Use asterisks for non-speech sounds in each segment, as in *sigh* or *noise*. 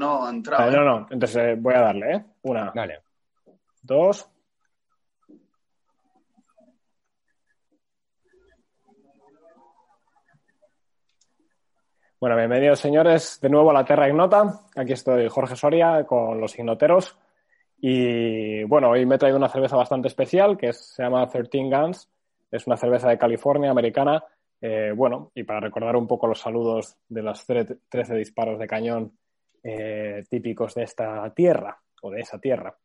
no ha entrado. Vale, no, no, entonces eh, voy a darle, ¿eh? Una, Dale. dos. Bueno, bienvenidos señores de nuevo a la Terra Ignota. Aquí estoy Jorge Soria con los ignoteros. Y bueno, hoy me he traído una cerveza bastante especial que es- se llama 13 Guns. Es una cerveza de California, americana. Eh, bueno, y para recordar un poco los saludos de los tre- 13 disparos de cañón eh, típicos de esta tierra o de esa tierra.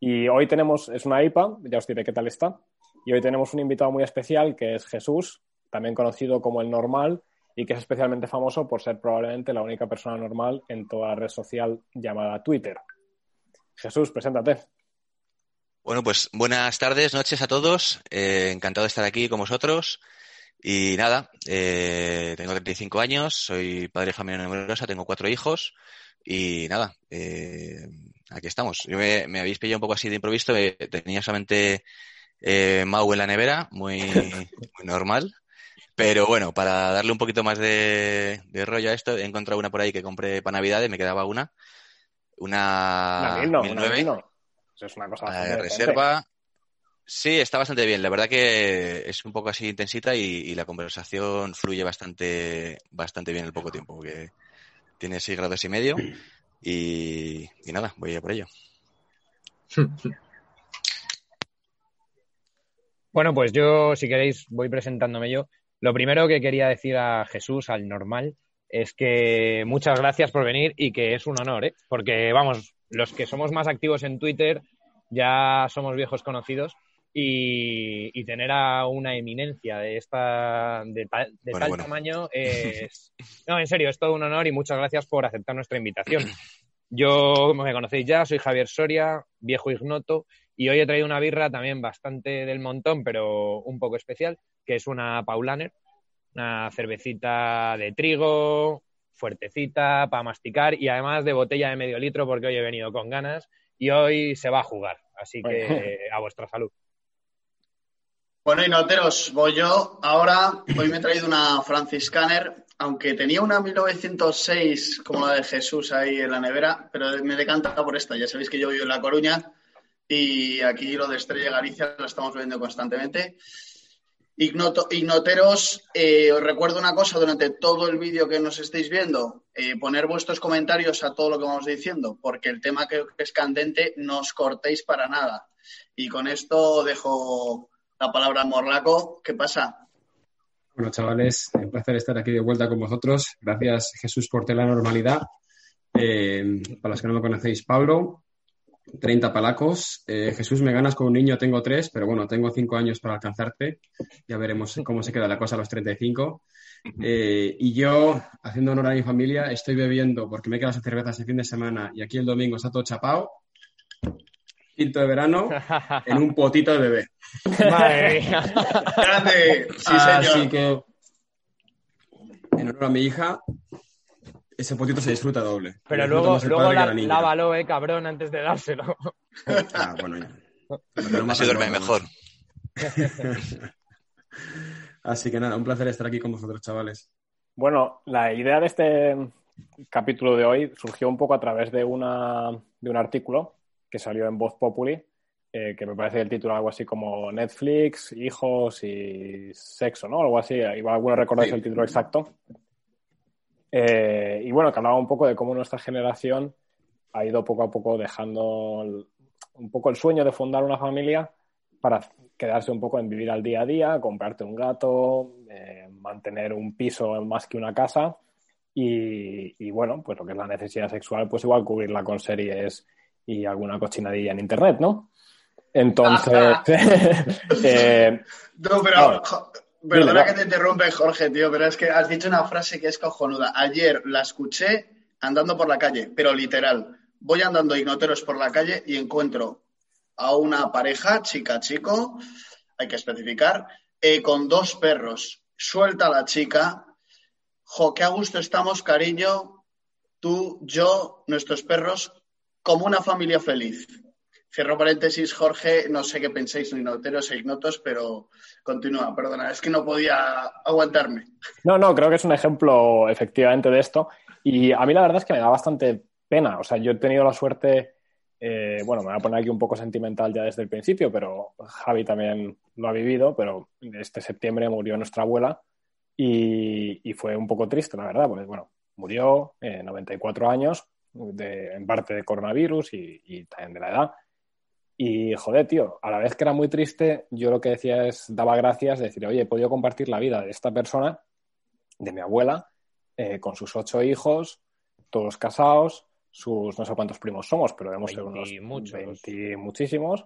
Y hoy tenemos, es una IPA, ya os diré qué tal está. Y hoy tenemos un invitado muy especial que es Jesús, también conocido como el normal y que es especialmente famoso por ser probablemente la única persona normal en toda la red social llamada Twitter. Jesús, preséntate. Bueno, pues buenas tardes, noches a todos. Eh, encantado de estar aquí con vosotros. Y nada, eh, tengo 35 años, soy padre de familia numerosa, tengo cuatro hijos. Y nada, eh, aquí estamos. Yo me, me habéis pillado un poco así de improviso. eh, tenía solamente eh, Mau en la nevera, muy, *laughs* muy normal. Pero bueno, para darle un poquito más de, de rollo a esto, he encontrado una por ahí que compré para Navidades, me quedaba una. Una Una no, una 1009. mil no. Eso es una cosa bastante reserva. Sí, está bastante bien. La verdad que es un poco así intensita y, y la conversación fluye bastante, bastante bien en el poco tiempo, porque tiene 6 grados y medio. Y, nada, voy a por ello. Bueno, pues yo, si queréis, voy presentándome yo. Lo primero que quería decir a Jesús, al normal, es que muchas gracias por venir y que es un honor, ¿eh? Porque, vamos, los que somos más activos en Twitter ya somos viejos conocidos y, y tener a una eminencia de esta de, ta- de Bueno, tal bueno. tamaño *laughs* es... No, en serio, es todo un honor y muchas gracias por aceptar nuestra invitación. *clears throat* Yo, como me conocéis ya, soy Javier Soria, viejo ignoto, y hoy he traído una birra también bastante del montón, pero un poco especial, que es una Paulaner, una cervecita de trigo, fuertecita, para masticar y además de botella de medio litro porque hoy he venido con ganas y hoy se va a jugar. Así que a vuestra salud. Bueno, y noteros, voy yo. Ahora, hoy me he traído una Franciscaner, aunque tenía una 1906 como la de Jesús ahí en la nevera, pero me decanta por esta. Ya sabéis que yo vivo en La Coruña y aquí lo de Estrella Galicia lo estamos viendo constantemente. Ignoteros, eh, os recuerdo una cosa durante todo el vídeo que nos estéis viendo, eh, poner vuestros comentarios a todo lo que vamos diciendo, porque el tema que es candente no os cortéis para nada. Y con esto dejo la palabra Morlaco. ¿Qué pasa? Bueno, chavales, un placer estar aquí de vuelta con vosotros. Gracias, Jesús, por tener la normalidad. Eh, para los que no me conocéis, Pablo, 30 palacos. Eh, Jesús, me ganas con un niño, tengo tres, pero bueno, tengo cinco años para alcanzarte. Ya veremos cómo se queda la cosa a los 35. Eh, y yo, haciendo honor a mi familia, estoy bebiendo, porque me he quedado sin cerveza este fin de semana y aquí el domingo está todo chapado. Quinto de verano *laughs* en un potito de bebé. Madre *laughs* mía. Grande, sí, Así señor. que, en honor a mi hija, ese potito se disfruta doble. Pero luego, luego la- la lávalo, eh, cabrón, antes de dárselo. *laughs* Ah, bueno, ya. Pero más Así duerme mejor. Así que nada, un placer estar aquí con vosotros, chavales. Bueno, la idea de este capítulo de hoy surgió un poco a través de, una, de un artículo que salió en Voz Populi, eh, que me parece el título algo así como Netflix, hijos y sexo, ¿no? Algo así. Igual alguno recordáis el título exacto. Eh, y bueno, que hablaba un poco de cómo nuestra generación ha ido poco a poco dejando el- un poco el sueño de fundar una familia para quedarse un poco en vivir al día a día, comprarte un gato, eh, mantener un piso más que una casa y, y, bueno, pues lo que es la necesidad sexual, pues igual cubrirla con series y alguna cochinadilla en internet, ¿no? Entonces, *laughs* eh, No, pero Ahora, jo- dile, perdona que te interrumpe, Jorge, tío, pero es que has dicho una frase que es cojonuda. Ayer la escuché andando por la calle, pero literal. Voy andando ignoteros por la calle y encuentro a una pareja, chica-chico, hay que especificar, eh, con dos perros. Suelta a la chica. Jo, qué a gusto estamos, cariño. Tú, yo, nuestros perros, como una familia feliz. Cierro paréntesis, Jorge, no sé qué pensáis, ignoteros e ignotos, pero continúa, perdona, es que no podía aguantarme. No, no, creo que es un ejemplo efectivamente de esto. Y a mí la verdad es que me da bastante pena. O sea, yo he tenido la suerte, eh, bueno, me voy a poner aquí un poco sentimental ya desde el principio, pero Javi también lo ha vivido, pero este septiembre murió nuestra abuela y, fue un poco triste, la verdad, porque, bueno, murió eh, 94 años, de, en parte de coronavirus y, y también de la edad. Y joder, tío, a la vez que era muy triste, yo lo que decía es, daba gracias, de decir, oye, he podido compartir la vida de esta persona, de mi abuela, eh, con sus ocho hijos, todos casados, sus no sé cuántos primos somos, pero debemos ser unos muchos. 20 muchísimos.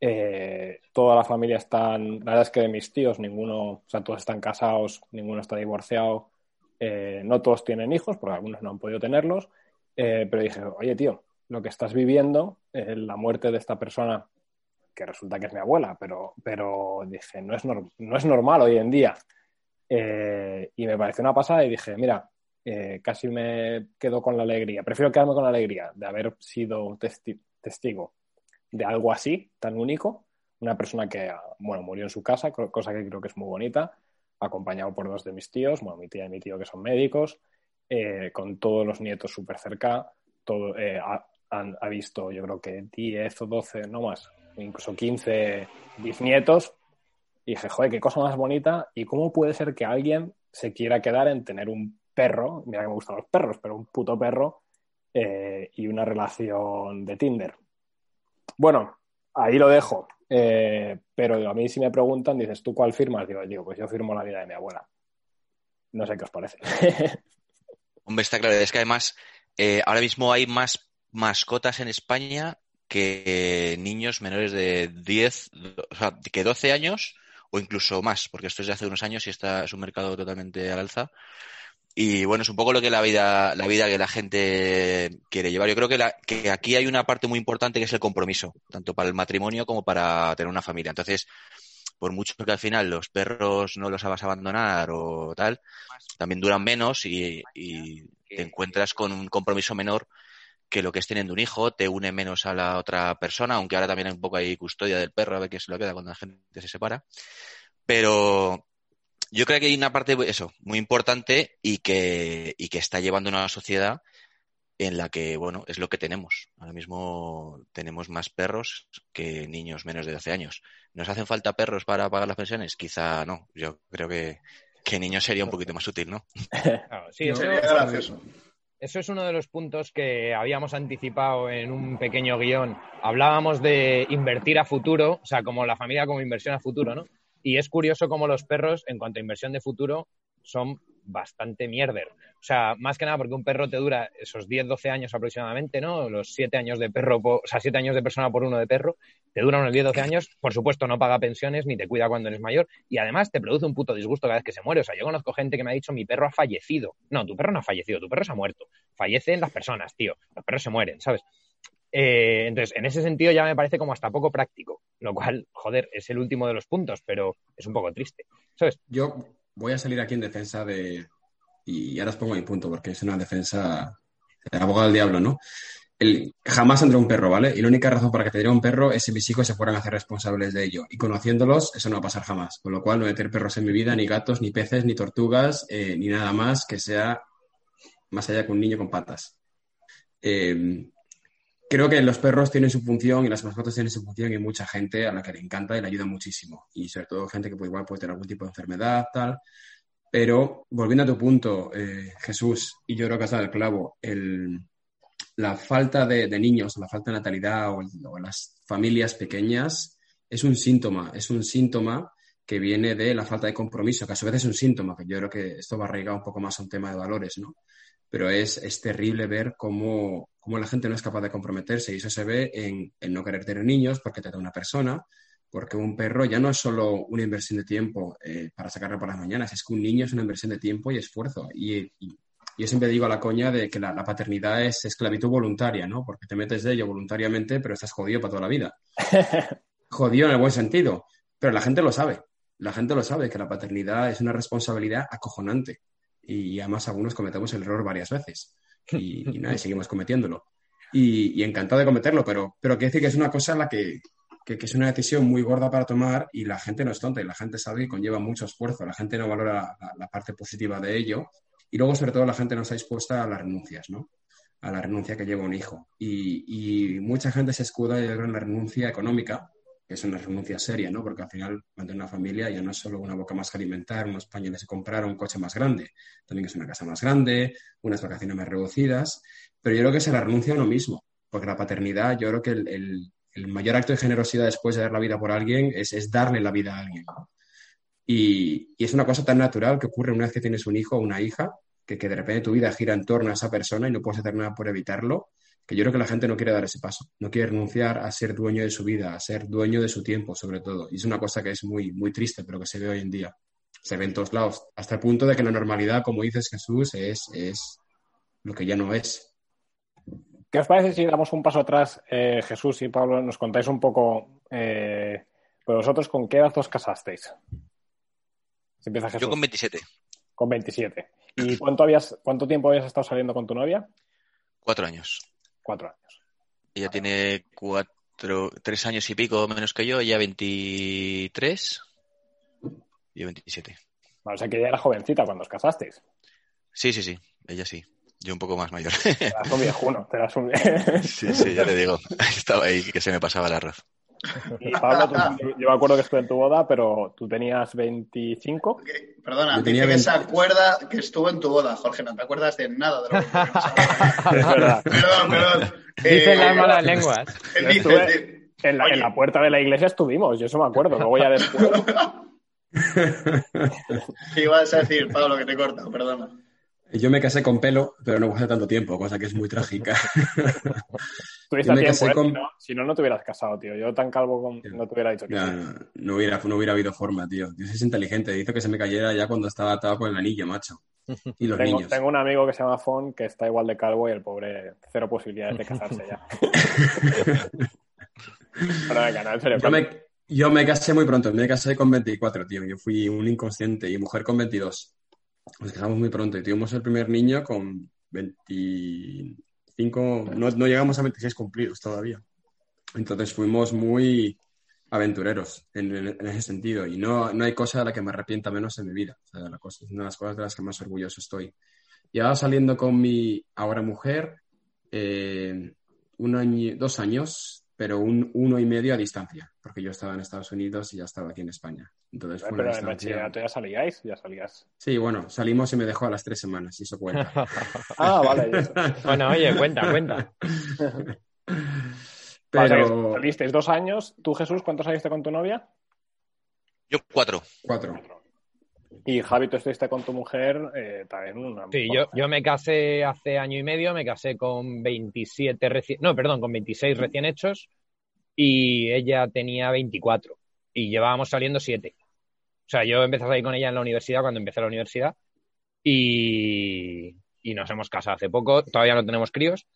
Eh, toda la familia están, la verdad es que de mis tíos, ninguno, o sea, todos están casados, ninguno está divorciado, eh, no todos tienen hijos, porque algunos no han podido tenerlos, pero dije, oye, tío, lo que estás viviendo, eh, la muerte de esta persona, que resulta que es mi abuela, pero, pero dije, no es, no es normal hoy en día. Eh, y me pareció una pasada y dije, mira, eh, casi me quedo con la alegría, prefiero quedarme con la alegría de haber sido testigo de algo así, tan único, una persona que, bueno, murió en su casa, cosa que creo que es muy bonita, acompañado por dos de mis tíos, bueno, mi tía y mi tío que son médicos, con todos los nietos súper cerca, todo, ha visto, yo creo que 10 o 12, no más, incluso 15 bisnietos. Y dije, joder, qué cosa más bonita. ¿Y cómo puede ser que alguien se quiera quedar en tener un perro? Mira que me gustan los perros, pero un puto perro eh, y una relación de Tinder. Bueno, ahí lo dejo. Eh, pero a mí si me preguntan, dices, ¿tú cuál firmas? Digo, digo, pues yo firmo la vida de mi abuela. No sé qué os parece. *laughs* Hombre, está claro. Es que además eh, ahora mismo hay más mascotas en España que niños menores de 10, o sea, que 12 años o incluso más, porque esto es de hace unos años y está, es un mercado totalmente al alza. Y bueno, es un poco lo que la vida, la vida que la gente quiere llevar. Yo creo que, la, que aquí hay una parte muy importante que es el compromiso, tanto para el matrimonio como para tener una familia. Entonces, por mucho que al final los perros no los hagas abandonar o tal, también duran menos y, y te encuentras con un compromiso menor que lo que es teniendo un hijo te une menos a la otra persona, aunque ahora también hay un poco ahí custodia del perro, a ver qué se lo queda cuando la gente se separa. Pero yo creo que hay una parte, eso, muy importante y que, y que está llevando a una sociedad en la que, bueno, es lo que tenemos. Ahora mismo tenemos más perros que niños menos de 12 años. ¿Nos hacen falta perros para pagar las pensiones? Quizá no. Yo creo que, que niños sería un poquito más útil, ¿no? *laughs* sí, sería gracioso. Eso es uno de los puntos que habíamos anticipado en un pequeño guion. Hablábamos de invertir a futuro, o sea, como la familia como inversión a futuro, ¿no? Y es curioso cómo los perros, en cuanto a inversión de futuro, son bastante mierder. O sea, más que nada porque un perro te dura esos 10, 12 años aproximadamente, ¿no? Los 7 años de perro, o sea, 7 años de persona por uno de perro, te dura unos 10, 12 años, por supuesto no paga pensiones ni te cuida cuando eres mayor y además te produce un puto disgusto cada vez que se muere. O sea, yo conozco gente que me ha dicho mi perro ha fallecido. No, tu perro no ha fallecido, tu perro se ha muerto. Fallecen las personas, tío. Los perros se mueren, ¿sabes? Eh, entonces, en ese sentido ya me parece como hasta poco práctico, lo cual, joder, es el último de los puntos, pero es un poco triste, ¿sabes? Yo voy a salir aquí en defensa de, y ahora os pongo mi punto, porque es una defensa de abogado del diablo, ¿no? El, jamás tendré un perro, ¿vale? Y la única razón para que tendría un perro es si mis hijos se fueran a hacer responsables de ello. Y conociéndolos, eso no va a pasar jamás. Con lo cual, no voy a tener perros en mi vida, ni gatos, ni peces, ni tortugas, eh, ni nada más que sea más allá que un niño con patas. Eh, creo que los perros tienen su función y las mascotas tienen su función y mucha gente a la que le encanta y le ayuda muchísimo. Y sobre todo gente que pues, igual puede tener algún tipo de enfermedad, tal. Pero volviendo a tu punto, eh, Jesús, y yo creo que has dado el clavo, la falta de, niños, la falta de natalidad o, las familias pequeñas es un síntoma, es un síntoma que viene de la falta de compromiso, que a su vez es un síntoma, que yo creo que esto va a arraigar un poco más a un tema de valores, ¿no? Pero es, es terrible ver cómo, cómo, la gente no es capaz de comprometerse y eso se ve en, en no querer tener niños porque te da una persona, porque un perro ya no es solo una inversión de tiempo eh, para sacarlo por las mañanas, es que un niño es una inversión de tiempo y esfuerzo. Y, yo siempre digo a la coña de que la, paternidad es esclavitud voluntaria, ¿no? Porque te metes de ello voluntariamente, pero estás jodido para toda la vida. *laughs* jodido en el buen sentido, pero la gente lo sabe. La gente lo sabe, que la paternidad es una responsabilidad acojonante. Y, además algunos cometemos el error varias veces. Y, nada, *laughs* seguimos cometiéndolo. Y, encantado de cometerlo, pero, pero quiero decir que es una cosa en la que que, es una decisión muy gorda para tomar y la gente no es tonta y la gente sabe que conlleva mucho esfuerzo, la gente no valora la, parte positiva de ello y luego sobre todo la gente no está dispuesta a las renuncias, ¿no? a la renuncia que lleva un hijo. Y, mucha gente se escuda en la renuncia económica, que es una renuncia seria, ¿no? Porque al final mantener una familia ya no es solo una boca más que alimentar, unos pañales de comprar, un coche más grande, también es una casa más grande, unas vacaciones más reducidas, pero yo creo que se la renuncia a uno mismo, porque la paternidad, yo creo que el, mayor acto de generosidad después de dar la vida por alguien es, darle la vida a alguien. Y, y, es una cosa tan natural que ocurre una vez que tienes un hijo o una hija, que, de repente tu vida gira en torno a esa persona y no puedes hacer nada por evitarlo, que yo creo que la gente no quiere dar ese paso, no quiere renunciar a ser dueño de su vida, a ser dueño de su tiempo, sobre todo. Y es una cosa que es muy, muy triste, pero que se ve hoy en día. Se ve en todos lados, hasta el punto de que la normalidad, como dices Jesús, es, es lo que ya no es. ¿Qué os parece si damos un paso atrás, eh, Jesús y Pablo, nos contáis un poco, eh, pues vosotros con qué edad os casasteis? empieza Jesús. Yo con 27. Con 27. ¿Y *laughs* cuánto, habías, cuánto tiempo habías estado saliendo con tu novia? Cuatro años. Cuatro años. Ella tiene cuatro, tres años y pico menos que yo, ella 23 y yo 27. o sea que ella era jovencita cuando os casasteis. Sí, sí, sí, ella sí. Yo un poco más mayor. Te das un viejuno, te das un... *laughs* sí, sí, ya te digo. *laughs* Estaba ahí que se me pasaba el arroz. Pablo, *laughs* yo me acuerdo que estuve en tu boda, pero tú tenías 25. Perdona, dice que se acuerda que estuvo en tu boda, Jorge, no te acuerdas de nada de lo que *laughs* Es verdad. Perdón, perdón. Dice las malas lenguas. en, la, en, la, puerta de la iglesia estuvimos, yo eso me acuerdo, luego ya después. *laughs* ¿Qué ibas a decir, Pablo, que te corta? Perdona. Yo me casé con pelo, pero no hace tanto tiempo, cosa que es muy trágica. *laughs* Tuviste tiempo, ¿eh? si, no, no, te hubieras casado, tío. Yo tan calvo con... no te hubiera dicho que no, hubiera, no hubiera habido forma, tío. Dios es inteligente. Hizo que se me cayera ya cuando estaba atado con el anillo, macho. Y los tengo, niños. Tengo un amigo que se llama Fon que está igual de calvo y el pobre cero posibilidades de casarse ya. venga, en serio, yo, me, yo me casé muy pronto. Me casé con 24, tío. Yo fui un inconsciente y mujer con 22. Nos casamos muy pronto y tuvimos el primer niño con 25, no, llegamos a 26 cumplidos todavía. Entonces fuimos muy aventureros en, ese sentido y no, no hay cosa de la que me arrepienta menos en mi vida. es una de las cosas de las que más orgulloso estoy. Y ahora saliendo con mi ahora mujer, eh, un año, dos años, pero un uno y medio a distancia, porque yo estaba en Estados Unidos y ya estaba aquí en España. Entonces, pero en bachillerato ya salíais, ya salías. Sí, bueno, salimos y me dejó a las tres semanas, y eso cuenta. *laughs* ah, vale. *laughs* bueno, oye, cuenta, cuenta. pero... salisteis dos años. ¿Tú, Jesús, cuántos saliste con tu novia? Yo cuatro. Cuatro. Y Javi, tú estuviste con tu mujer eh, también una... Sí, yo, yo me casé hace año y medio, me casé con 27 recién... No, perdón, con 26 recién hechos y ella tenía 24 y llevábamos saliendo 7. O sea, yo empecé a salir con ella en la universidad cuando empecé la universidad y, y nos hemos casado hace poco. Todavía no tenemos críos,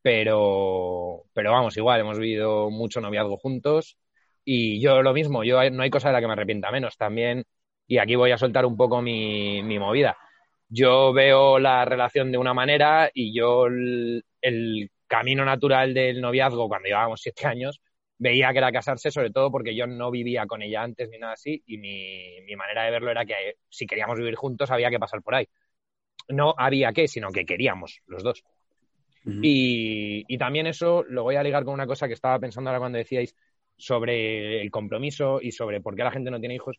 pero, pero vamos, igual, hemos vivido mucho noviazgo juntos y yo lo mismo, yo no hay cosa de la que me arrepienta menos. También y aquí voy a soltar un poco mi, movida. Yo veo la relación de una manera y yo el, camino natural del noviazgo cuando llevábamos siete años veía que era casarse, sobre todo porque yo no vivía con ella antes ni nada así, y mi, manera de verlo era que si queríamos vivir juntos había que pasar por ahí. No había que, sino que queríamos los dos. y, y, también eso lo voy a ligar con una cosa que estaba pensando ahora cuando decíais sobre el compromiso y sobre por qué la gente no tiene hijos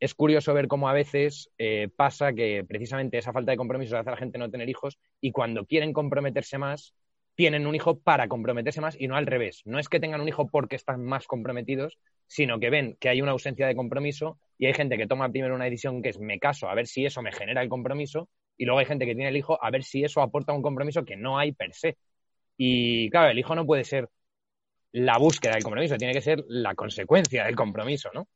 es curioso ver cómo a veces eh, pasa que precisamente esa falta de compromiso hace a la gente no tener hijos y cuando quieren comprometerse más, tienen un hijo para comprometerse más y no al revés. No es que tengan un hijo porque están más comprometidos, sino que ven que hay una ausencia de compromiso y hay gente que toma primero una decisión que es me caso a ver si eso me genera el compromiso y luego hay gente que tiene el hijo a ver si eso aporta un compromiso que no hay per se. Y claro, el hijo no puede ser la búsqueda del compromiso, tiene que ser la consecuencia del compromiso, ¿no?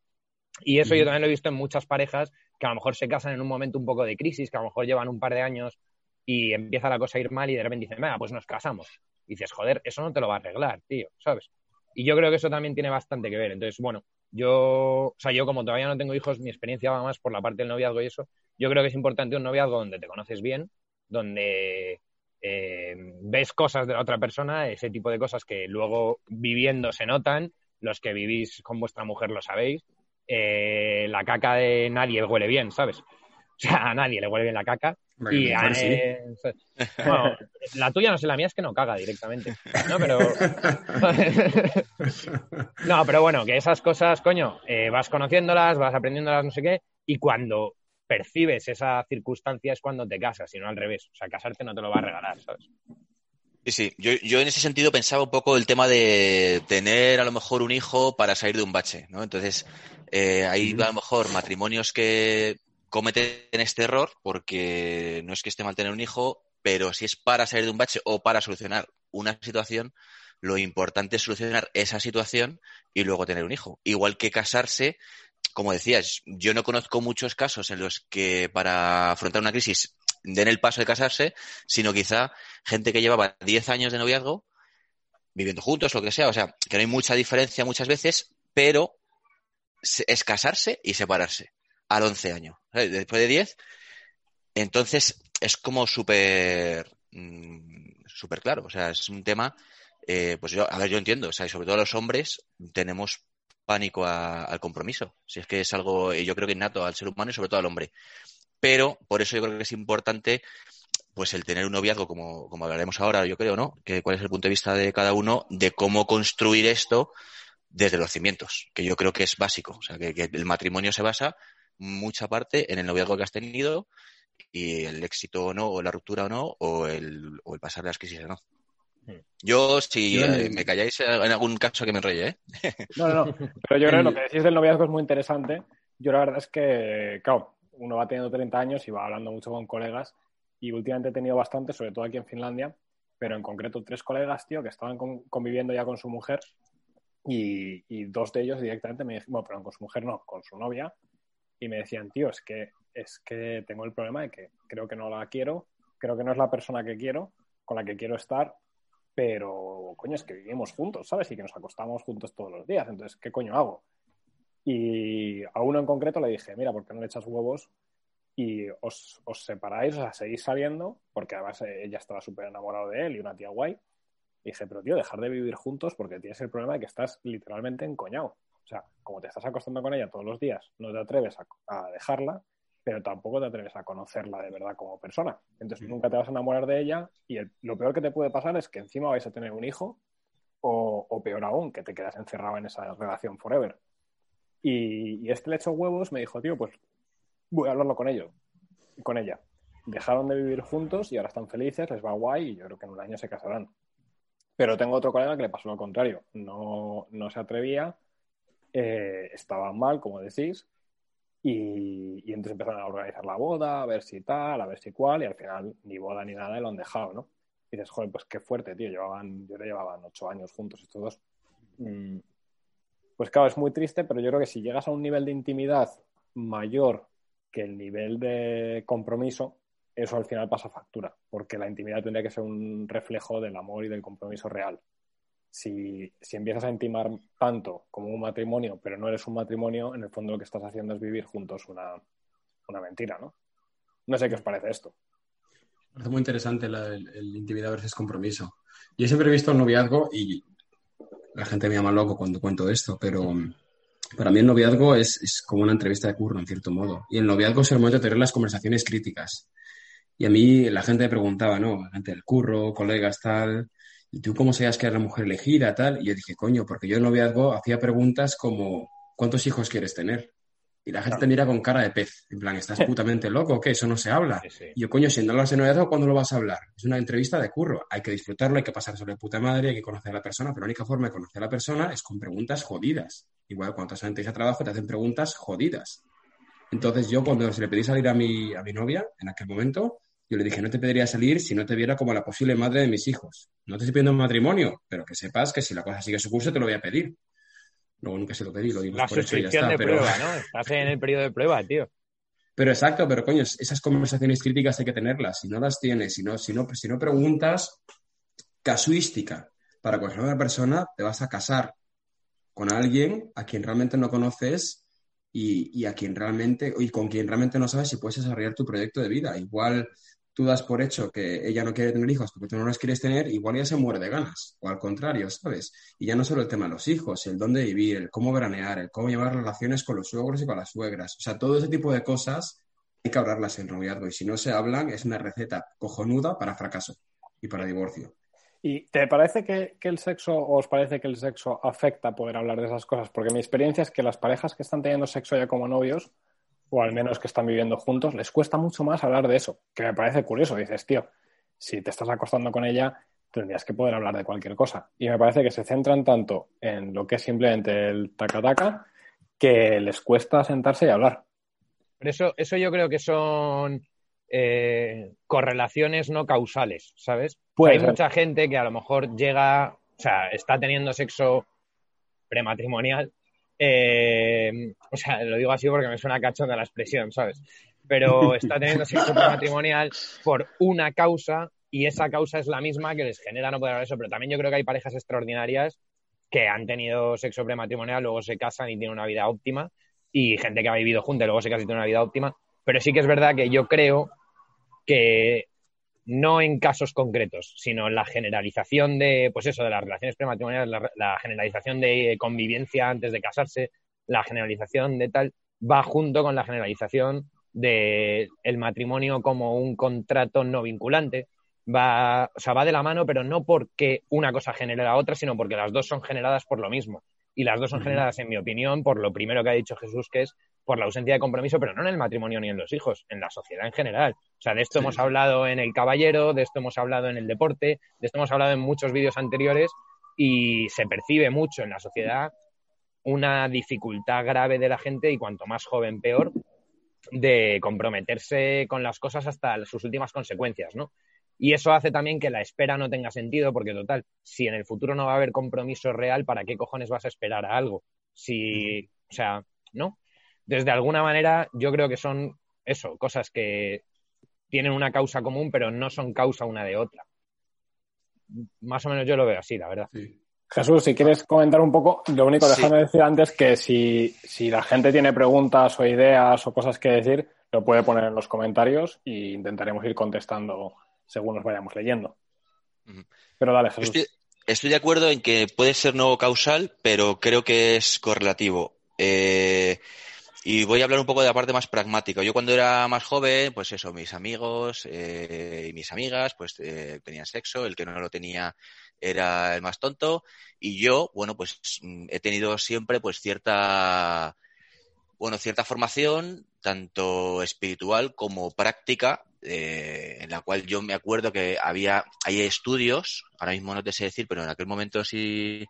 Y eso yo también lo he visto en muchas parejas que a lo mejor se casan en un momento un poco de crisis, que a lo mejor llevan un par de años y empieza la cosa a ir mal y de repente dicen, venga, pues nos casamos. Y dices, joder, eso no te lo va a arreglar, tío, ¿sabes? Y yo creo que eso también tiene bastante que ver. Entonces, bueno, yo, o sea, yo como todavía no tengo hijos, mi experiencia va más por la parte del noviazgo y eso. Yo creo que es importante un noviazgo donde te conoces bien, donde eh, ves cosas de la otra persona, ese tipo de cosas que luego viviendo se notan, los que vivís con vuestra mujer lo sabéis, eh, la caca de nadie huele bien, ¿sabes? O sea, a nadie le huele bien la caca. Y, mejor sí. eh, bueno, la tuya no sé, la mía es que no caga directamente. No, pero. *laughs* no, pero bueno, que esas cosas, coño, eh, vas conociéndolas, vas aprendiéndolas, no sé qué, y cuando percibes esa circunstancia es cuando te casas, y no al revés. O sea, casarte no te lo va a regalar, ¿sabes? Sí, sí. Yo, yo en ese sentido pensaba un poco el tema de tener a lo mejor un hijo para salir de un bache, ¿no? Entonces, eh, hay a lo mejor matrimonios que cometen este error porque no es que esté mal tener un hijo, pero si es para salir de un bache o para solucionar una situación, lo importante es solucionar esa situación y luego tener un hijo. Igual que casarse, como decías, yo no conozco muchos casos en los que para afrontar una crisis den el paso de casarse, sino quizá gente que llevaba 10 años de noviazgo, viviendo juntos, lo que sea, o sea, que no hay mucha diferencia muchas veces, pero es casarse y separarse al 11 años. ¿sabes? Después de 10, entonces es como súper mm, súper claro, o sea, es un tema, eh, pues yo, a ver, yo entiendo, o sea, y sobre todo los hombres tenemos pánico al compromiso, si es que es algo, yo creo que innato al ser humano y sobre todo al hombre. Pero por eso yo creo que es importante pues el tener un noviazgo, como, como hablaremos ahora, yo creo, ¿no? Que cuál es el punto de vista de cada uno de cómo construir esto desde los cimientos, que yo creo que es básico. O sea, que, que el matrimonio se basa mucha parte en el noviazgo que has tenido y el éxito o no, o la ruptura o no, o el, o el pasar las crisis o no. Hmm. Yo, si eh, me calláis en algún caso que me enrolle, ¿eh? No, no, no. *laughs* Pero yo creo que lo que decís del noviazgo es muy interesante. Yo la verdad es que, claro, uno va teniendo 30 años y va hablando mucho con colegas y últimamente he tenido bastante, sobre todo aquí en Finlandia, pero en concreto tres colegas, tío, que estaban con- conviviendo ya con su mujer y, dos de ellos directamente me dijeron, bueno, con su mujer no, con su novia, y me decían, tío, es que, es que tengo el problema de que creo que no la quiero, creo que no es la persona que quiero, con la que quiero estar, pero coño, es que vivimos juntos, ¿sabes? Y que nos acostamos juntos todos los días, entonces, ¿qué coño hago? Y a uno en concreto le dije, mira, ¿por qué no le echas huevos y os, os separáis, o sea, seguís saliendo? Porque además eh, ella estaba súper enamorada de él y una tía guay. Y dije, pero tío, dejar de vivir juntos porque tienes el problema de que estás literalmente encoñado. O sea, como te estás acostando con ella todos los días, no te atreves a, a dejarla, pero tampoco te atreves a conocerla de verdad como persona. Entonces nunca te vas a enamorar de ella y el- lo peor que te puede pasar es que encima vais a tener un hijo o, o peor aún, que te quedas encerrado en esa relación forever. Y, este le echó huevos, me dijo, tío, pues voy a hablarlo con ellos, con ella. Dejaron de vivir juntos y ahora están felices, les va guay y yo creo que en un año se casarán. Pero tengo otro colega que le pasó lo contrario. No, no se atrevía, eh, estaba mal, como decís, y, y entonces empezaron a organizar la boda, a ver si tal, a ver si cual, y al final ni boda ni nada y lo han dejado, ¿no? Y dices, joder, pues qué fuerte, tío. Llevaban, yo le llevaban ocho años juntos estos dos. Mm, Pues claro, es muy triste, pero yo creo que si llegas a un nivel de intimidad mayor que el nivel de compromiso, eso al final pasa factura, porque la intimidad tendría que ser un reflejo del amor y del compromiso real. Si, si empiezas a intimar tanto como un matrimonio, pero no eres un matrimonio, en el fondo lo que estás haciendo es vivir juntos una, una mentira, ¿no? No sé qué os parece esto. Me parece muy interesante el, el intimidad versus compromiso. Yo siempre he visto el noviazgo y la gente me llama loco cuando cuento esto, pero para mí el noviazgo es, es como una entrevista de curro, en cierto modo. Y el noviazgo es el momento de tener las conversaciones críticas. Y a mí la gente me preguntaba, ¿no? Gente del curro, colegas, tal. ¿Y tú cómo sabías que era la mujer elegida, tal? Y yo dije, coño, porque yo en noviazgo hacía preguntas como, ¿cuántos hijos quieres tener? Y la gente te mira con cara de pez. En plan, ¿estás putamente loco qué? Eso no se habla. Sí, sí. Y yo, coño, si no hablas de noviazgo, ¿cuándo lo vas a hablar? Es una entrevista de curro. Hay que disfrutarlo, hay que pasar sobre puta madre, hay que conocer a la persona, pero la única forma de conocer a la persona es con preguntas jodidas. Igual cuando estás en entrevista de trabajo te hacen preguntas jodidas. Entonces yo cuando se le pedí salir a mi, a mi novia, en aquel momento, yo le dije, no te pediría salir si no te viera como la posible madre de mis hijos. No te estoy pidiendo un matrimonio, pero que sepas que si la cosa sigue su curso te lo voy a pedir. Luego nunca se lo pedí, lo dimos La por hecho y ya está. de pero... prueba, ¿no? Estás en el periodo de prueba, tío. Pero exacto, pero coño, esas conversaciones críticas hay que tenerlas. Si no las tienes, si no, si no, si no preguntas casuística para conocer a una persona, te vas a casar con alguien a quien realmente no conoces y, y a quien realmente, y con quien realmente no sabes si puedes desarrollar tu proyecto de vida. Igual tú das por hecho que ella no quiere tener hijos porque tú no los quieres tener, igual ella se muere de ganas, o al contrario, ¿sabes? Y ya no solo el tema de los hijos, el dónde vivir, el cómo veranear, el cómo llevar relaciones con los suegros y con las suegras. O sea, todo ese tipo de cosas que hablarlas en noviazgo y si no se hablan es una receta cojonuda para fracaso y para divorcio. ¿Y te parece que, el sexo, o os parece que el sexo afecta poder hablar de esas cosas? Porque mi experiencia es que las parejas que están teniendo sexo ya como novios, o al menos que están viviendo juntos, les cuesta mucho más hablar de eso, que me parece curioso. Dices, tío, si te estás acostando con ella, tendrías que poder hablar de cualquier cosa. Y me parece que se centran tanto en lo que es simplemente el taca-taca que les cuesta sentarse y hablar. Pero eso, eso yo creo que son eh, correlaciones no causales, ¿sabes? Hay mucha gente que a lo mejor llega, o sea, está teniendo sexo prematrimonial. Eh, o sea, lo digo así porque me suena cachonda la expresión, ¿sabes? Pero está teniendo sexo prematrimonial por una causa y esa causa es la misma que les genera no poder hablar eso. Pero también yo creo que hay parejas extraordinarias que han tenido sexo prematrimonial, luego se casan y tienen una vida óptima, y gente que ha vivido juntos y luego se casa y tiene una vida óptima. Pero sí que es verdad que yo creo que no en casos concretos, sino en la generalización de, pues eso, de las relaciones prematrimoniales, la, generalización de convivencia antes de casarse, la generalización de tal, va junto con la generalización del el matrimonio como un contrato no vinculante. Va, o sea, va de la mano, pero no porque una cosa genere la otra, sino porque las dos son generadas por lo mismo. Y las dos son generadas, en mi opinión, por lo primero que ha dicho Jesús, que es por la ausencia de compromiso, pero no en el matrimonio ni en los hijos, en la sociedad en general. O sea, de esto hemos hablado en El Caballero, de esto hemos hablado en el deporte, de esto hemos hablado en muchos vídeos anteriores y se percibe mucho en la sociedad una dificultad grave de la gente y cuanto más joven peor de comprometerse con las cosas hasta sus últimas consecuencias, ¿no? Y eso hace también que la espera no tenga sentido, porque total, si en el futuro no va a haber compromiso real, ¿para qué cojones vas a esperar a algo? Si, o sea, ¿no? Desde alguna manera yo creo que son eso, cosas que tienen una causa común, pero no son causa una de otra. Más o menos yo lo veo así, la verdad. Jesús, si quieres comentar un poco, lo único, déjame decir antes que si, si, la gente tiene preguntas o ideas o cosas que decir, lo puede poner en los comentarios e intentaremos ir contestando según nos vayamos leyendo. Pero dale, Jesús. Estoy, estoy, de acuerdo en que puede ser no causal, pero creo que es correlativo. Eh, y voy a hablar un poco de la parte más pragmática. Yo cuando era más joven, pues eso, mis amigos eh, y mis amigas, pues eh, tenían sexo, el que no lo tenía era el más tonto, y yo, bueno, pues mm, he tenido siempre pues cierta, bueno, cierta formación, tanto espiritual como práctica, eh, en la cual yo me acuerdo que había, hay estudios, ahora mismo no te sé decir, pero en aquel momento sí,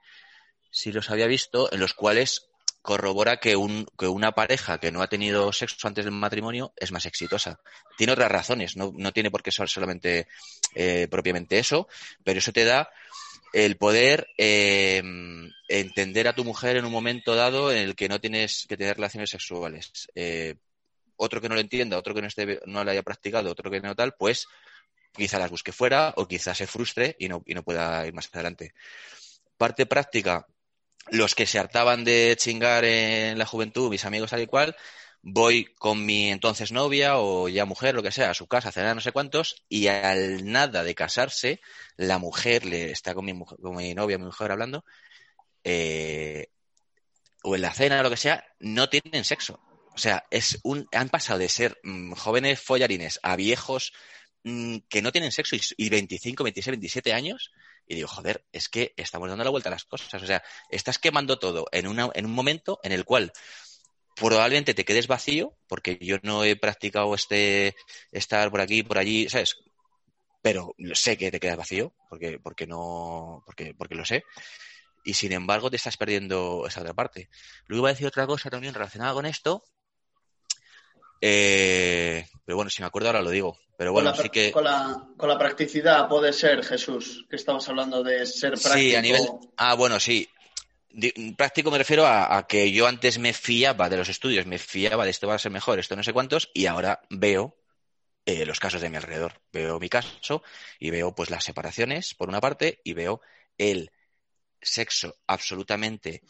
sí los había visto, en los cuales corrobora que, un, que una pareja que no ha tenido sexo antes del matrimonio es más exitosa. Tiene otras razones, no, no tiene por qué ser solamente eh, propiamente eso, pero eso te da el poder eh, entender a tu mujer en un momento dado en el que no tienes que tener relaciones sexuales. Eh, otro que no lo entienda, otro que no, esté, no lo haya practicado, otro que no tal, pues quizá las busque fuera o quizá se frustre y no, y no pueda ir más adelante. Parte práctica, los que se hartaban de chingar en la juventud, mis amigos tal y cual, voy con mi entonces novia o ya mujer, lo que sea, a su casa a cenar no sé cuántos, y al nada de casarse, la mujer le está con mi, con mi novia, mi mujer hablando, eh, o en la cena lo que sea, no tienen sexo. O sea, es un, han pasado de ser mm, jóvenes follarines a viejos mm, que no tienen sexo y, y 25, 26, 27 años y digo, joder, es que estamos dando la vuelta a las cosas. O sea, estás quemando todo en, una, en un momento en el cual probablemente te quedes vacío, porque yo no he practicado este estar por aquí, por allí, ¿sabes? Pero sé que te quedas vacío, porque, porque no, porque, porque lo sé. Y sin embargo, te estás perdiendo esa otra parte. Luego iba a decir otra cosa también relacionada con esto. Eh, pero bueno, si me acuerdo ahora lo digo. Pero bueno, con la, sí que. Con la, con la, practicidad puede ser, Jesús, que estamos hablando de ser práctico. Sí, a nivel. Ah, bueno, sí. Práctico me refiero a, a, que yo antes me fiaba de los estudios, me fiaba de esto va a ser mejor, esto no sé cuántos, y ahora veo eh, los casos de mi alrededor. Veo mi caso y veo pues las separaciones, por una parte, y veo el sexo absolutamente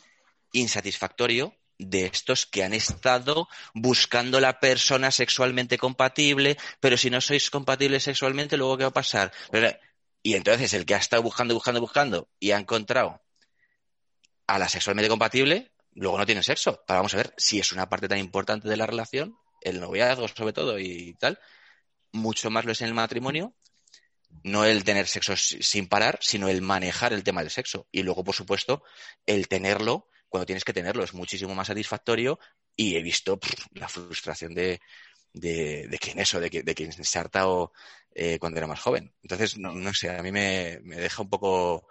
insatisfactorio de estos que han estado buscando la persona sexualmente compatible, pero si no sois compatibles sexualmente, luego qué va a pasar. Y entonces el que ha estado buscando, buscando, buscando y ha encontrado a la sexualmente compatible, luego no tiene sexo. Pero vamos a ver si es una parte tan importante de la relación, el noviazgo sobre todo y tal, mucho más lo es en el matrimonio, no el tener sexo sin parar, sino el manejar el tema del sexo. Y luego, por supuesto, el tenerlo cuando tienes que tenerlo es muchísimo más satisfactorio y he visto la frustración de, de, de quien eso, de, de quien se ha hartado eh, cuando era más joven. Entonces, no, no sé, a mí me, me deja un poco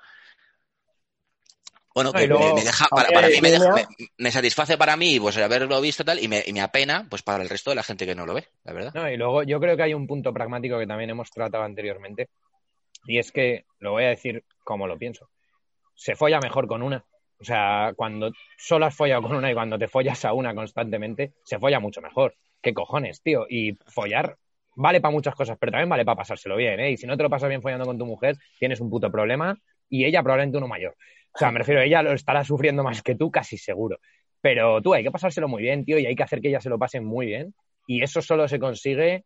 bueno, que me, deja, para, mí me, deja, me, satisface para mí pues haberlo visto tal y me, y me apena pues para el resto de la gente que no lo ve, la verdad. No, y luego yo creo que hay un punto pragmático que también hemos tratado anteriormente y es que, lo voy a decir como lo pienso, se folla mejor con una. O sea, cuando solo has follado con una y cuando te follas a una constantemente, se folla mucho mejor. ¿Qué cojones, tío? Y follar vale para muchas cosas, pero también vale para pasárselo bien, ¿eh? Y si no te lo pasas bien follando con tu mujer, tienes un puto problema y ella probablemente uno mayor. O sea, me refiero, ella lo estará sufriendo más que tú, casi seguro. Pero tú hay que pasárselo muy bien, tío, y hay que hacer que ella se lo pase muy bien. Y eso solo se consigue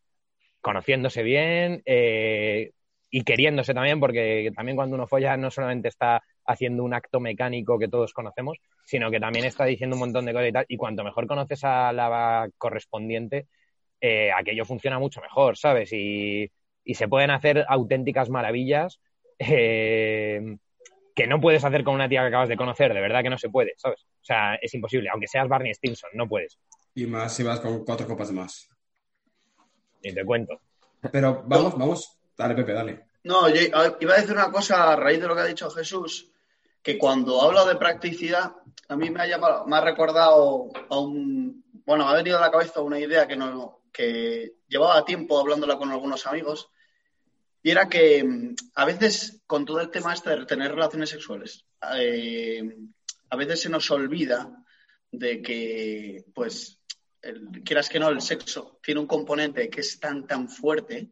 conociéndose bien eh, y queriéndose también, porque también cuando uno folla no solamente está haciendo un acto mecánico que todos conocemos, sino que también está diciendo un montón de cosas y tal. Y cuanto mejor conoces a la correspondiente, eh, aquello funciona mucho mejor, ¿sabes? Y, y se pueden hacer auténticas maravillas. Eh, que no puedes hacer con una tía que acabas de conocer, de verdad que no se puede, ¿sabes? O sea, es imposible, aunque seas Barney Stinson, no puedes. Y más si vas con cuatro copas más. Y te cuento. Pero vamos, vamos, dale, Pepe, dale. No, yo iba a decir una cosa a raíz de lo que ha dicho Jesús, que cuando hablo de practicidad, a mí me ha llamado, me ha recordado a un, bueno, me ha venido a la cabeza una idea que no, que llevaba tiempo hablándola con algunos amigos, y era que mm, a veces, con todo el tema este de tener relaciones sexuales, eh, a veces se nos olvida de que, pues, quieras que no, el sexo tiene un componente que es tan, tan fuerte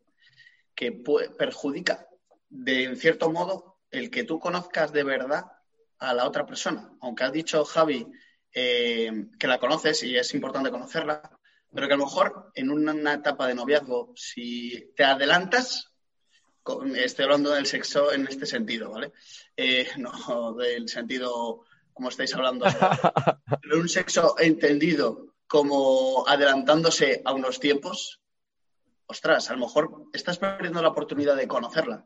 que perjudica, de en cierto modo, el que tú conozcas de verdad a la otra persona. Aunque has dicho, Javi, eh, que la conoces y es importante conocerla, pero que a lo mejor en una etapa de noviazgo, si te adelantas, estoy hablando del sexo en este sentido, ¿vale? Eh, *laughs* no del sentido como estáis hablando, *laughs* pero un sexo entendido como adelantándose a unos tiempos, ostras, a lo mejor estás perdiendo la oportunidad de conocerla.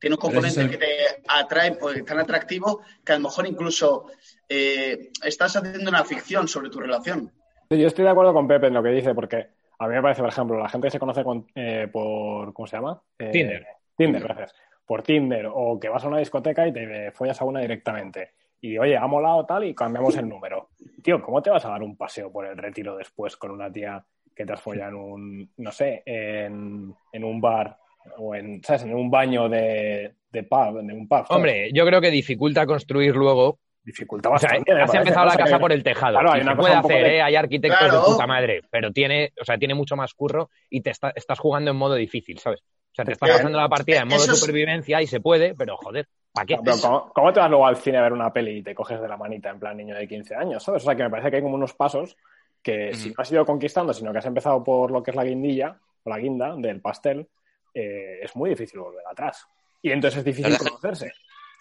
Tiene un componente que te atrae pues, tan atractivo que a lo mejor incluso eh, estás haciendo una ficción sobre tu relación. Yo estoy de acuerdo con Pepe en lo que dice, porque a mí me parece, por ejemplo, la gente que se conoce eh, por, ¿cómo se llama? Tinder. Tinder, gracias. Por Tinder, o que vas a una discoteca y te follas a una directamente. Y oye, ha molado tal y cambiamos el número. Tío, ¿cómo te vas a dar un paseo por el retiro después con una tía que te has follado en un, no sé, en, un bar o en, ¿sabes? en un baño de, de pub, en un pub? Hombre, yo creo que dificulta construir luego dificulta bastante. O sea, has empezado la casa por el tejado. Claro, hay una se puede hacer, ¿eh? hay arquitectos de puta madre, pero tiene, o sea, tiene mucho más curro y te estás jugando en modo difícil, ¿sabes? sea, te estás pasando la partida en modo supervivencia y se puede, pero joder, ¿para qué? ¿cómo, te vas luego al cine a ver una peli y te coges de la manita en plan niño de 15 años, ¿sabes? O sea, que me parece que hay como unos pasos que si no has ido conquistando, sino que has empezado por lo que es la guindilla o la guinda del pastel, eh, es muy difícil volver atrás. Y entonces es difícil conocerse.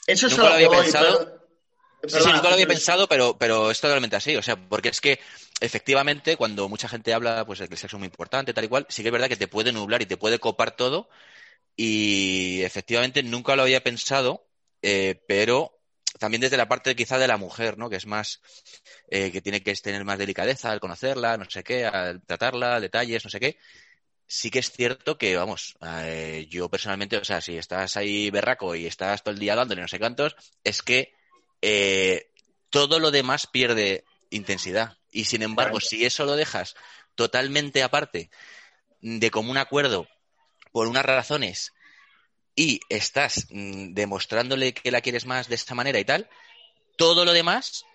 Eso es lo había pensado. Sí, sí, nunca lo había pensado, pero, pero es totalmente así. O sea, porque es que efectivamente, cuando mucha gente habla pues, de que el sexo es muy importante, tal y cual, sí que es verdad que te puede nublar y te puede copar todo. Y efectivamente nunca lo había pensado, eh, pero también desde la parte quizá de la mujer, ¿no? Que es más, eh, que tiene que tener más delicadeza al conocerla, no sé qué, al tratarla, detalles, no sé qué. Sí que es cierto que, vamos, eh, yo personalmente, o sea, si estás ahí berraco y estás todo el día dándole no sé cuántos, es que eh, todo lo demás pierde intensidad. Y sin embargo, si eso lo dejas totalmente aparte de común acuerdo por unas razones y estás mm, demostrándole que la quieres más de esta manera y tal, todo lo demás,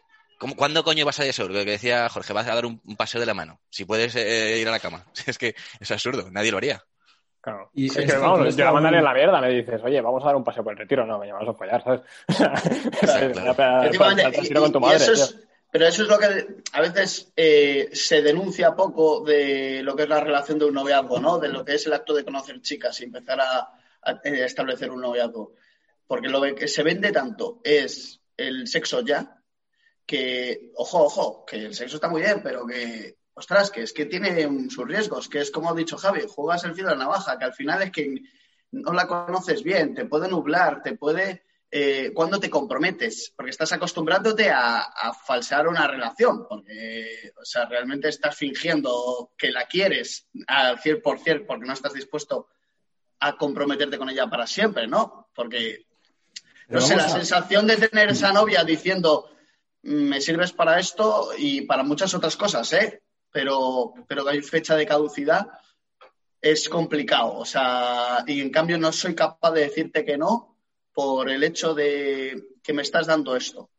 ¿cuándo coño vas a eso? Lo que decía Jorge, vas a dar un, paseo de la mano. Si puedes eh, ir a la cama. *laughs* Es que es absurdo, nadie lo haría. Claro. Y es que, vamos, yo la mandaré en la mierda, me dices, oye, vamos a dar un paseo por el retiro. No, me llamas a follar, ¿sabes? *laughs* pero eso es lo que a veces eh, se denuncia poco de lo que es la relación de un noviazgo, ¿no? De lo que es el acto de conocer chicas y empezar a, eh, establecer un noviazgo. Porque lo que se vende tanto es el sexo ya, que, ojo, ojo, que el sexo está muy bien, pero que, ostras, que es que tiene sus riesgos, que es como ha dicho Javi, juegas el filo de la navaja, que al final es que no la conoces bien, te puede nublar, te puede... Eh, cuando te comprometes, porque estás acostumbrándote a, a, falsear una relación, porque, o sea, realmente estás fingiendo que la quieres al 100% porque no estás dispuesto a comprometerte con ella para siempre, ¿no? Porque, no sé, la a... sensación de tener esa novia diciendo, me sirves para esto y para muchas otras cosas, ¿eh? Pero, pero que hay fecha de caducidad, es complicado. O sea, y en cambio no soy capaz de decirte que no por el hecho de que me estás dando esto.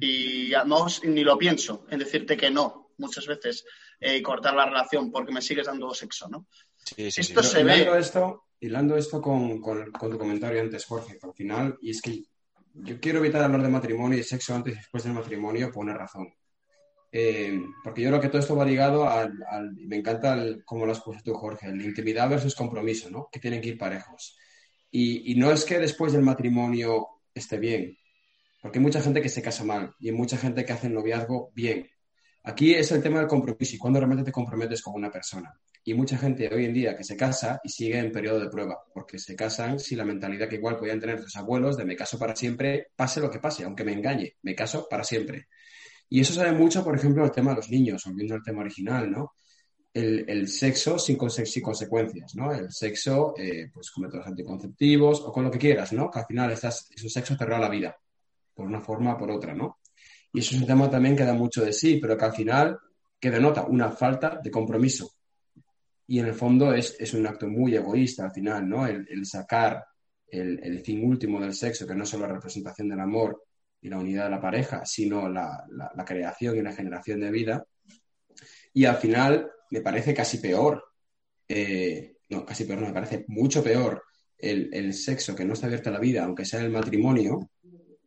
Y no, ni lo pienso en decirte que no muchas veces y eh, cortar la relación porque me sigues dando sexo, ¿no? Sí, sí, esto sí. se hilando ve. Esto, hilando esto con, con, con, tu comentario antes, Jorge, al final, y es que yo quiero evitar hablar de matrimonio y sexo antes y después del matrimonio por una razón. Eh, porque yo creo que todo esto va ligado al, me encanta el, como lo has puesto tú, Jorge, la intimidad versus compromiso, ¿no? Que tienen que ir parejos. Y, y, no es que después del matrimonio esté bien, porque hay mucha gente que se casa mal y hay mucha gente que hace el noviazgo bien. Aquí es el tema del compromiso y cuando realmente te comprometes con una persona. Y mucha gente hoy en día que se casa y sigue en periodo de prueba, porque se casan sin la mentalidad que igual podían tener sus abuelos de me caso para siempre, pase lo que pase, aunque me engañe, me caso para siempre. Y eso sale mucho, por ejemplo, el tema de los niños, volviendo al tema original, ¿no? El, el sexo sin, conse sin, consecuencias, ¿no? El sexo, eh, pues con métodos anticonceptivos o con lo que quieras, ¿no? Que al final estás, es un sexo te regala la vida, por una forma o por otra, ¿no? Y eso es un tema también que da mucho de sí, pero que al final que denota una falta de compromiso. Y en el fondo es, es un acto muy egoísta al final, ¿no? El, sacar el, el, fin último del sexo, que no es solo la representación del amor y la unidad de la pareja, sino la, la, la creación y la generación de vida. Y al final me parece casi peor, eh, no, casi peor, no, me parece mucho peor el, el, sexo que no está abierto a la vida, aunque sea el matrimonio,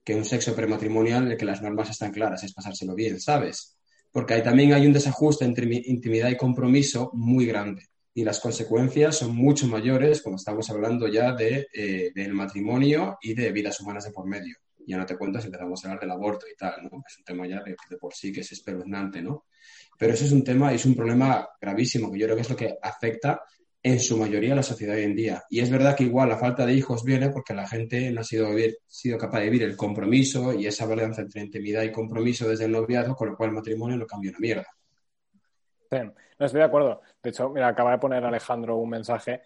que un sexo prematrimonial en el que las normas están claras, es pasárselo bien, ¿sabes? Porque ahí también hay un desajuste entre intimidad y compromiso muy grande. Y las consecuencias son mucho mayores cuando estamos hablando ya de, eh, del matrimonio y de vidas humanas de por medio. Ya no te cuento si empezamos a hablar del aborto y tal, ¿no? Es un tema ya de, de por sí que es espeluznante, ¿no? Pero eso es un tema, es un problema gravísimo, que yo creo que es lo que afecta en su mayoría a la sociedad hoy en día. Y es verdad que igual la falta de hijos viene porque la gente no ha sido, vivir, sido capaz de vivir el compromiso y esa balanza entre intimidad y compromiso desde el noviazgo, con lo cual el matrimonio no cambia una mierda. No estoy de acuerdo. De hecho, mira, acaba de poner Alejandro un mensaje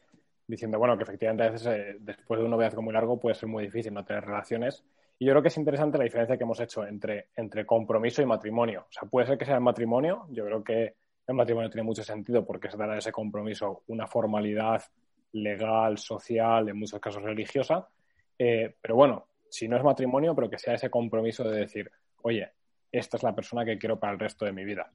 diciendo, bueno, que efectivamente a veces eh, después de un noviazgo muy largo puede ser muy difícil no tener relaciones. Y yo creo que es interesante la diferencia que hemos hecho entre, entre compromiso y matrimonio. O sea, puede ser que sea el matrimonio, yo creo que el matrimonio tiene mucho sentido porque se dará ese compromiso una formalidad legal, social, en muchos casos religiosa. Eh, pero bueno, si no es matrimonio, pero que sea ese compromiso de decir, oye, esta es la persona que quiero para el resto de mi vida.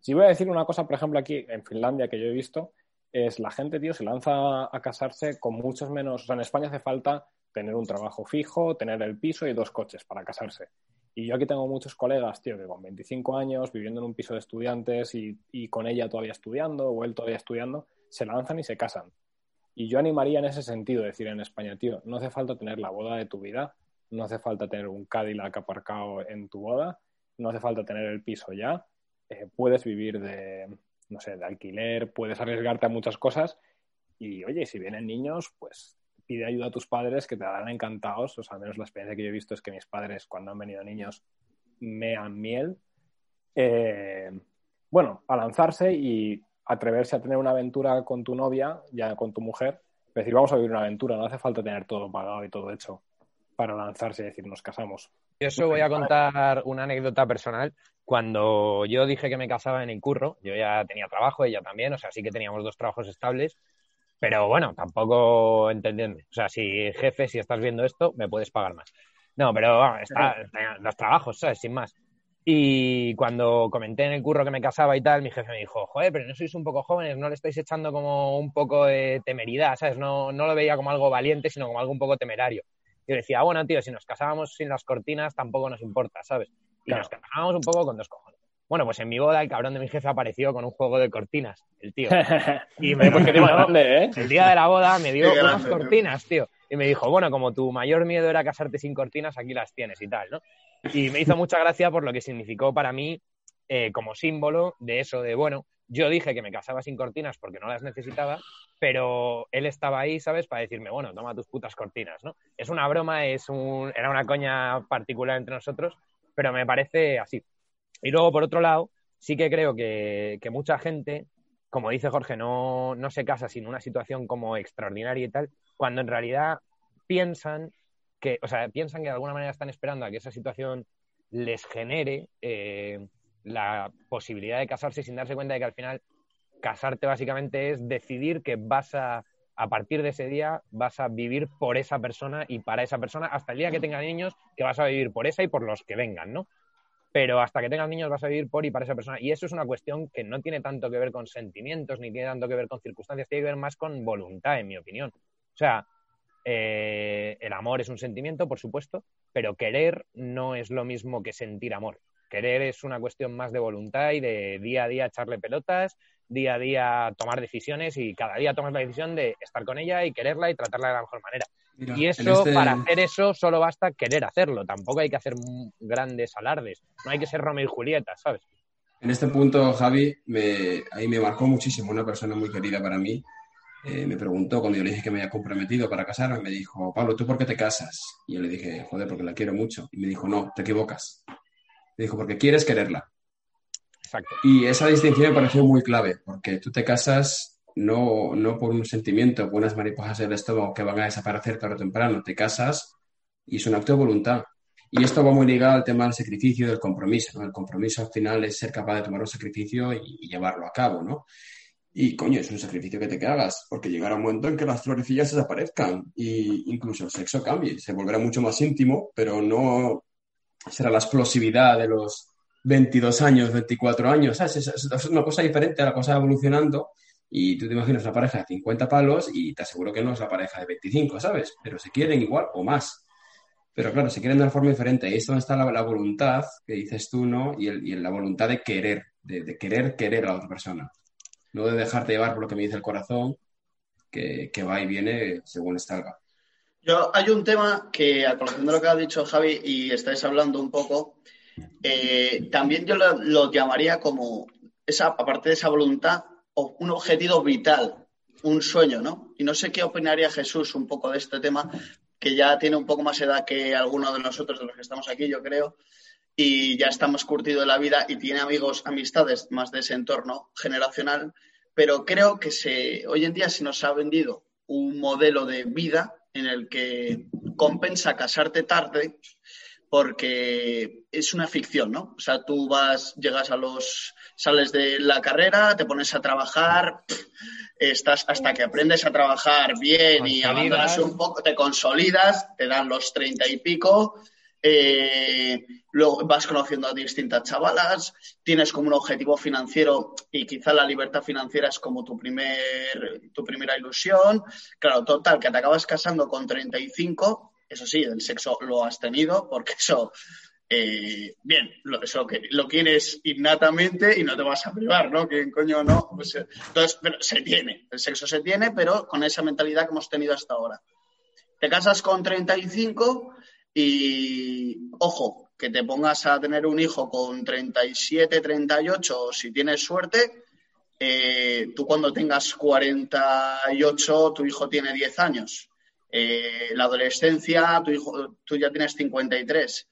Si voy a decir una cosa, por ejemplo, aquí en Finlandia que yo he visto, es la gente, tío, se lanza a casarse con muchos menos. O sea, en España hace falta tener un trabajo fijo, tener el piso y dos coches para casarse. Y yo aquí tengo muchos colegas, tío, que con 25 años, viviendo en un piso de estudiantes y, y, con ella todavía estudiando o él todavía estudiando, se lanzan y se casan. Y yo animaría en ese sentido, decir en España, tío, no hace falta tener la boda de tu vida, no hace falta tener un Cadillac aparcado en tu boda, no hace falta tener el piso ya, eh, puedes vivir de, no sé, de alquiler, puedes arriesgarte a muchas cosas y, oye, si vienen niños, pues pide ayuda a tus padres que te darán encantados. O sea, al menos la experiencia que yo he visto es que mis padres, cuando han venido niños, mean miel. Eh, bueno, a lanzarse y atreverse a tener una aventura con tu novia, ya con tu mujer. Es decir, vamos a vivir una aventura, no hace falta tener todo pagado y todo hecho para lanzarse y decir, nos casamos. Yo eso voy a contar una anécdota personal. Cuando yo dije que me casaba en el curro, yo ya tenía trabajo, ella también, o sea, sí que teníamos dos trabajos estables. Pero bueno, tampoco entendiendo. O sea, si jefe, si estás viendo esto, me puedes pagar más. No, pero bueno, está, está, los trabajos, ¿sabes? Sin más. Y cuando comenté en el curro que me casaba y tal, mi jefe me dijo, joder, pero no sois un poco jóvenes, no le estáis echando como un poco de temeridad, ¿sabes? No, no lo veía como algo valiente, sino como algo un poco temerario. Yo decía, bueno, tío, si nos casábamos sin las cortinas tampoco nos importa, ¿sabes? Y claro. nos casábamos un poco con dos cojones. Bueno, pues en mi boda el cabrón de mi jefe apareció con un juego de cortinas, el tío. *laughs* Y me dijo, grande, ¿eh? el día de la boda me dio Qué unas grande, cortinas, tío. Y me dijo, bueno, como tu mayor miedo era casarte sin cortinas, aquí las tienes y tal, ¿no? Y me hizo mucha gracia por lo que significó para mí eh, como símbolo de eso, de, bueno, Yo dije que me casaba sin cortinas porque no las necesitaba, pero él estaba ahí, ¿sabes? Para decirme, bueno, toma tus putas cortinas, ¿no? Es una broma, es un, era una coña particular entre nosotros, pero me parece así. Y luego, por otro lado, sí que creo que, que mucha gente, como dice Jorge, no, no se casa sin una situación como extraordinaria y tal, cuando en realidad piensan que, o sea, piensan que de alguna manera están esperando a que esa situación les genere eh, la posibilidad de casarse sin darse cuenta de que al final casarte básicamente es decidir que vas a, a partir de ese día, vas a vivir por esa persona y para esa persona hasta el día que tenga niños, que vas a vivir por esa y por los que vengan, ¿no? Pero hasta que tengas niños vas a vivir por y para esa persona. Y eso es una cuestión que no tiene tanto que ver con sentimientos ni tiene tanto que ver con circunstancias, tiene que ver más con voluntad, en mi opinión. O sea, eh, el amor es un sentimiento, por supuesto, pero querer no es lo mismo que sentir amor. Querer es una cuestión más de voluntad y de día a día echarle pelotas, día a día tomar decisiones y cada día tomas la decisión de estar con ella y quererla y tratarla de la mejor manera. Mira, y eso, este- para hacer eso, solo basta querer hacerlo. Tampoco hay que hacer grandes alardes. No hay que ser Romeo y Julieta, ¿sabes? En este punto, Javi, me, ahí me marcó muchísimo una persona muy querida para mí. Eh, me preguntó cuando yo le dije que me había comprometido para casarme, me dijo, Pablo, ¿tú por qué te casas? Y yo le dije, joder, porque la quiero mucho. Y me dijo, no, te equivocas. Dijo, porque quieres quererla. Exacto. Y esa distinción me pareció muy clave, porque tú te casas no, no por un sentimiento, por unas mariposas del estómago que van a desaparecer tarde o temprano, te casas y es un acto de voluntad. Y esto va muy ligado al tema del sacrificio y del compromiso, ¿no? El compromiso al final es ser capaz de tomar un sacrificio y, y llevarlo a cabo, ¿no? Y coño, es un sacrificio que te hagas, porque llegará un momento en que las florecillas desaparezcan y incluso el sexo cambie, se volverá mucho más íntimo, pero no será la explosividad de los 22 años, 24 años, ¿sabes? Es, una cosa diferente, la cosa evolucionando y tú te imaginas una pareja de 50 palos y te aseguro que no es la pareja de 25, ¿sabes? Pero se quieren igual o más. Pero claro, se quieren de una forma diferente. Y es donde está la, la voluntad que dices tú, ¿no? Y, el- la voluntad de querer, de, querer querer a la otra persona. No de dejarte llevar por lo que me dice el corazón, que, va y viene según salga. Yo, hay un tema que, a colación de lo que ha dicho Javi y estáis hablando un poco, eh, también yo lo, llamaría como, esa, aparte de esa voluntad, un objetivo vital, un sueño, ¿no? Y no sé qué opinaría Jesús un poco de este tema, que ya tiene un poco más edad que alguno de nosotros, de los que estamos aquí, yo creo, y ya está más curtido de la vida y tiene amigos, amistades más de ese entorno generacional, pero creo que se, hoy en día se nos ha vendido un modelo de vida en el que compensa casarte tarde porque es una ficción, ¿no? O sea, tú vas, llegas a los, sales de la carrera, te pones a trabajar, estás hasta que aprendes a trabajar bien y abandonas un poco, te consolidas, te dan los treinta y pico, eh, luego vas conociendo a distintas chavalas, tienes como un objetivo financiero y quizá la libertad financiera es como tu, primer, tu primera ilusión. Claro, total, que te acabas casando con 35, eso sí, el sexo lo has tenido, porque eso, eh, bien, lo, eso que lo quieres innatamente y no te vas a privar, ¿no? ¿Quién coño no? Pues, eh, entonces, pero se tiene, el sexo se tiene, pero con esa mentalidad que hemos tenido hasta ahora. Te casas con 35 y, ojo, que te pongas a tener un hijo con 37, 38, si tienes suerte, eh, tú cuando tengas 48, tu hijo tiene 10 años. Eh, la adolescencia, tu hijo, tú ya tienes 53.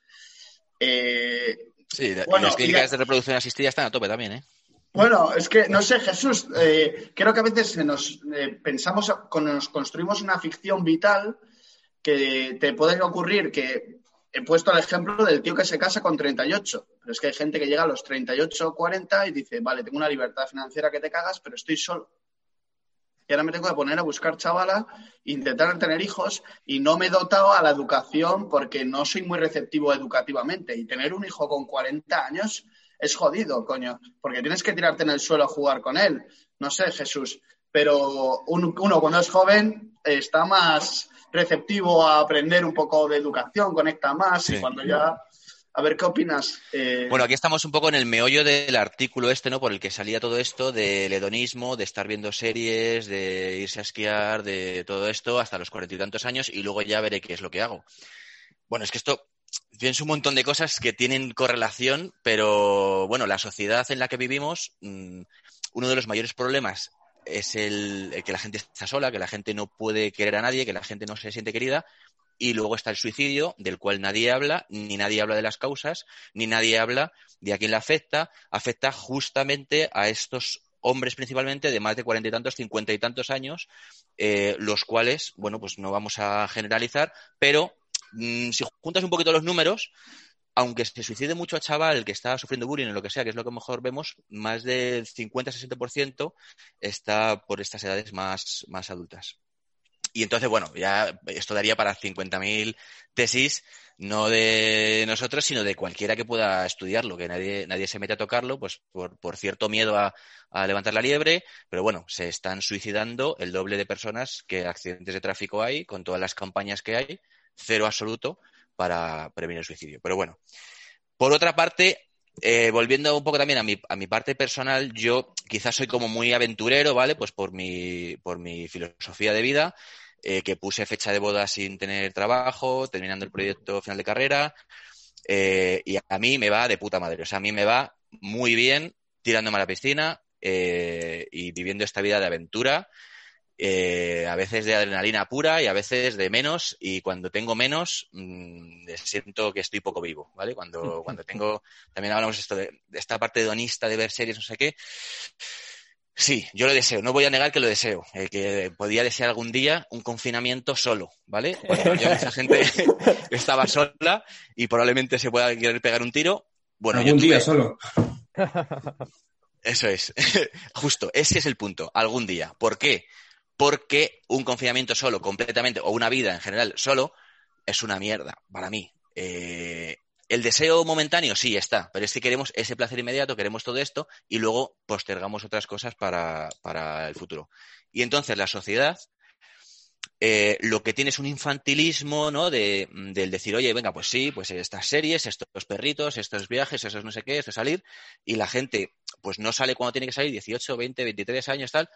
Eh, Sí, y Bueno, las clínicas ya- de reproducción asistida están a tope también, ¿eh? bueno, es que no sé, Jesús, eh, creo que a veces nos eh, pensamos, nos construimos una ficción vital que te puede ocurrir que he puesto el ejemplo del tío que se casa con 38, pero es que hay gente que llega a los 38 o 40 y dice, vale, tengo una libertad financiera que te cagas, pero estoy solo. Y ahora me tengo que poner a buscar chavala, intentar tener hijos y no me he dotado a la educación porque no soy muy receptivo educativamente. Y tener un hijo con 40 años es jodido, coño, porque tienes que tirarte en el suelo a jugar con él. No sé, Jesús, pero un- uno cuando es joven está más receptivo a aprender un poco de educación, conecta más y cuando ya... A ver, ¿qué opinas? Eh, Bueno, aquí estamos un poco en el meollo del artículo este, ¿no? Por el que salía todo esto del hedonismo, de estar viendo series, de irse a esquiar, de todo esto hasta los cuarenta y tantos años y luego ya veré qué es lo que hago. Bueno, es que esto pienso un montón de cosas que tienen correlación, pero bueno, la sociedad en la que vivimos mm, uno de los mayores problemas es el, que la gente está sola, que la gente no puede querer a nadie, que la gente no se siente querida. Y luego está el suicidio, del cual nadie habla, ni nadie habla de las causas, ni nadie habla de a quién le afecta. Afecta justamente a estos hombres principalmente de más de cuarenta y tantos, cincuenta y tantos años, eh, los cuales, bueno, pues no vamos a generalizar, pero mmm, si juntas un poquito los números, aunque se suicide mucho a chaval que está sufriendo bullying o lo que sea, que es lo que mejor vemos, más del 50-60% está por estas edades más, más adultas. Y entonces, bueno, ya esto daría para 50.000 tesis, no de nosotros, sino de cualquiera que pueda estudiarlo, que nadie, nadie se mete a tocarlo, pues por, por cierto miedo a, a, levantar la liebre, pero bueno, se están suicidando el doble de personas que accidentes de tráfico hay, con todas las campañas que hay, cero absoluto para prevenir el suicidio. Pero bueno, por otra parte, eh, volviendo un poco también a mi, a mi, parte personal, yo quizás soy como muy aventurero, ¿vale? Pues por mi, por mi filosofía de vida, eh, que puse fecha de boda sin tener trabajo, terminando el proyecto final de carrera, eh, y a mí me va de puta madre. O sea, a mí me va muy bien tirándome a la piscina y viviendo esta vida de aventura eh, a veces de adrenalina pura y a veces de menos y cuando tengo menos mmm, siento que estoy poco vivo, ¿vale? Cuando, *laughs* cuando tengo, también hablamos esto de, de, esta parte hedonista de ver series, no sé qué. Sí, yo lo deseo, no voy a negar que lo deseo, eh, que podía desear algún día un confinamiento solo, ¿vale? Bueno, yo, esa gente estaba sola y probablemente se pueda querer pegar un tiro. Bueno, algún yo día solo. Eso es, *laughs* justo, ese es el punto, algún día. ¿Por qué? Porque un confinamiento solo, completamente, o una vida en general solo, es una mierda para mí. Eh, el deseo momentáneo sí está, pero es que queremos ese placer inmediato, queremos todo esto y luego postergamos otras cosas para, para el futuro. Y entonces la sociedad eh, lo que tiene es un infantilismo, ¿no? De, del decir, oye, venga, pues sí, pues estas series, estos perritos, estos viajes, esos no sé qué, esto salir, y la gente, pues no sale cuando tiene que salir, 18, 20, 23 años, tal,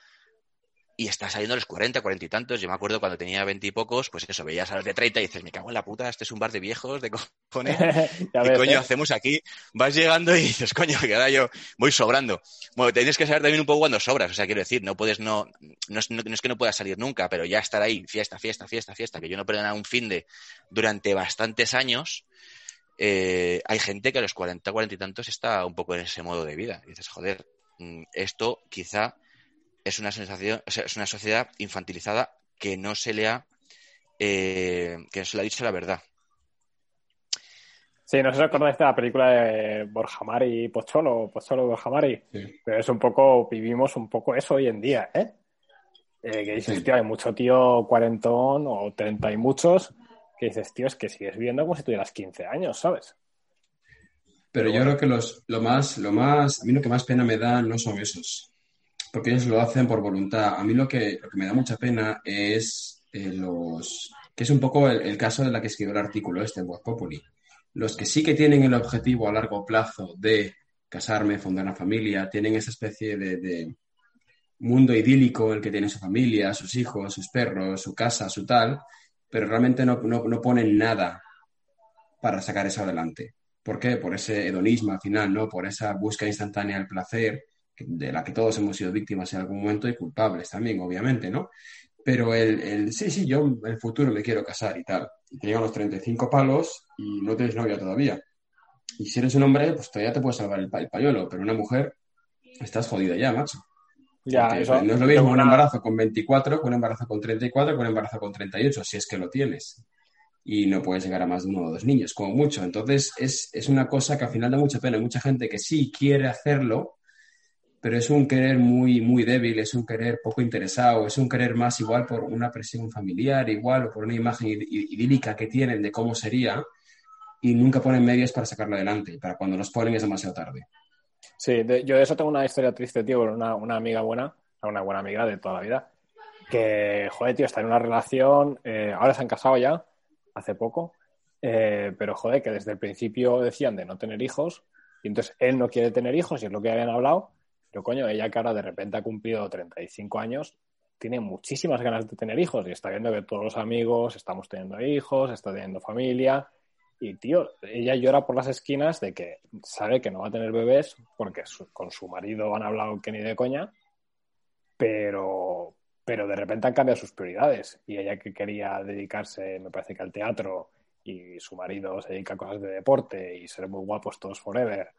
y está saliendo a los 40, 40 y tantos. Yo me acuerdo cuando tenía 20 y pocos, pues eso, veías a los de 30 y dices, me cago en la puta, este es un bar de viejos, de cojones. *laughs* *laughs* ¿Qué ves, coño eh? hacemos aquí? Vas llegando y dices, coño, que ahora yo voy sobrando. Bueno, tienes que saber también un poco cuando sobras, o sea, quiero decir, no puedes, no, no es, no, no es que no puedas salir nunca, pero ya estar ahí, fiesta, fiesta, fiesta, fiesta, que yo no perdiera un fin de durante bastantes años. Eh, hay gente que a los 40, 40 y tantos está un poco en ese modo de vida. Y dices, joder, mm, esto quizá es una sensación, o sea, es una sociedad infantilizada que no se le ha eh, que no se le ha dicho la verdad. Sí, no sé si acordáis de la película de Borja Mari y Pocholo, Pocholo Borja Mari, sí. pero es un poco, vivimos un poco eso hoy en día, ¿eh? eh que dices, sí. tío, hay mucho tío cuarentón o treinta y muchos, que dices, tío, es que sigues viviendo como si tuvieras 15 años, ¿sabes? Pero, Pero yo bueno. creo que los, lo más, lo más, a mí lo que más pena me da no son esos, porque ellos lo hacen por voluntad. A mí lo que, lo que me da mucha pena es eh, los que es un poco el, caso de la que escribió el artículo este, Voz Populi. Los que sí que tienen el objetivo a largo plazo de casarme, fundar una familia, tienen esa especie de, mundo idílico, el que tiene su familia, sus hijos, sus perros, su casa, su tal, pero realmente no, no, no ponen nada para sacar eso adelante. ¿Por qué? Por ese hedonismo al final, ¿no? Por esa búsqueda instantánea del placer, de la que todos hemos sido víctimas en algún momento y culpables también, obviamente, ¿no? Pero el, el sí, sí, yo en el futuro me quiero casar y tal. Y te llegan los 35 palos y no tienes novia todavía. Y si eres un hombre, pues todavía te puede salvar el, el pañuelo, pero una mujer, estás jodida ya, macho. Ya, eso, no es lo mismo un embarazo con 24 que un embarazo con 34 que un embarazo con 38, si es que lo tienes. Y no puedes llegar a más de uno o dos niños, como mucho. Entonces, es, es una cosa que al final da mucha pena. Hay mucha gente que sí quiere hacerlo, pero es un querer muy, muy débil, es un querer poco interesado, es un querer más igual por una presión familiar, igual, o por una imagen idílica que tienen de cómo sería, y nunca ponen medios para sacarlo adelante. Para cuando los ponen es demasiado tarde. Sí, yo de eso tengo una historia triste, tío, con una, una, amiga buena, una buena amiga de toda la vida, que, joder, tío, está en una relación, eh, ahora se han casado ya, hace poco, eh, pero, joder, que desde el principio decían de no tener hijos, y entonces él no quiere tener hijos, y es lo que habían hablado, pero coño, ella que ahora de repente ha cumplido 35 años, tiene muchísimas ganas de tener hijos y está viendo que todos los amigos estamos teniendo hijos, está teniendo familia Y, tío, ella llora por las esquinas de que sabe que no va a tener bebés porque con su marido han hablado que ni de coña, pero, pero de repente han cambiado sus prioridades. Y ella que quería dedicarse, me parece que al teatro, y su marido se dedica a cosas de deporte y ser muy guapos todos forever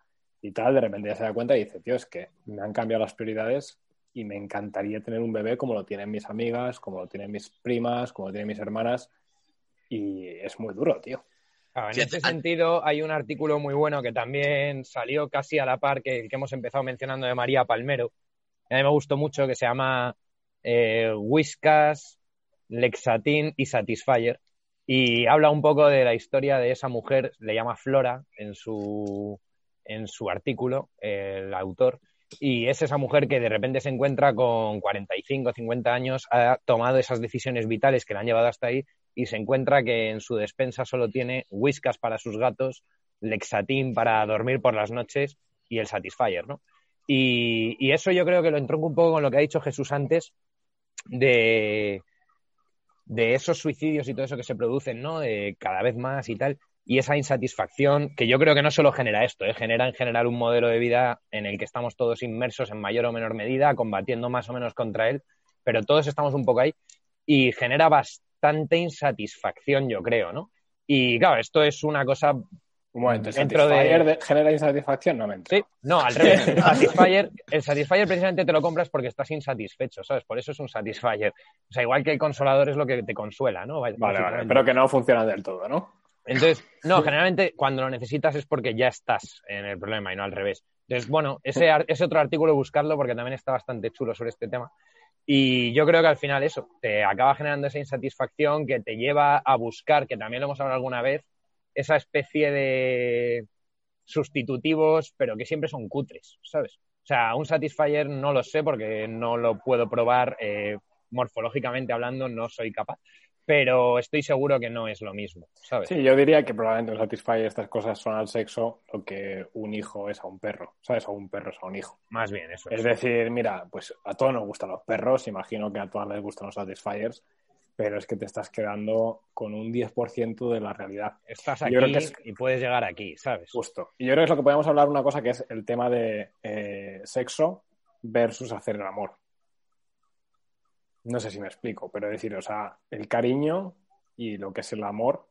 y tal, de repente ya se da cuenta y dice, tío, es que me han cambiado las prioridades y me encantaría tener un bebé como lo tienen mis amigas, como lo tienen mis primas, como lo tienen mis hermanas. Y es muy duro, tío. en ese sentido, hay un artículo muy bueno que también salió casi a la par que el que hemos empezado mencionando de María Palmero. A mí me gustó mucho, que se llama eh, Whiskas, Lexatin y Satisfyer. Y habla un poco de la historia de esa mujer, le llama Flora en su, en su artículo, el autor, y es esa mujer que de repente se encuentra con 45, 50 años, ha tomado esas decisiones vitales que la han llevado hasta ahí y se encuentra que en su despensa solo tiene whiskas para sus gatos, Lexatin para dormir por las noches y el Satisfyer, ¿no? Y, y eso yo creo que lo entronco un poco con lo que ha dicho Jesús antes de, de esos suicidios y todo eso que se producen, ¿no? Cada vez más y tal. Y esa insatisfacción, que yo creo que no solo genera esto, ¿eh? genera en general un modelo de vida en el que estamos todos inmersos en mayor o menor medida, combatiendo más o menos contra él, pero todos estamos un poco ahí y genera bastante insatisfacción, yo creo, ¿no? Y claro, esto es una cosa un momento, ¿el Satisfyer genera insatisfacción? No me Sí, no, al revés. El Satisfyer, el Satisfyer precisamente te lo compras porque estás insatisfecho, ¿sabes? Por eso es un Satisfyer. O sea, igual que el consolador es lo que te consuela, ¿no? Vale, vale, pero que no funciona del todo, ¿no? Entonces, no, generalmente cuando lo necesitas es porque ya estás en el problema y no al revés. Entonces, bueno, ese, ese otro artículo buscarlo porque también está bastante chulo sobre este tema. Y yo creo que al final eso, te acaba generando esa insatisfacción que te lleva a buscar, que también lo hemos hablado alguna vez, esa especie de sustitutivos, pero que siempre son cutres, ¿sabes? O sea, un Satisfyer no lo sé porque no lo puedo probar eh, morfológicamente hablando, no soy capaz, pero estoy seguro que no es lo mismo, ¿sabes? Sí, yo diría que probablemente un Satisfyer estas cosas son al sexo lo que un hijo es a un perro, ¿sabes? O un perro es a un hijo. Más bien, eso. Es, es decir, mira, pues a todos nos gustan los perros, imagino que a todas les gustan los Satisfyers, pero es que te estás quedando con un 10% de la realidad. Estás aquí y puedes llegar aquí, ¿sabes? Justo. Y yo creo que es lo que podemos hablar una cosa que es el tema de eh, sexo versus hacer el amor. No sé si me explico, pero decir, o sea, el cariño y lo que es el amor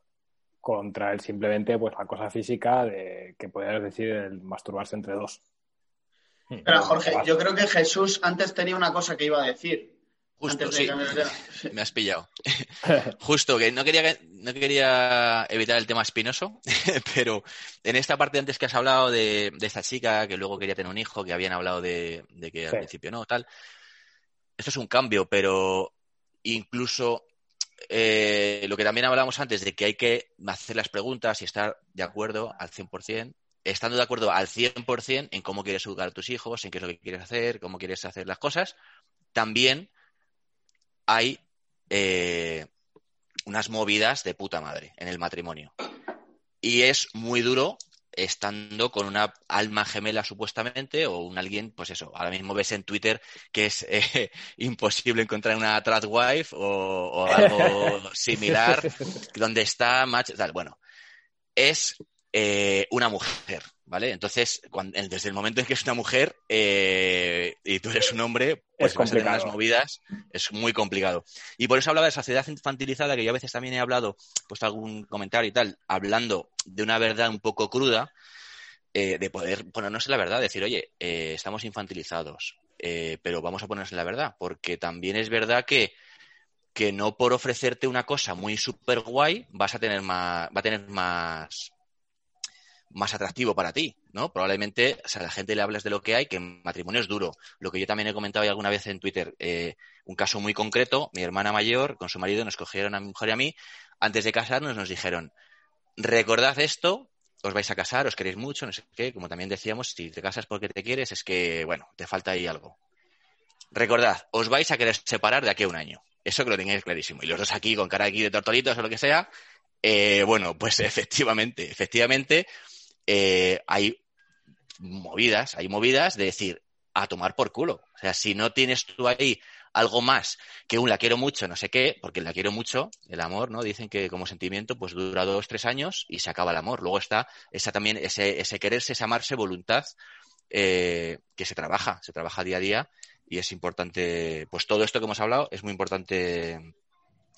contra el simplemente pues la cosa física de que podrías decir el masturbarse entre dos. Pero Jorge, yo creo que Jesús antes tenía una cosa que iba a decir. Justo, sí. *laughs* Me has pillado. *laughs* Justo, que no quería, no quería evitar el tema espinoso, *laughs* pero en esta parte antes que has hablado de, esta chica que luego quería tener un hijo, que habían hablado de, que al principio no, tal. Esto es un cambio, pero incluso eh, lo que también hablábamos antes de que hay que hacer las preguntas y estar de acuerdo al 100%, estando de acuerdo al 100% en cómo quieres educar a tus hijos, en qué es lo que quieres hacer, cómo quieres hacer las cosas, también hay eh, unas movidas de puta madre en el matrimonio. Y es muy duro estando con una alma gemela supuestamente o un alguien, pues eso, ahora mismo ves en Twitter que es eh, *laughs* imposible encontrar una trad wife o, algo *laughs* similar donde está match, tal. Bueno, es eh, una mujer, ¿vale? Entonces, desde el momento en que es una mujer eh, y tú eres un hombre, pues vas a tener las movidas, es muy complicado. Y por eso hablaba de sociedad infantilizada, que yo a veces también he hablado, puesto algún comentario y tal, hablando de una verdad un poco cruda, eh, de poder ponernos en la verdad, decir, oye, estamos infantilizados, pero vamos a ponernos en la verdad, porque también es verdad que que no por ofrecerte una cosa muy super guay vas a tener más, va a tener más, más atractivo para ti, ¿no? Probablemente, o sea, a la gente le hablas de lo que hay, que matrimonio es duro. Lo que yo también he comentado alguna vez en Twitter, eh, un caso muy concreto, mi hermana mayor con su marido nos cogieron a mi mujer y a mí, antes de casarnos nos dijeron, recordad esto, os vais a casar, os queréis mucho, no sé qué, como también decíamos, si te casas porque te quieres, es que, bueno, te falta ahí algo. Recordad, os vais a querer separar de aquí a un año. Eso que lo tengáis clarísimo. Y los dos aquí con cara aquí de tortolitos o lo que sea, eh, bueno, pues *laughs* efectivamente, efectivamente, eh, hay movidas, hay movidas de decir, a tomar por culo. O sea, si no tienes tú ahí algo más que un la quiero mucho, no sé qué, porque la quiero mucho, el amor, ¿no? Dicen que como sentimiento, pues dura dos, tres años y se acaba el amor. Luego está esa también, ese, ese quererse, ese amarse, voluntad, eh, que se trabaja, se trabaja día a día y es importante, pues todo esto que hemos hablado es muy importante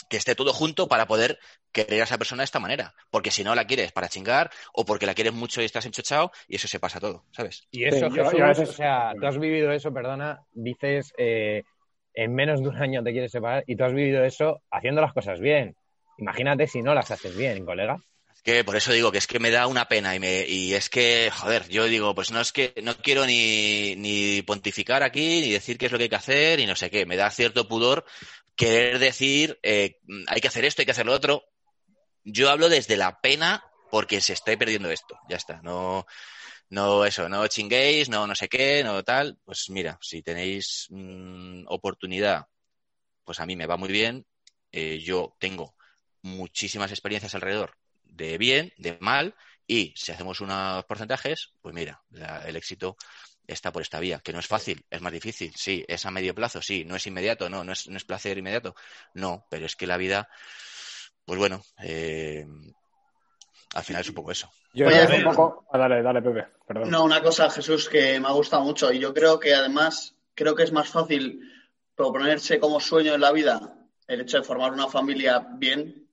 que esté todo junto para poder querer a esa persona de esta manera. Porque si no la quieres para chingar o porque la quieres mucho y estás enchochado y eso se pasa todo, ¿sabes? Y eso, Sí, Jesús, yo a veces- o sea, tú has vivido eso, perdona, dices, eh, en menos de un año te quieres separar y tú has vivido eso haciendo las cosas bien. Imagínate si no las haces bien, colega. Es que por eso digo que es que me da una pena y, me, y es que, joder, yo digo, pues no es que no quiero ni, ni pontificar aquí, ni decir qué es lo que hay que hacer, y no sé qué. Me da cierto pudor querer decir, eh, hay que hacer esto, hay que hacer lo otro. Yo hablo desde la pena porque se está perdiendo esto. Ya está. No, no eso, no chinguéis, no no sé qué, no tal. Pues mira, si tenéis mm, oportunidad, pues a mí me va muy bien. Eh, yo tengo muchísimas experiencias alrededor de bien, de mal, y si hacemos unos porcentajes, pues mira, el éxito está por esta vía, que no es fácil, es más difícil, sí, es a medio plazo, sí, no es inmediato, no, no es, no es placer inmediato, no, pero es que la vida, pues bueno, eh, al final es un poco eso. Yo Oye, creo que es pero- un poco. ah, dale, dale, Pepe, perdón. No, una cosa, Jesús, que me ha gustado mucho y yo creo que además creo que es más fácil proponerse como sueño en la vida el hecho de formar una familia bien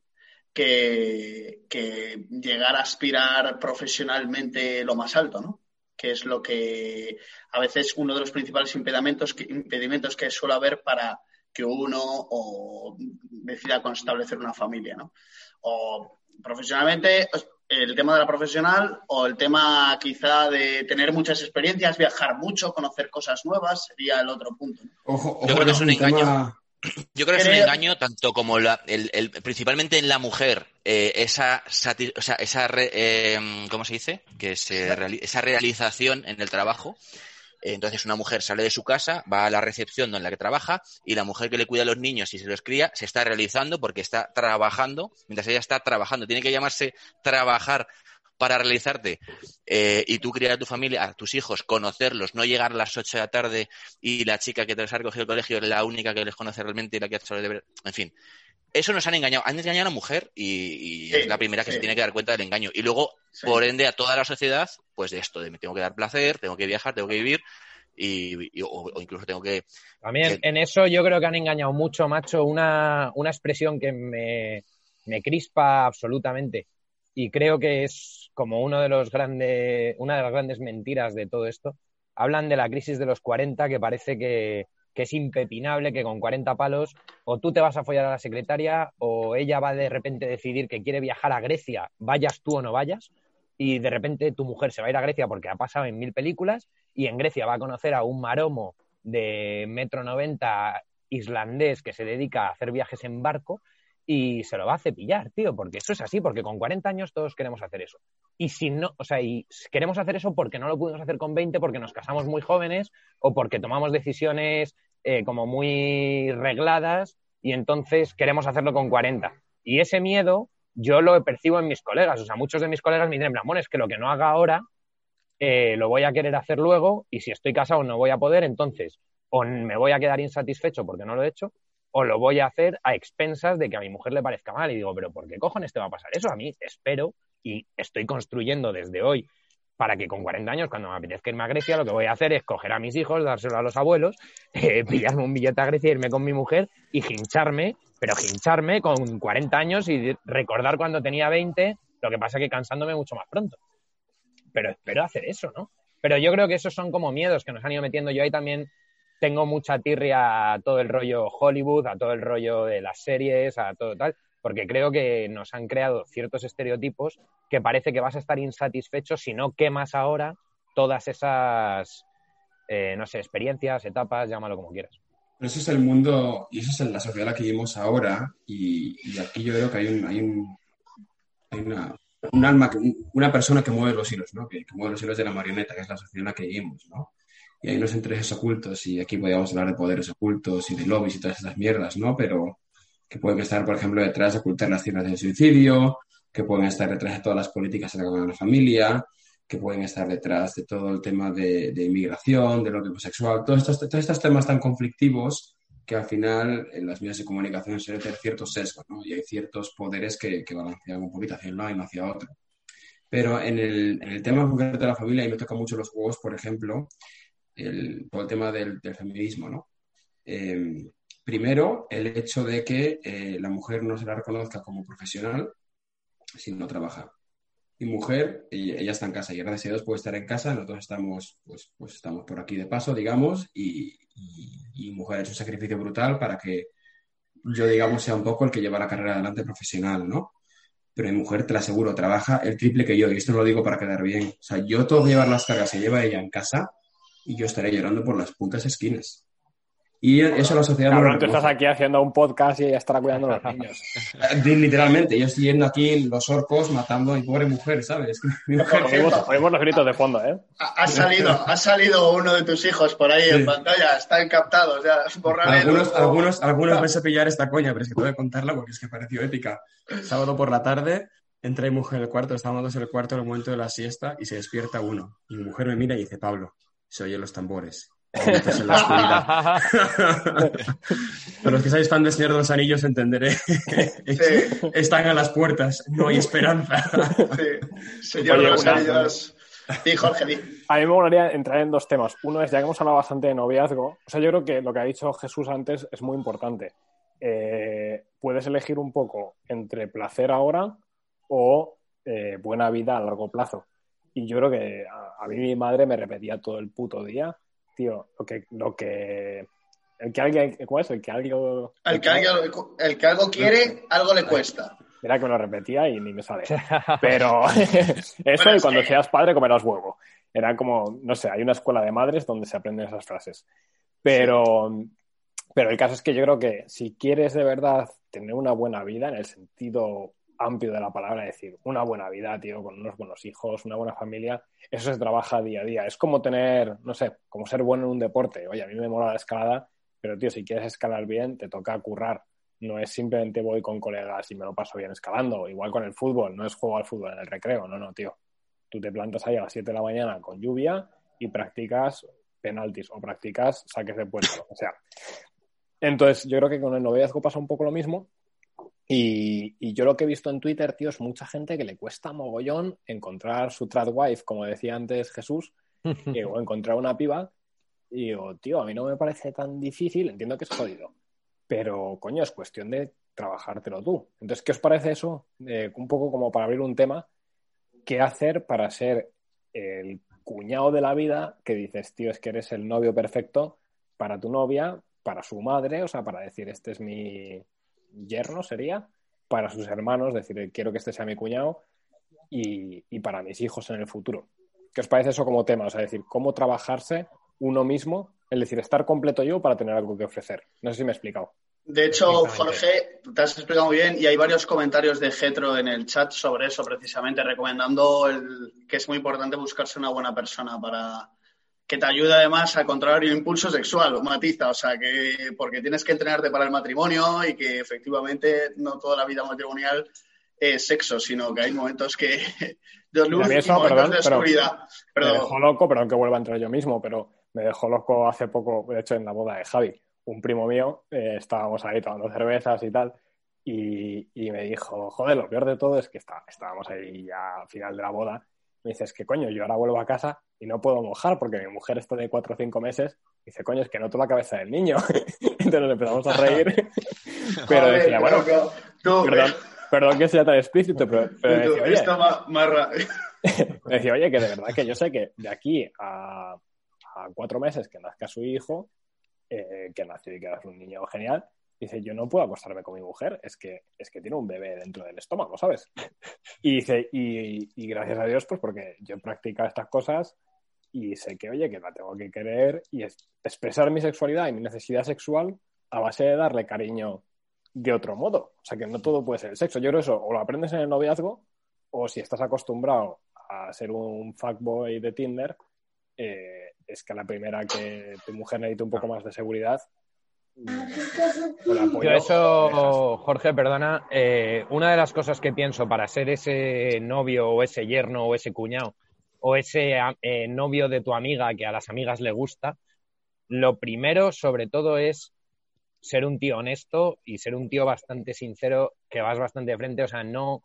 que, que llegar a aspirar profesionalmente lo más alto, ¿no? Que es lo que a veces uno de los principales impedimentos que, impedimentos que suele haber para que uno o decida con establecer una familia, ¿no? O profesionalmente, el tema de la profesional o el tema quizá de tener muchas experiencias, viajar mucho, conocer cosas nuevas, sería el otro punto. ¿no? Ojo, ojo, Yo creo que es un tema- engaño. Yo creo que es un engaño tanto como la, el, el- principalmente en la mujer, eh, esa, sati- o sea, esa re- eh, ¿cómo se dice? Que se reali- esa realización en el trabajo. Eh, Entonces una mujer sale de su casa, va a la recepción en la que trabaja y la mujer que le cuida a los niños y se los cría se está realizando porque está trabajando, mientras ella está trabajando. Tiene que llamarse trabajar para realizarte eh, y tú criar a tu familia, a tus hijos, conocerlos, no llegar a las 8 de la tarde y la chica que te los ha recogido el colegio es la única que les conoce realmente y la que ha hecho el deber. En fin, eso nos han engañado. Han engañado a la mujer y, y Sí, es la primera que sí. se tiene que dar cuenta del engaño. Y luego, Sí. por ende, a toda la sociedad, pues de esto, de me tengo que dar placer, tengo que viajar, tengo que vivir y, y- o, o incluso tengo que... También Que- en eso yo creo que han engañado mucho, macho, una, una expresión que me, me crispa absolutamente y creo que es como uno de los grandes, una de las grandes mentiras de todo esto. Hablan de la crisis de los 40, que parece que, que es impepinable, que con 40 palos o tú te vas a follar a la secretaria o ella va de repente a decidir que quiere viajar a Grecia, vayas tú o no vayas, y de repente tu mujer se va a ir a Grecia porque ha pasado en mil películas y en Grecia va a conocer a un maromo de metro noventa islandés que se dedica a hacer viajes en barco y se lo va a cepillar, tío, porque eso es así, porque con 40 años todos queremos hacer eso. Y si no, o sea, y queremos hacer eso porque no lo pudimos hacer con 20, porque nos casamos muy jóvenes o porque tomamos decisiones eh, como muy regladas y entonces queremos hacerlo con 40. Y ese miedo yo lo percibo en mis colegas, o sea, muchos de mis colegas me dicen, bueno, es que lo que no haga ahora eh, lo voy a querer hacer luego y si estoy casado no voy a poder, entonces o me voy a quedar insatisfecho porque no lo he hecho o lo voy a hacer a expensas de que a mi mujer le parezca mal. Y digo, pero ¿por qué cojones te va a pasar eso? A mí espero y estoy construyendo desde hoy para que con 40 años, cuando me apetezca irme a Grecia, lo que voy a hacer es coger a mis hijos, dárselo a los abuelos, *laughs* eh, pillarme un billete a Grecia, irme con mi mujer y hincharme, pero hincharme con 40 años y recordar cuando tenía 20, lo que pasa que cansándome mucho más pronto. Pero espero hacer eso, ¿no? Pero yo creo que esos son como miedos que nos han ido metiendo. Yo ahí también tengo mucha tirria a todo el rollo Hollywood, a todo el rollo de las series, a todo tal, porque creo que nos han creado ciertos estereotipos que parece que vas a estar insatisfecho si no quemas ahora todas esas, eh, no sé, experiencias, etapas, llámalo como quieras. Pero eso es el mundo y eso es la sociedad en la que vivimos ahora y, aquí yo creo que hay, un, hay, un, hay una, un alma, una persona que mueve los hilos, ¿no? Que, mueve los hilos de la marioneta, que es la sociedad en la que vivimos, ¿no? Y hay unos intereses ocultos y aquí podríamos hablar de poderes ocultos y de lobbies y todas esas mierdas, ¿no? Pero que pueden estar, por ejemplo, detrás de ocultar las cifras del suicidio, que pueden estar detrás de todas las políticas de la familia, que pueden estar detrás de todo el tema de, de inmigración, del odio sexual, todos estos, todos estos temas tan conflictivos que al final en las medios de comunicación suele tener ciertos sesgos, ¿no? Y hay ciertos poderes que, que balancean un poquito hacia un lado y no hacia otro. Pero en el, en el tema concreto de la familia, y me toca mucho los juegos, por ejemplo, el, todo el tema del, feminismo, ¿no? Eh, primero, el hecho de que eh, la mujer no se la reconozca como profesional si no trabaja. Mi mujer, ella, está en casa y gracias a Dios puede estar en casa, nosotros estamos, pues, pues estamos por aquí de paso, digamos, y, y, mujer ha un sacrificio brutal para que yo, digamos, sea un poco el que lleva la carrera adelante profesional, ¿no? Pero mi mujer, te lo aseguro, trabaja el triple que yo, y esto no lo digo para quedar bien. O sea, yo todo llevar las cargas se lleva ella en casa y yo estaré llorando por las puntas esquinas. Y eso la sociedad Cabrón, no tú estás aquí haciendo un podcast y ella estará cuidando a los niños. Di- Literalmente, yo estoy yendo aquí los orcos matando a mi pobre mujer, ¿sabes? Es *laughs* que mi mujer- Oímos, oímos los gritos de fondo, ¿eh? Ha, ha salido, ha salido uno de tus hijos por ahí en Sí. pantalla, están captados ya. *laughs* Algunos, luego. algunos, algunos vais a pillar esta coña, pero es que te voy a contarla porque es que pareció épica. Sábado por la tarde, entra mi mujer en el cuarto, estábamos en el cuarto en el momento de la siesta y se despierta uno. Y mi mujer me mira y dice, Pablo, se oyen los tambores. En la oscuridad. *laughs* Para los que seáis fan de Señor de los Anillos entenderé. Sí. Están a las puertas, no hay esperanza. Sí. Señor de los Anillos. Sí, Jorge, di. A mí me molaría entrar en dos temas. Uno es, ya que hemos hablado bastante de noviazgo, o sea, yo creo que lo que ha dicho Jesús antes es muy importante. Eh, puedes elegir un poco entre placer ahora o eh, buena vida a largo plazo. Y yo creo que a, a mí mi madre me repetía todo el puto día, tío, lo que, lo que, el que alguien, ¿cómo es? El que alguien, El que, algo, el que algo quiere, algo le cuesta. Mira que me lo repetía y ni me sale. *laughs* Pero *laughs* eso y cuando que- seas padre comerás huevo. Era como, no sé, hay una escuela de madres donde se aprenden esas frases. Pero, pero el caso es que yo creo que si quieres de verdad tener una buena vida, en el sentido amplio de la palabra, decir, una buena vida, tío, con unos buenos hijos, una buena familia, eso se trabaja día a día. Es como tener, no sé, como ser bueno en un deporte. Oye, a mí me mola la escalada, pero tío, si quieres escalar bien, te toca currar. No es simplemente voy con colegas y me lo paso bien escalando. Igual con el fútbol, no es juego al fútbol en el recreo, no, no, tío. Tú te plantas ahí a las 7 de la mañana con lluvia y practicas penaltis o practicas saques de puerta, lo que sea. Entonces, yo creo que con el noviazgo pasa un poco lo mismo. Y, y yo lo que he visto en Twitter, tío, es mucha gente que le cuesta mogollón encontrar su trad wife, como decía antes Jesús, *laughs* o encontrar una piba. Y digo, tío, a mí no me parece tan difícil, entiendo que es jodido, pero coño, es cuestión de trabajártelo tú. Entonces, ¿qué os parece eso? Eh, un poco como para abrir un tema, ¿qué hacer para ser el cuñado de la vida que dices, tío, es que eres el novio perfecto para tu novia, para su madre, o sea, para decir, este es mi yerno, sería, para sus hermanos, decir, quiero que este sea mi cuñado, y, y para mis hijos en el futuro. ¿Qué os parece eso como tema? O sea, decir, cómo trabajarse uno mismo, es decir, estar completo yo para tener algo que ofrecer. No sé si me he explicado. De hecho. Jorge, te has explicado muy bien y hay varios comentarios de Getro en el chat sobre eso, precisamente, recomendando el, que es muy importante buscarse una buena persona para que te ayude además a controlar el impulso sexual, matiza, o sea, que porque tienes que entrenarte para el matrimonio y que efectivamente no toda la vida matrimonial es sexo, sino que hay momentos que *laughs* de luz y eso, momentos perdón, de oscuridad. Me Perdón. dejó loco, perdón que vuelva a entrar yo mismo, pero me dejó loco hace poco, de hecho, en la boda de Javi. Un primo mío, eh, estábamos ahí tomando cervezas y tal, y, y me dijo, joder, lo peor de todo es que está, estábamos ahí ya al final de la boda. Me dice, es que coño, yo ahora vuelvo a casa y no puedo mojar porque mi mujer está de cuatro o cinco meses. Dice, coño, es que noto la cabeza del niño. *laughs* Entonces nos empezamos a reír. *laughs* pero Joder, decía, bueno, loco, tú, perdón, perdón que sea tan explícito, pero, pero tú, decía, *laughs* decía, oye, que de verdad que yo sé que de aquí a, a cuatro meses que nazca su hijo, eh, que nació y que es un niño genial, dice, yo no puedo acostarme con mi mujer, es que, es que tiene un bebé dentro del estómago, ¿sabes? Y dice, y, y gracias a Dios, pues porque yo he practicado estas cosas y sé que, oye, que la tengo que querer y es- expresar mi sexualidad y mi necesidad sexual a base de darle cariño de otro modo. O sea, que no todo puede ser el sexo. Yo creo eso, o lo aprendes en el noviazgo, o si estás acostumbrado a ser un fuckboy de Tinder, eh, es que a la primera que tu mujer necesite un poco más de seguridad, Yo eso, Jorge, perdona, eh, una de las cosas que pienso para ser ese novio o ese yerno o ese cuñado o ese eh, novio de tu amiga que a las amigas le gusta, lo primero sobre todo es ser un tío honesto y ser un tío bastante sincero, que vas bastante de frente, o sea, no,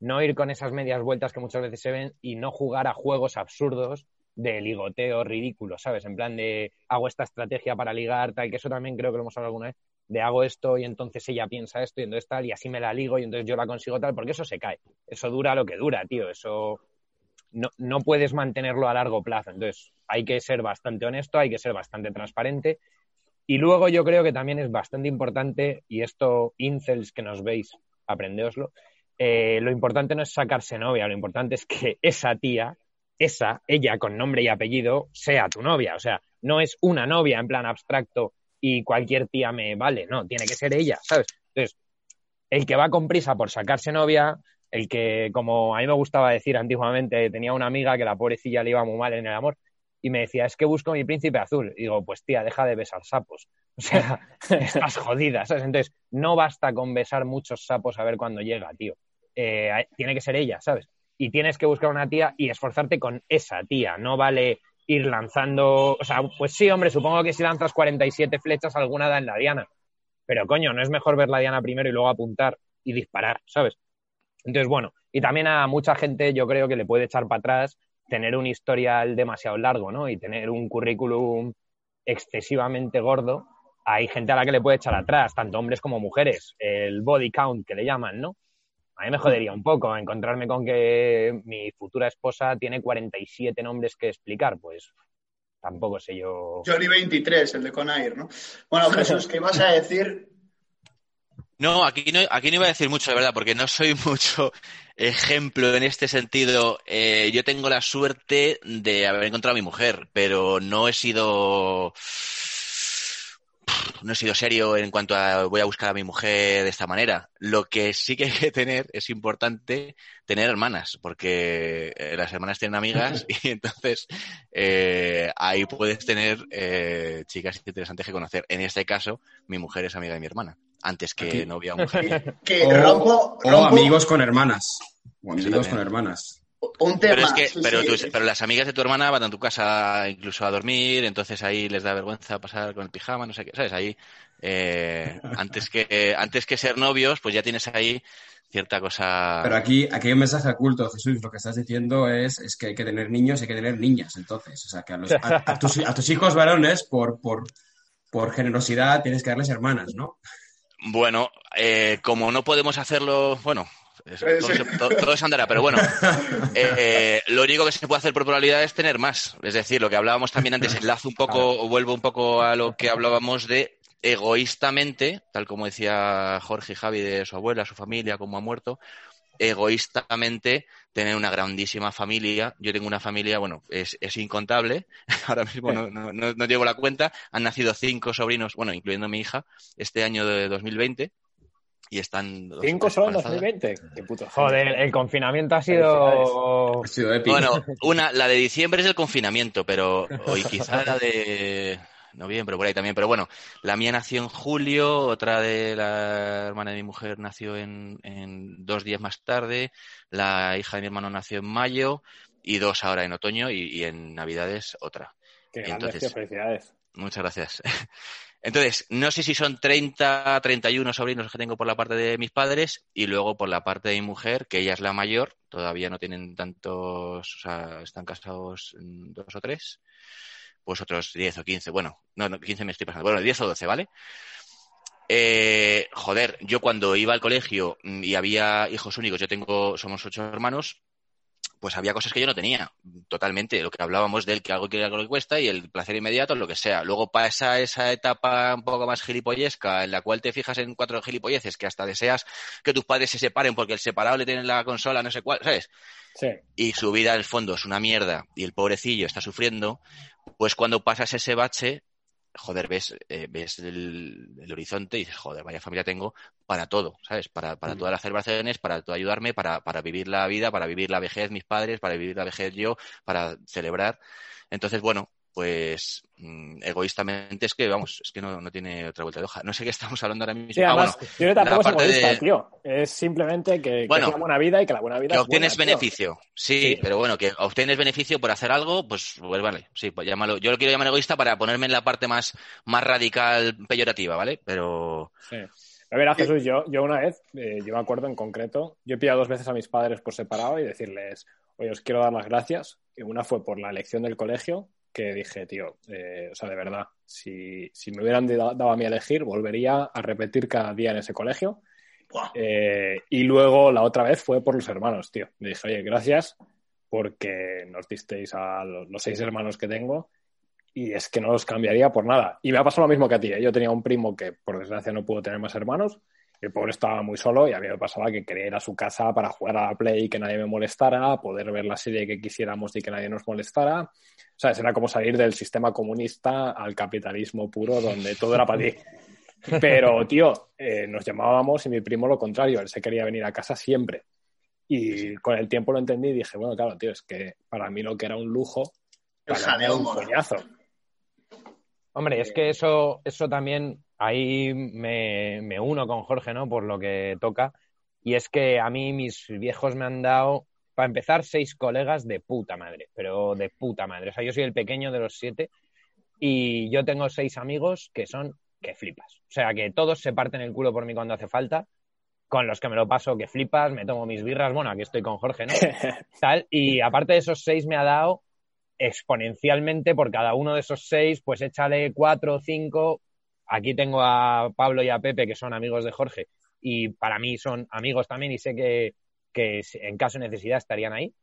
no ir con esas medias vueltas que muchas veces se ven y no jugar a juegos absurdos de ligoteo ridículo, ¿sabes? En plan de hago esta estrategia para ligar, tal, que eso también creo que lo hemos hablado alguna vez, de hago esto y entonces ella piensa esto y entonces tal, y así me la ligo y entonces yo la consigo tal, porque eso se cae. Eso dura lo que dura, tío. Eso no, no puedes mantenerlo a largo plazo. Entonces hay que ser bastante honesto, hay que ser bastante transparente. Y luego yo creo que también es bastante importante, y esto, incels que nos veis, aprendeoslo, eh, lo importante no es sacarse novia, lo importante es que *laughs* esa tía, esa, ella con nombre y apellido, sea tu novia. O sea, no es una novia en plan abstracto y cualquier tía me vale, no, tiene que ser ella, ¿sabes? Entonces, el que va con prisa por sacarse novia, el que, como a mí me gustaba decir antiguamente, tenía una amiga que la pobrecilla le iba muy mal en el amor y me decía, es que busco mi príncipe azul. Y digo, pues tía, deja de besar sapos. O sea, *laughs* estás jodida, ¿sabes? Entonces, no basta con besar muchos sapos a ver cuándo llega, tío. Eh, tiene que ser ella, ¿sabes? Y tienes que buscar una tía y esforzarte con esa tía. No vale ir lanzando. O sea, pues sí, hombre, supongo que si lanzas 47 flechas, alguna da en la diana. Pero coño, no es mejor ver la diana primero y luego apuntar y disparar, ¿sabes? Entonces, bueno, y también a mucha gente yo creo que le puede echar para atrás tener un historial demasiado largo, ¿no? Y tener un currículum excesivamente gordo. Hay gente a la que le puede echar atrás, tanto hombres como mujeres, el body count que le llaman, ¿no? A mí me jodería un poco encontrarme con que mi futura esposa tiene 47 nombres que explicar, pues tampoco sé yo. Johnny 23, el de Conair, ¿no? Bueno, Jesús, ¿qué ibas a decir? *laughs* No, aquí no, aquí no iba a decir mucho, de verdad, porque no soy mucho ejemplo en este sentido. Eh, yo tengo la suerte de haber encontrado a mi mujer, pero no he sido no he sido serio en cuanto a voy a buscar a mi mujer de esta manera. Lo que sí que hay que tener es importante tener hermanas, porque eh, las hermanas tienen amigas *laughs* y entonces eh, ahí puedes tener eh, chicas interesantes que conocer. En este caso, mi mujer es amiga de mi hermana, antes que novia o mujer. *laughs* Que O, rompo, o rompo- amigos con hermanas. O amigos con hermanas. Un tema. Pero es que, sí, pero, sí. tus- pero las amigas de tu hermana van a tu casa incluso a dormir, entonces ahí les da vergüenza pasar con el pijama, no sé qué, ¿sabes? Ahí, eh, *laughs* antes que, antes que ser novios, pues ya tienes ahí cierta cosa. Pero aquí, aquí hay un mensaje oculto, Jesús. Lo que estás diciendo es, es que hay que tener niños y hay que tener niñas, entonces. O sea, que a, los- a- a tus, a tus hijos varones, por, por, por generosidad, tienes que darles hermanas, ¿no? Bueno, eh, como no podemos hacerlo, bueno, Eh, todo, se- todo- todo se andará, pero bueno, eh, lo único que se puede hacer por probabilidad es tener más. Es decir, lo que hablábamos también antes, enlazo un poco, o vuelvo un poco a lo que hablábamos de egoístamente, tal como decía Jorge y Javi de su abuela, su familia, cómo ha muerto, egoístamente tener una grandísima familia. Yo tengo una familia, bueno, es, es incontable, *laughs* ahora mismo no, no, no, no llevo la cuenta, han nacido cinco sobrinos, bueno, incluyendo mi hija, este año de 2020 y están... dos- ¿Cinco solo en embarazadas. 2020? Qué puto Joder, el confinamiento ha sido. Ha sido épico. Bueno, una, la de diciembre es el confinamiento, pero hoy quizá la de noviembre, por ahí también. Pero bueno, la mía nació en julio, otra de la hermana de mi mujer nació en, en dos días más tarde, la hija de mi hermano nació en mayo y dos ahora en otoño y, y en navidades otra. Qué Y entonces- tío, felicidades. Muchas gracias. Entonces, no sé si son 30, 31 sobrinos que tengo por la parte de mis padres y luego por la parte de mi mujer, que ella es la mayor, todavía no tienen tantos, o sea, están casados dos o tres, pues otros 10 o 15, bueno, no, no 15 me estoy pasando, bueno, 10 o 12, ¿vale? Eh, joder, yo cuando iba al colegio y había hijos únicos, yo tengo, somos ocho hermanos, pues había cosas que yo no tenía, totalmente. Lo que hablábamos del que algo quiere algo que cuesta y el placer inmediato, lo que sea. Luego pasa esa etapa un poco más gilipollesca, en la cual te fijas en cuatro gilipolleces que hasta deseas que tus padres se separen porque el separado le tienen la consola, no sé cuál, ¿sabes? Sí. y su vida en el fondo es una mierda y el pobrecillo está sufriendo, pues cuando pasas ese bache, joder, ves, eh, ves el, el horizonte y dices, joder, vaya familia tengo para todo, ¿sabes? Para, para todas las celebraciones, para todo ayudarme, para, para vivir la vida, para vivir la vejez mis padres, para vivir la vejez yo, para celebrar. Entonces, bueno, pues mm, egoístamente es que, vamos, es que no, no, tiene otra vuelta de hoja. No sé qué estamos hablando ahora mismo. Sí, ah, además, bueno, yo tampoco es egoísta, de- tío. Es simplemente que, que Bueno, es la buena vida y que la buena vida que es buena, obtienes beneficio. Sí, Sí. pero bueno, que obtienes beneficio por hacer algo, pues, pues vale, sí, pues llámalo. Yo lo quiero llamar egoísta para ponerme en la parte más, más radical, peyorativa, ¿vale? Pero Sí. A ver, Jesús, yo, yo una vez, eh, yo me acuerdo en concreto, yo he pillado dos veces a mis padres por separado y decirles, oye, os quiero dar las gracias. Y una fue por la elección del colegio, que dije, tío, eh, o sea, de verdad, si, si me hubieran da- dado a mí a elegir, volvería a repetir cada día en ese colegio. Eh, y luego la otra vez fue por los hermanos, tío. Le dije, oye, gracias porque nos disteis a los, los seis hermanos que tengo y es que no los cambiaría por nada. Y me ha pasado lo mismo que a ti. ¿eh? Yo tenía un primo que, por desgracia, no pudo tener más hermanos. El pobre estaba muy solo y a mí me pasaba que quería ir a su casa para jugar a la Play y que nadie me molestara, poder ver la serie que quisiéramos y que nadie nos molestara. O sea, era como salir del sistema comunista al capitalismo puro, donde todo era para ti. *laughs* Pero, tío, eh, nos llamábamos y mi primo lo contrario, él se quería venir a casa siempre. Y con el tiempo lo entendí y dije, bueno, claro, tío, es que para mí lo que era un lujo, El para mí era un coñazo. Hombre, es que eso, eso también, ahí me, me uno con Jorge, ¿no? Por lo que toca. Y es que a mí mis viejos me han dado, para empezar, seis colegas de puta madre, pero de puta madre. O sea, yo soy el pequeño de los siete y yo tengo seis amigos que son que flipas. O sea, que todos se parten el culo por mí cuando hace falta, con los que me lo paso que flipas, me tomo mis birras, bueno, aquí estoy con Jorge, ¿no? *laughs* Tal, y aparte de esos seis me ha dado exponencialmente por cada uno de esos seis, pues échale cuatro o cinco. Aquí tengo a Pablo y a Pepe, que son amigos de Jorge, y para mí son amigos también, y sé que, que en caso de necesidad estarían ahí.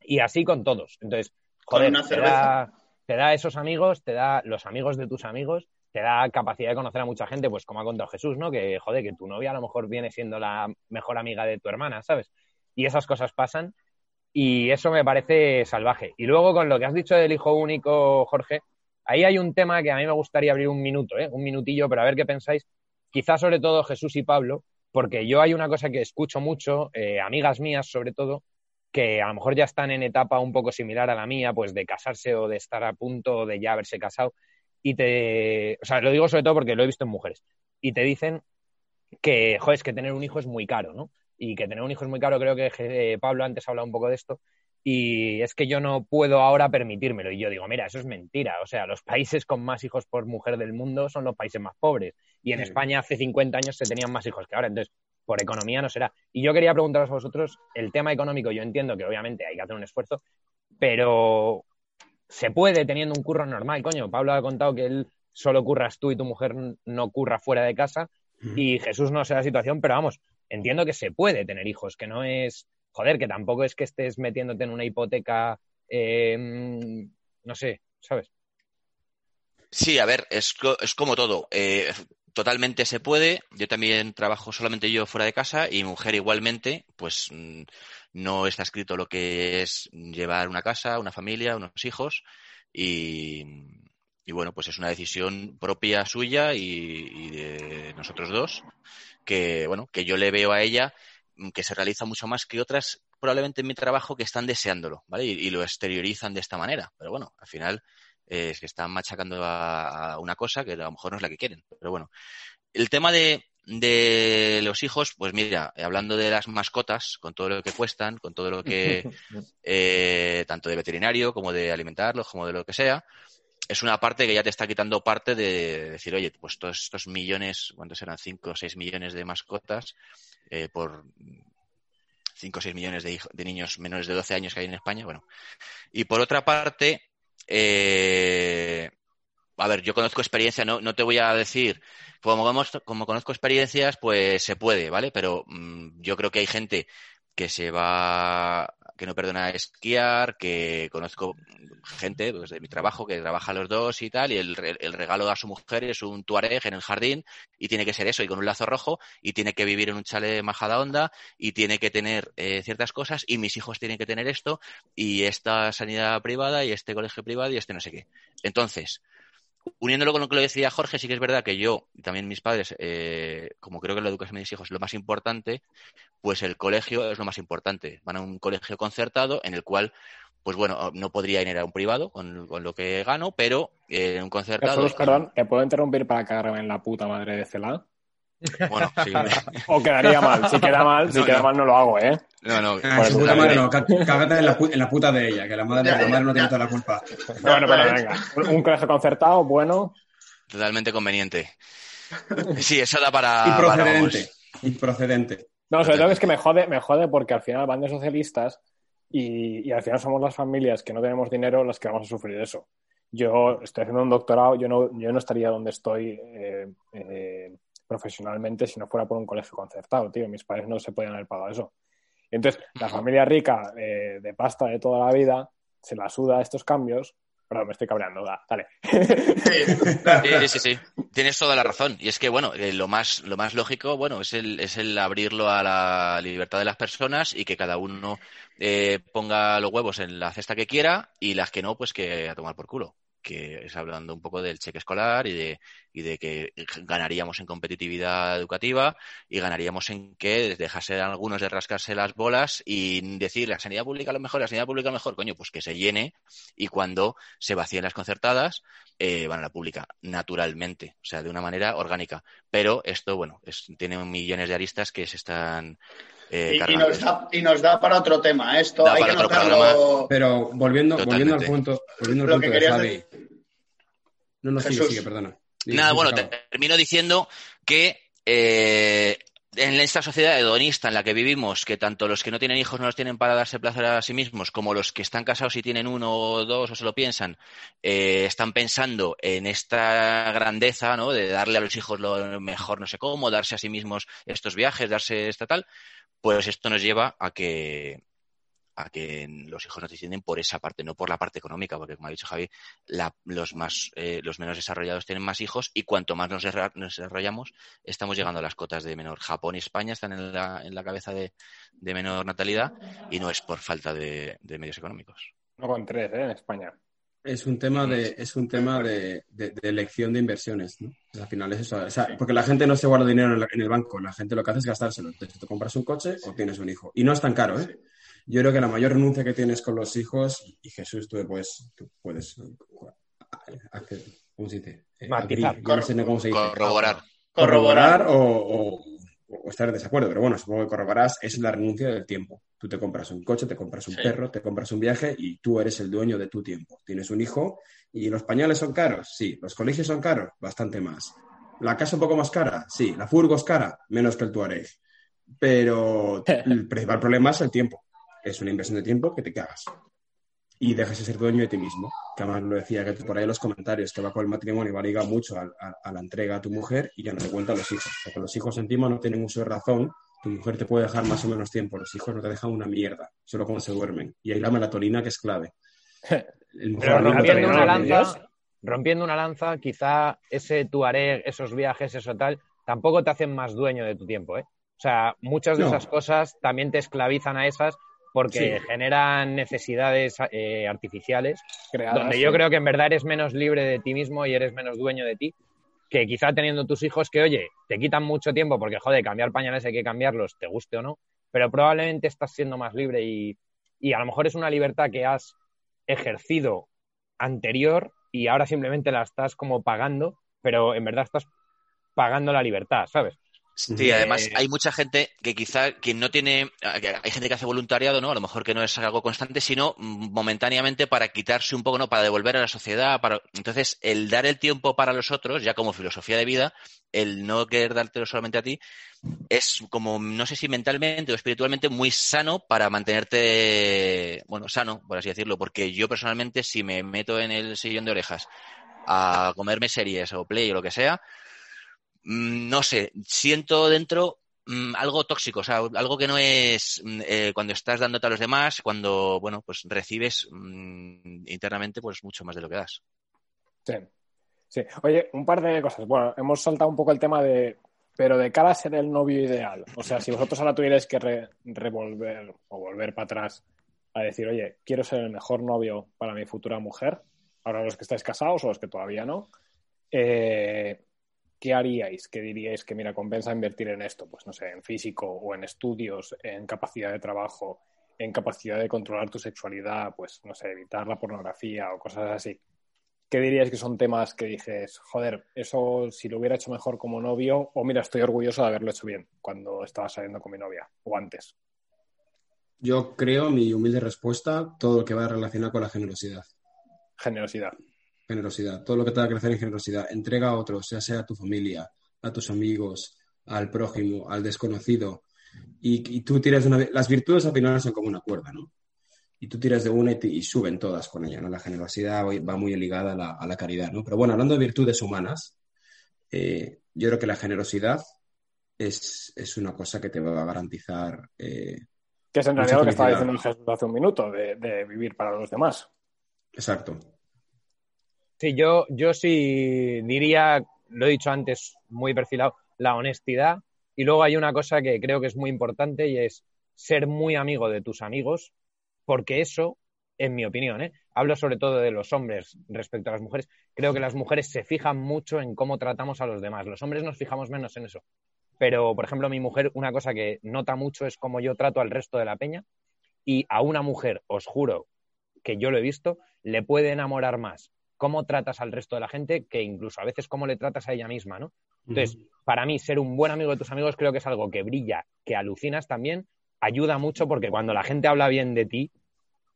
Y así con todos. Entonces, joder, te da, te da esos amigos, te da los amigos de tus amigos, te da capacidad de conocer a mucha gente, pues como ha contado Jesús, ¿no? Que, joder, que tu novia a lo mejor viene siendo la mejor amiga de tu hermana, ¿sabes? Y esas cosas pasan y eso me parece salvaje. Y luego con lo que has dicho del hijo único, Jorge, ahí hay un tema que a mí me gustaría abrir un minuto, ¿eh? un minutillo, pero a ver qué pensáis. Quizás sobre todo Jesús y Pablo, porque yo hay una cosa que escucho mucho, eh, amigas mías sobre todo, que a lo mejor ya están en etapa un poco similar a la mía, pues de casarse o de estar a punto de ya haberse casado. Y te, o sea, lo digo sobre todo porque lo he visto en mujeres. Y te dicen que, joder, es que tener un hijo es muy caro, ¿no? y que tener un hijo es muy caro, creo que eh, Pablo antes ha hablado un poco de esto, y es que yo no puedo ahora permitírmelo. Y yo digo, mira, eso es mentira. O sea, los países con más hijos por mujer del mundo son los países más pobres. Y en Sí. España hace 50 años se tenían más hijos que ahora. Entonces, por economía no será. Y yo quería preguntaros a vosotros, el tema económico, yo entiendo que obviamente hay que hacer un esfuerzo, pero se puede teniendo un curro normal, coño. Pablo ha contado que él solo curras tú y tu mujer no curra fuera de casa. Y Jesús no sé la situación, pero vamos, entiendo que se puede tener hijos, que no es, joder, que tampoco es que estés metiéndote en una hipoteca, eh, no sé, ¿sabes? Sí, a ver, es, es como todo. Eh, totalmente se puede. Yo también trabajo solamente yo fuera de casa y mujer igualmente, pues mm, no está escrito lo que es llevar una casa, una familia, unos hijos y, bueno, pues es una decisión propia suya y, y de nosotros dos que, bueno, que yo le veo a ella que se realiza mucho más que otras probablemente en mi trabajo que están deseándolo, ¿vale? Y, y lo exteriorizan de esta manera. Pero bueno, al final eh, es que están machacando a, a una cosa que a lo mejor no es la que quieren. Pero bueno, el tema de, de los hijos, pues mira, hablando de las mascotas, con todo lo que cuestan, con todo lo que, *laughs* eh, tanto de veterinario como de alimentarlos, como de lo que sea, es una parte que ya te está quitando parte de decir, oye, pues todos estos millones, ¿cuántos eran? 5 o 6 millones de mascotas eh, por 5 o 6 millones de, niños menores de 12 años que hay en España. Bueno, y por otra parte, eh, a ver, yo conozco experiencia, no, no te voy a decir, como, como conozco experiencias, pues se puede, ¿vale? Pero mm, yo creo que hay gente que se va, que no perdona esquiar, que conozco gente pues, de mi trabajo que trabaja los dos y tal, y el, el regalo a su mujer es un tuareg en el jardín y tiene que ser eso, y con un lazo rojo, y tiene que vivir en un chale majada onda, y tiene que tener eh, ciertas cosas, y mis hijos tienen que tener esto, y esta sanidad privada, y este colegio privado, y este no sé qué. Entonces, uniéndolo con lo que lo decía Jorge, sí que es verdad que yo y también mis padres, eh, como creo que la educación de mis hijos es lo más importante, pues el colegio es lo más importante. Van a un colegio concertado en el cual pues bueno, no podría ir a un privado con, lo que gano, pero eh, en un concertado. perdón, ¿te puedo interrumpir para cagarme en la puta madre de Cela? Bueno, *laughs* sí. o quedaría mal. Si queda mal, si queda mal no lo hago, ¿eh? No, no. Ah, su puta madre no, cágate en la, en la, puta de ella, que la madre, la madre no tiene toda la culpa. Bueno, pero venga. Un colegio concertado, bueno. Totalmente conveniente. Sí, eso da para. Y procedente. y procedente. No, sobre todo es que me jode, me jode porque al final van de socialistas y, y, al final somos las familias que no tenemos dinero las que vamos a sufrir eso. Yo estoy haciendo un doctorado, yo no, yo no estaría donde estoy eh, eh, profesionalmente si no fuera por un colegio concertado, tío. Mis padres no se podían haber pagado eso. entonces, la familia rica eh, de pasta de toda la vida se la suda estos cambios Perdón, me estoy cabreando, dale. Sí, sí, sí, *laughs* Tienes toda la razón. Y es que, bueno, eh, lo, más, lo más lógico, bueno, es el, es el abrirlo a la libertad de las personas y que cada uno eh, ponga los huevos en la cesta que quiera y las que no, pues que a tomar por culo que es hablando un poco del cheque escolar y de, y de que ganaríamos en competitividad educativa y ganaríamos en que dejase a algunos de rascarse las bolas y decir la sanidad pública lo mejor, la sanidad pública lo mejor, coño, pues que se llene y cuando se vacíen las concertadas eh, van a la pública, naturalmente, o sea, de una manera orgánica. Pero esto, bueno, tiene millones de aristas que se están eh, y, nos da, y, nos da, para otro tema. Esto hay que notarlo... Pero volviendo, volviendo al punto, volviendo al punto de Javi. No, no, sigue, sigue, perdona. Nada, bueno, termino diciendo que eh, en esta sociedad hedonista en la que vivimos, que tanto los que no tienen hijos no los tienen para darse placer a sí mismos, como los que están casados y tienen uno o dos o se lo piensan, eh, están pensando en esta grandeza, ¿no? De darle a los hijos lo mejor, no sé cómo, darse a sí mismos estos viajes, darse esta tal pues esto nos lleva a que, a que los hijos nos descienden por esa parte, no por la parte económica, porque como ha dicho Javi, los, más, eh, los menos desarrollados tienen más hijos y cuanto más nos, desarrollamos, estamos llegando a las cotas de menor. Japón y España están en la, en la cabeza de, menor natalidad y no es por falta de, medios económicos. No con tres, ¿eh? En España. Es un tema de, es un tema de, elección de inversiones, ¿no? Al final es eso. porque la gente no se guarda dinero en, el banco, la gente lo que hace es gastárselo. Entonces, tú compras un coche o tienes un hijo. Y no es tan caro, ¿eh? Yo creo que la mayor renuncia que tienes con los hijos, y Jesús, tú, puedes, tú puedes hacer, ¿cómo se dice? Eh, cómo se dice. Corroborar. Corroborar o o estar en desacuerdo, pero bueno, supongo que corroborarás, es la renuncia del tiempo. Tú te compras un coche, te compras un perro, te compras un viaje y tú eres el dueño de tu tiempo. Tienes un hijo y los pañales son caros, sí. Los colegios son caros, bastante más. La casa un poco más cara, sí. La furgo es cara, menos que el Tuareg. Pero *laughs* el principal problema es el tiempo. Es una inversión de tiempo que te cagas y dejas de ser dueño de ti mismo. Que además lo decía que por ahí en los comentarios, que va con el matrimonio va liga mucho a, la entrega a tu mujer y ya no te cuentan los hijos. Porque los hijos encima no tienen uso de razón. Tu mujer te puede dejar más o menos tiempo. Los hijos no te dejan una mierda, solo cuando se duermen. Y ahí la melatonina que es clave. *laughs* Pero rompiendo una, lanza, rompiendo una lanza, quizá ese tuareg, esos viajes, eso tal, tampoco te hacen más dueño de tu tiempo, ¿eh? O sea, muchas de esas cosas también te esclavizan a esas porque generan necesidades eh, artificiales, donde yo creo que en verdad eres menos libre de ti mismo y eres menos dueño de ti, que quizá teniendo tus hijos que, oye, te quitan mucho tiempo porque, joder, cambiar pañales hay que cambiarlos, te guste o no, pero probablemente estás siendo más libre y, y a lo mejor es una libertad que has ejercido anterior y ahora simplemente la estás como pagando, pero en verdad estás pagando la libertad, ¿sabes? Sí, además hay mucha gente que quizá quien no tiene, hay gente que hace voluntariado, ¿no? A lo mejor que no es algo constante, sino momentáneamente para quitarse un poco, ¿no? Para devolver a la sociedad, para entonces el dar el tiempo para los otros, ya como filosofía de vida, el no querer dártelo solamente a ti, es como, no sé si mentalmente o espiritualmente muy sano para mantenerte, bueno, sano, por así decirlo, porque yo personalmente si me meto en el sillón de orejas a comerme series o play o lo que sea, no sé, siento dentro mm, algo tóxico, o sea, algo que no es mm, eh, cuando estás dándote a los demás, cuando, bueno, pues recibes internamente pues mucho más de lo que das. Sí, sí. Oye, un par de cosas. Bueno, hemos saltado un poco el tema de, pero de cara a ser el novio ideal. O sea, si vosotros ahora tuvierais que revolver o volver para atrás a decir, oye, quiero ser el mejor novio para mi futura mujer, ahora los que estáis casados o los que todavía no, eh, ¿qué haríais? ¿Qué diríais que, mira, compensa invertir en esto? Pues no sé, en físico o en estudios, en capacidad de trabajo, en capacidad de controlar tu sexualidad, pues, no sé, evitar la pornografía o cosas así. ¿Qué dirías que son temas que dices, joder, eso si lo hubiera hecho mejor como novio, o mira, estoy orgulloso de haberlo hecho bien cuando estaba saliendo con mi novia, o antes? Yo creo, mi humilde respuesta, todo lo que va relacionado con la generosidad. Generosidad. Generosidad, todo lo que te va a crecer en generosidad. Entrega a otros, ya sea a tu familia, a tus amigos, al prójimo, al desconocido. Y, tú tiras una... Las virtudes al final son como una cuerda, ¿no? Y tú tiras de una y, suben todas con ella, ¿no? La generosidad va muy ligada a la, caridad, ¿no? Pero bueno, hablando de virtudes humanas, eh, yo creo que la generosidad es, una cosa que te va a garantizar... Eh, que es en realidad lo que estaba diciendo Jesús hace un minuto, de, vivir para los demás. Exacto. Sí, yo, yo sí diría, lo he dicho antes, muy perfilado, la honestidad. Y luego hay una cosa que creo que es muy importante y es ser muy amigo de tus amigos, porque eso, en mi opinión, ¿eh? hablo sobre todo de los hombres respecto a las mujeres, creo que las mujeres se fijan mucho en cómo tratamos a los demás. Los hombres nos fijamos menos en eso. Pero, por ejemplo, mi mujer, una cosa que nota mucho es cómo yo trato al resto de la peña. Y a una mujer, os juro que yo lo he visto, le puede enamorar más cómo tratas al resto de la gente que incluso a veces cómo le tratas a ella misma, ¿no? Entonces, para mí, ser un buen amigo de tus amigos creo que es algo que brilla, que alucinas también, ayuda mucho porque cuando la gente habla bien de ti,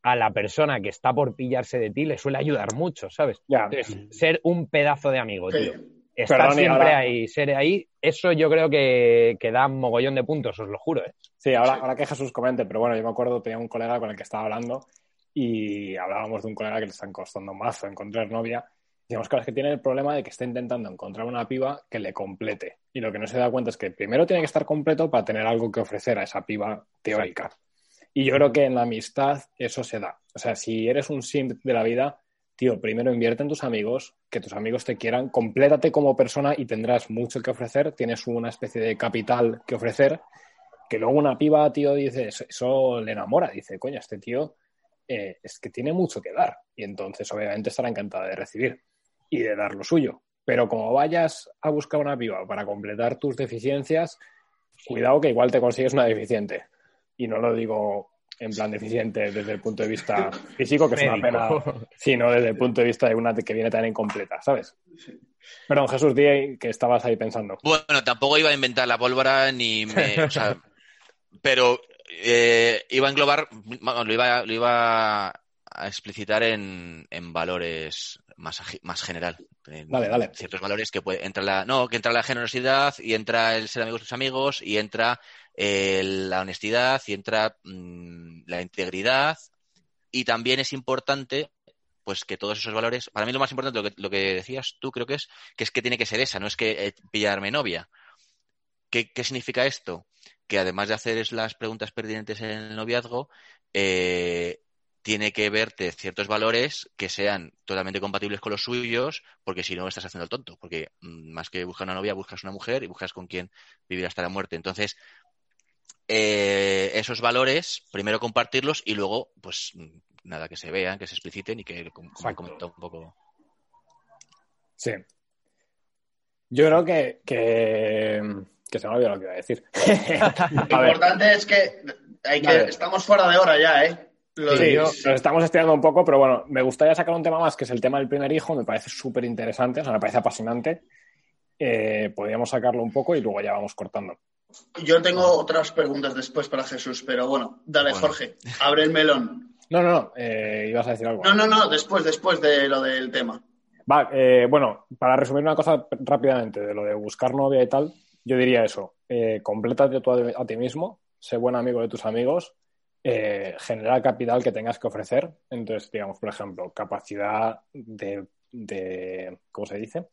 a la persona que está por pillarse de ti le suele ayudar mucho, ¿sabes? Entonces, ser un pedazo de amigo, tío. Estar siempre ahí, ser ahí, eso yo creo que, que, da un mogollón de puntos, os lo juro. ¿eh? Sí, ahora, ahora que Jesús comente, pero bueno, yo me acuerdo, tenía un colega con el que estaba hablando y hablábamos de un colega que le están costando mazo encontrar novia. Digamos que es que tiene el problema de que está intentando encontrar una piba que le complete. Y lo que no se da cuenta es que primero tiene que estar completo para tener algo que ofrecer a esa piba teórica. Y yo creo que en la amistad eso se da. O sea, si eres un simp de la vida, tío, primero invierte en tus amigos, que tus amigos te quieran, complétate como persona y tendrás mucho que ofrecer, tienes una especie de capital que ofrecer, que luego una piba, tío, dice, eso le enamora, dice, coño, este tío eh, es que tiene mucho que dar y entonces obviamente estará encantada de recibir y de dar lo suyo. Pero como vayas a buscar una piba para completar tus deficiencias, cuidado que igual te consigues una deficiente. Y no lo digo en plan deficiente desde el punto de vista *laughs* físico, que es una pena, sino desde el punto de vista de una que viene tan incompleta, ¿sabes? Perdón, Jesús, di que estabas ahí pensando. Bueno, tampoco iba a inventar la pólvora ni me. *laughs* pero eh, iba a englobar, lo iba, lo iba a explicitar en, en valores más, más general. vale, dale. Ciertos valores que puede, entra la, no, que entra la generosidad y entra el ser amigos de tus amigos y entra eh, la honestidad y entra mm, la integridad y también es importante pues que todos esos valores, para mí lo más importante, lo que, lo que decías tú creo que es, que es que tiene que ser esa, no es que eh, pillarme novia. ¿Qué, ¿Qué significa esto? Que además de hacer las preguntas pertinentes en el noviazgo, eh, tiene que verte ciertos valores que sean totalmente compatibles con los suyos, porque si no estás haciendo el tonto, porque mm, más que buscar una novia, buscas una mujer y buscas con quien vivir hasta la muerte. Entonces, eh, esos valores, primero compartirlos y luego, pues nada, que se vean, que se expliciten y que, comentado un poco. Sí. Yo creo que, que que se me olvidado lo que iba a decir. *laughs* Lo importante es que, hay que estamos fuera de hora ya, ¿eh? sí, nos estamos estirando un poco, pero bueno, me gustaría sacar un tema más, que es el tema del primer hijo. Me parece súper interesante, o sea, me parece apasionante. Eh, podríamos sacarlo un poco y luego ya vamos cortando. Yo tengo otras preguntas después para Jesús, pero bueno, dale, Jorge, abre el melón. No, no, no, eh, ibas a decir algo. No, no, no, después, después de lo del tema. Va, eh, bueno, para resumir una cosa rápidamente de lo de buscar novia y tal, yo diría eso, eh, complétate tú a, ti mismo, sé buen amigo de tus amigos, eh, genera capital que tengas que ofrecer. Entonces, digamos, por ejemplo, capacidad de, de ¿cómo se dice?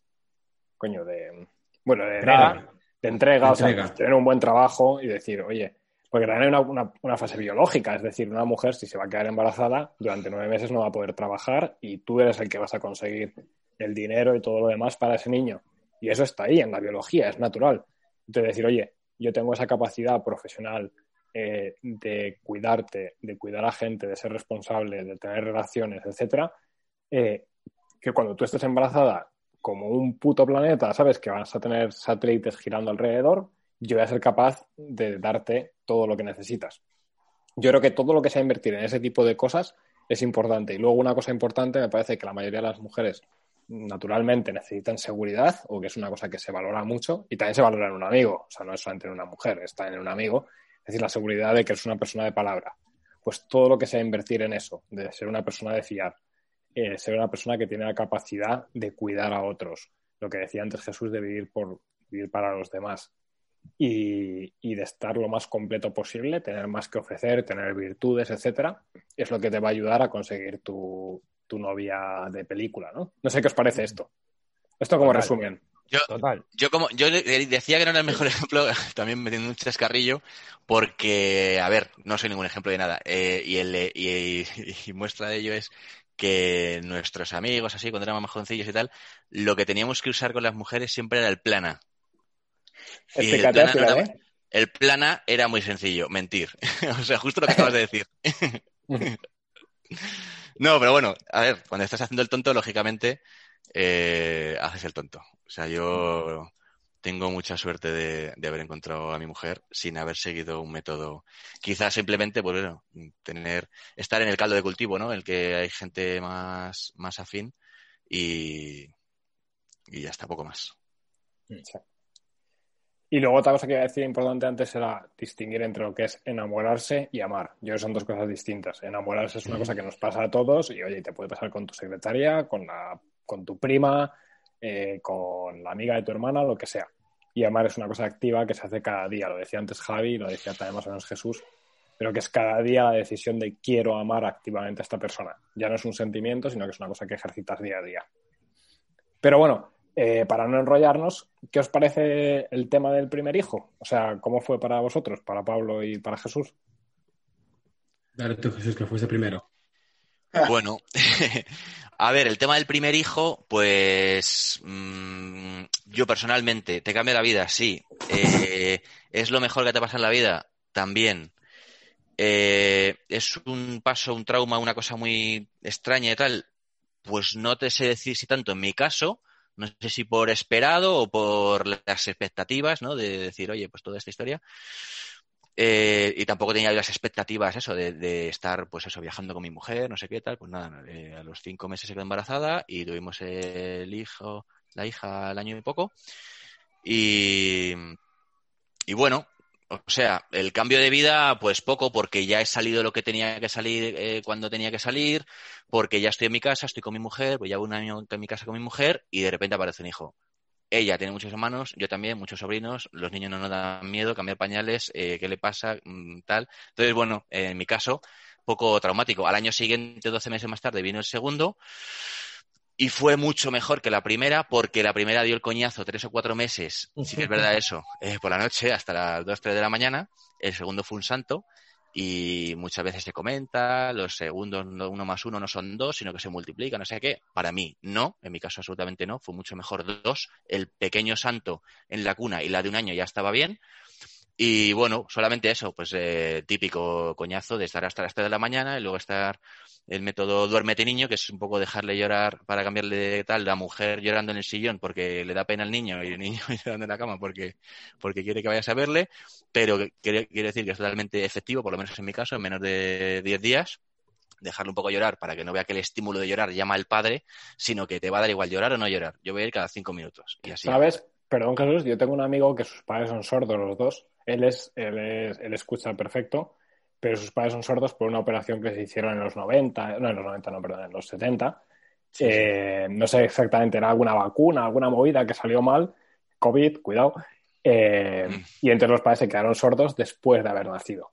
Coño, de, bueno, de entrega, de entrega, o sea, tener un buen trabajo y decir, oye, porque también hay una, una, fase biológica, es decir, una mujer si se va a quedar embarazada, durante nueve meses no va a poder trabajar y tú eres el que vas a conseguir el dinero y todo lo demás para ese niño. Y eso está ahí en la biología, es natural de decir, oye, yo tengo esa capacidad profesional eh, de cuidarte, de cuidar a gente, de ser responsable, de tener relaciones, etcétera, eh, que cuando tú estés embarazada como un puto planeta, sabes que vas a tener satélites girando alrededor, yo voy a ser capaz de darte todo lo que necesitas. yo creo que todo lo que sea invertir en ese tipo de cosas es importante. Y luego una cosa importante, me parece que la mayoría de las mujeres naturalmente necesitan seguridad o que es una cosa que se valora mucho y también se valora en un amigo. O sea, no es solamente en una mujer, está en un amigo. Es decir, la seguridad de que es una persona de palabra. Pues todo lo que sea invertir en eso, de ser una persona de fiar, eh, ser una persona que tiene la capacidad de cuidar a otros. Lo que decía antes Jesús de vivir por vivir para los demás y, de estar lo más completo posible, tener más que ofrecer, tener virtudes, etcétera, es lo que te va a ayudar a conseguir tu, novia de película, ¿no? No sé qué os parece esto. Esto como resumen. Yo, yo como yo decía que no era el mejor *laughs* ejemplo, también metiendo un chascarrillo, porque, a ver, no soy ningún ejemplo de nada. Eh, y, el, y, y, muestra de ello es que nuestros amigos, así, cuando éramos más jovencillos y tal, lo que teníamos que usar con las mujeres siempre era el plana. El plana, era, muy sencillo, mentir. *laughs* o sea, justo lo que acabas de decir. *laughs* no, pero bueno, a ver, cuando estás haciendo el tonto, lógicamente, eh, haces el tonto. O sea, yo tengo mucha suerte de, haber encontrado a mi mujer sin haber seguido un método. Quizás simplemente, pues bueno, tener, estar en el caldo de cultivo, ¿no? El que hay gente más, más afín y, y ya está, poco más. Y luego otra cosa que iba a decir importante antes era distinguir entre lo que es enamorarse y amar. Yo creo que son dos cosas distintas. Enamorarse es una cosa que nos pasa a todos y oye, te puede pasar con tu secretaria, con, la, con tu prima, eh, con la amiga de tu hermana, lo que sea. Y amar es una cosa activa que se hace cada día. Lo decía antes Javi, lo decía también más o menos Jesús, pero que es cada día la decisión de quiero amar activamente a esta persona. Ya no es un sentimiento, sino que es una cosa que ejercitas día a día. Pero bueno, eh, para no enrollarnos, ¿qué os parece el tema del primer hijo? O sea, ¿cómo fue para vosotros, para Pablo y para Jesús? Dale tú, Jesús, que fuiste primero. Bueno, *laughs* a ver, el tema del primer hijo, pues mm, yo personalmente, ¿te cambia la vida? Sí. Eh, ¿Es lo mejor que te pasa en la vida? También. Eh, ¿Es un paso, un trauma, una cosa muy extraña y tal? Pues no te sé decir si tanto en mi caso, no sé si por esperado o por las expectativas, ¿no? De decir, oye, pues toda esta historia. Eh, y tampoco tenía las expectativas, eso, de, estar, pues eso, viajando con mi mujer, no sé qué tal. Pues nada, eh, a los cinco meses se quedó embarazada y tuvimos el hijo, la hija al año y poco. Y, y bueno, o sea, el cambio de vida, pues poco, porque ya he salido lo que tenía que salir eh, cuando tenía que salir, porque ya estoy en mi casa, estoy con mi mujer, pues llevo un año en mi casa con mi mujer y de repente aparece un hijo. Ella tiene muchos hermanos, yo también, muchos sobrinos, los niños no nos dan miedo, cambiar pañales, eh, qué le pasa, mm, tal. Entonces, bueno, en mi caso, poco traumático. Al año siguiente, 12 meses más tarde, vino el segundo y fue mucho mejor que la primera porque la primera dio el coñazo tres o cuatro meses, *laughs* sí que es verdad eso, eh, por la noche hasta las dos, tres de la mañana. El segundo fue un santo y muchas veces se comenta, los segundos uno más uno no son dos, sino que se multiplican, no sé qué. Para mí, no, en mi caso absolutamente no, fue mucho mejor dos. El pequeño santo en la cuna y la de un año ya estaba bien. Y bueno, solamente eso, pues eh, típico coñazo de estar hasta las 3 de la mañana y luego estar el método duérmete niño, que es un poco dejarle llorar para cambiarle de tal, la mujer llorando en el sillón porque le da pena al niño y el niño *laughs* llorando en la cama porque, porque quiere que vayas a verle, pero quiere, decir que es totalmente efectivo, por lo menos en mi caso, en menos de 10 días dejarle un poco llorar para que no vea que el estímulo de llorar llama al padre, sino que te va a dar igual llorar o no llorar. Yo voy a ir cada cinco minutos. Y así. ¿Sabes? Perdón, Jesús, yo tengo un amigo que sus padres son sordos los dos él, es, él, es, él escucha perfecto, pero sus padres son sordos por una operación que se hicieron en los 90, no en los 90, no, perdón, en los 70. Eh, no sé exactamente, era alguna vacuna, alguna movida que salió mal, COVID, cuidado. Eh, mm. y entonces los padres se quedaron sordos después de haber nacido.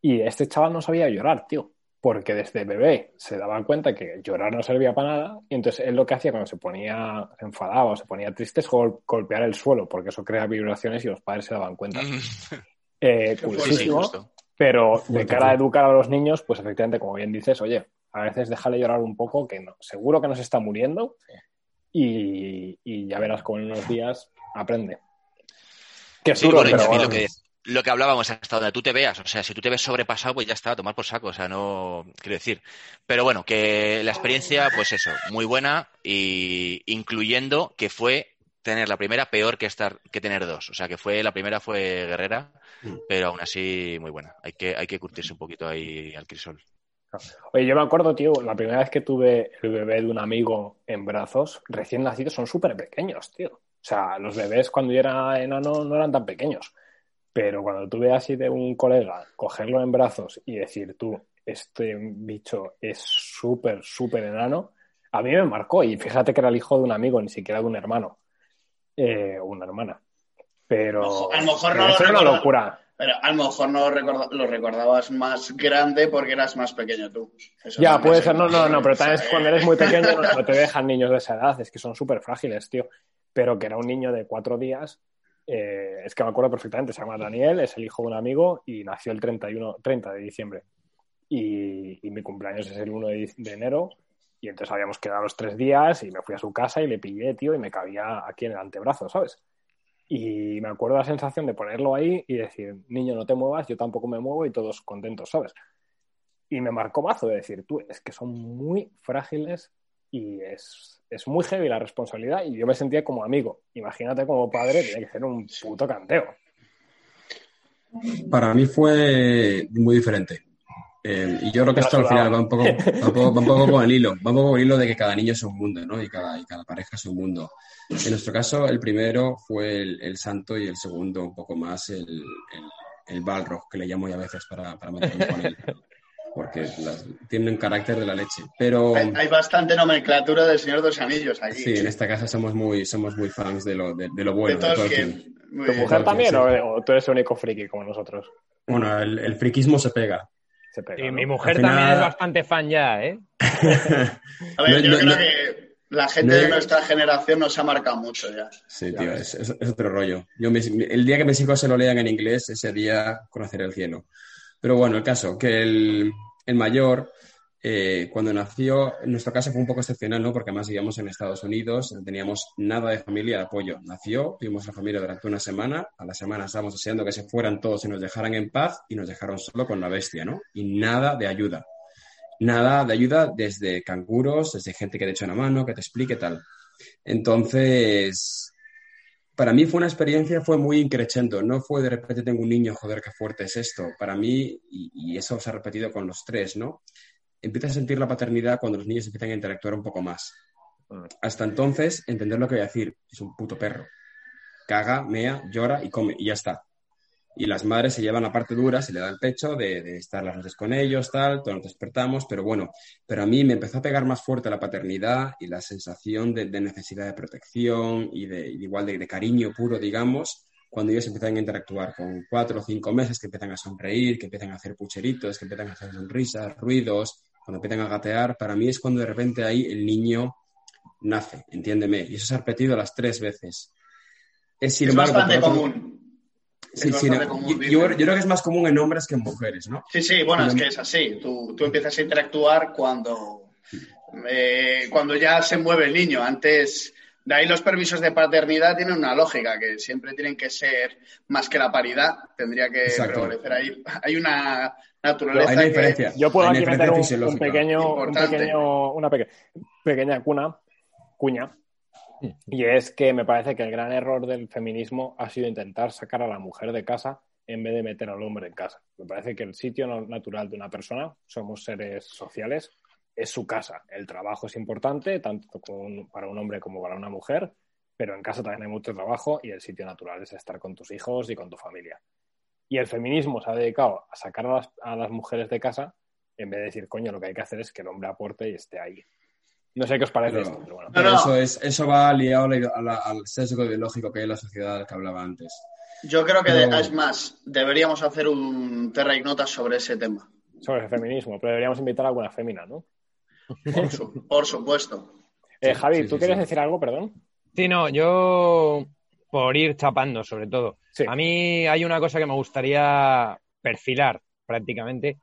Y este chaval no sabía llorar, tío porque desde bebé se daba cuenta que llorar no servía para nada y entonces él lo que hacía cuando se ponía enfadado o se ponía triste es golpear el suelo porque eso crea vibraciones y los padres se daban cuenta. *laughs* eh, pero de cara a educar a los niños, pues efectivamente, como bien dices, oye, a veces déjale llorar un poco que no, seguro que no se está muriendo y, ya verás cómo en unos días aprende. Que es duro, pero que lo que hablábamos hasta donde tú te veas. O sea, si tú te ves sobrepasado, pues ya está, a tomar por saco. O sea, no quiero decir. Pero bueno, que la experiencia, pues eso, muy buena y incluyendo que fue tener la primera peor que estar que tener dos. O sea que fue la primera fue guerrera, Mm. pero aún así muy buena. Hay que, hay que curtirse un poquito ahí al crisol. Oye, yo me acuerdo, tío, la primera vez que tuve el bebé de un amigo en brazos, recién nacidos, son súper pequeños, tío. O sea, los bebés cuando yo era enano no eran tan pequeños. Pero cuando tuve así de un colega, cogerlo en brazos y decir, tú, este bicho es súper, súper enano, a mí me marcó. Y fíjate que era el hijo de un amigo, ni siquiera de un hermano eh, o una hermana. Pero A lo mejor no lo una locura. Pero a lo mejor no lo, recorda- lo recordabas más grande porque eras más pequeño tú. Eso Ya, puede ser, no, no, no, pero también es cuando eres muy pequeño no, no te *laughs* dejan niños de esa edad, es que son súper frágiles, tío. Pero que era un niño de cuatro días, eh, es que me acuerdo perfectamente, se llama Daniel, es el hijo de un amigo y nació el 31, 30 de diciembre. Y, y mi cumpleaños es el 1 de, de enero y entonces habíamos quedado los tres días y me fui a su casa y le pillé, tío, y me cabía aquí en el antebrazo, ¿sabes? Y me acuerdo la sensación de ponerlo ahí y decir, niño, no te muevas, yo tampoco me muevo y todos contentos, ¿sabes? Y me marcó mazo de decir, tú, es que son muy frágiles y es, es muy heavy la responsabilidad y yo me sentía como amigo. Imagínate como padre, tiene que ser un puto canteo. Para mí fue muy diferente. Eh, y yo creo que esto al final sudado. va un poco, va un poco, va un poco con el hilo. Va un poco con el hilo de que cada niño es un mundo, ¿no? Y cada, y cada pareja es un mundo. En nuestro caso, el primero fue el, el santo y el segundo un poco más el, el, el Balrog, que le llamo yo a veces para, para meterme con él. *laughs* Porque las- tiene un carácter de la leche. Pero Hay, hay bastante nomenclatura del Señor de los Anillos aquí. sí, en esta casa somos muy, somos muy fans de lo, de, de lo de bueno, de Tolkien. ¿Tu mujer también sí. o, o tú eres el único friki como nosotros? Bueno, el, el friquismo se pega. Se pega, Y ¿no? mi mujer final- también es bastante fan ya, ¿eh? *laughs* A ver, No, yo no, creo no. que la gente No. de nuestra generación nos ha marcado mucho ya. Sí, Ya tío, es, es- es otro rollo. Yo me- el día que mis hijos se lo lean en inglés, ese día conoceré el cielo. Pero bueno, el caso, que el, el mayor, eh, cuando nació, en nuestro caso fue un poco excepcional, ¿no? Porque además vivíamos en Estados Unidos, no teníamos nada de familia de apoyo. Nació, vimos la familia durante una semana, a la semana estábamos deseando que se fueran todos y nos dejaran en paz y nos dejaron solo con la bestia, ¿no? Y nada de ayuda. Nada de ayuda desde canguros, desde gente que te echa una mano, que te explique tal. Entonces, para mí fue una experiencia, fue muy increchendo. No fue de repente tengo un niño, joder, qué fuerte es esto. Para mí, y, y eso se ha repetido con los tres, ¿no? Empiezas a sentir la paternidad cuando los niños empiezan a interactuar un poco más. Mm. Hasta entonces, entender lo que voy a decir. Es un puto perro. Caga, mea, llora y come, y ya está. Y las madres se llevan la parte dura, se le da el pecho de, de estar las noches con ellos, tal, todos nos despertamos, pero bueno, pero a mí me empezó a pegar más fuerte la paternidad y la sensación de, de necesidad de protección y de, igual de, de cariño puro, digamos, cuando ellos empiezan a interactuar con cuatro o cinco meses, que empiezan a sonreír, que empiezan a hacer pucheritos, que empiezan a hacer sonrisas, ruidos, cuando empiezan a gatear, para mí es cuando de repente ahí el niño nace, entiéndeme, y eso se ha repetido las tres veces. Es, sin es embargo, bastante por otro- común. Sí, es sí, bastante no, común, yo, dicen. yo- yo creo que es más común en hombres que en mujeres, ¿no? Sí, sí, bueno, es que es así. Tú, tú empiezas a interactuar cuando, eh, cuando ya se mueve el niño. Antes, de ahí los permisos de paternidad tienen una lógica, que siempre tienen que ser más que la paridad. Tendría que Exacto. prevalecer ahí. Hay una naturaleza Hay una que-. Yo puedo Hay aquí meter un, pequeño, un Importante. pequeño, una peque- pequeña cuna, cuña. Y es que me parece que el gran error del feminismo ha sido intentar sacar a la mujer de casa en vez de meter al hombre en casa. Me parece que el sitio natural de una persona, somos seres sociales, es su casa. El trabajo es importante, tanto para un hombre como para una mujer, pero en casa también hay mucho trabajo y el sitio natural es estar con tus hijos y con tu familia. Y el feminismo se ha dedicado a sacar a las, a las mujeres de casa en vez de decir, coño, lo que hay que hacer es que el hombre aporte y esté ahí. No sé qué os parece Pero- esto, pero bueno. Pero no. Eso, es, eso va liado a la- a la- al sesgo ideológico que hay en la sociedad del que hablaba antes. Yo creo que, de- es más, deberíamos hacer un Terra Ignota sobre ese tema. Sobre el feminismo, pero deberíamos invitar a alguna fémina, ¿no? Por, su- por supuesto. Eh, Sí, Javi, sí, ¿tú sí, quieres sí. decir algo, perdón? Sí, no, yo por ir chapando sobre todo. Sí. A mí hay una cosa que me gustaría perfilar prácticamente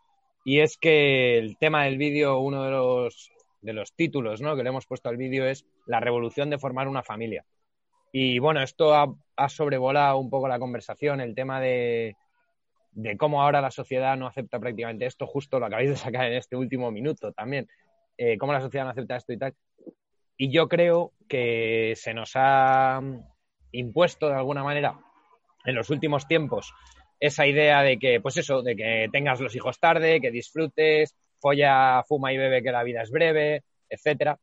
y es que el tema del vídeo, uno de los, de los títulos ¿no? que le hemos puesto al vídeo es la revolución de formar una familia. Y bueno, esto ha, sobrevolado un poco la conversación, el tema de, de cómo ahora la sociedad no acepta prácticamente esto, justo lo acabáis de sacar en este último minuto también, eh, cómo la sociedad no acepta esto y tal. Y yo creo que se nos ha impuesto de alguna manera en los últimos tiempos esa idea de que, pues eso, de que tengas los hijos tarde, que disfrutes, folla, fuma y bebe, que la vida es breve, etcétera.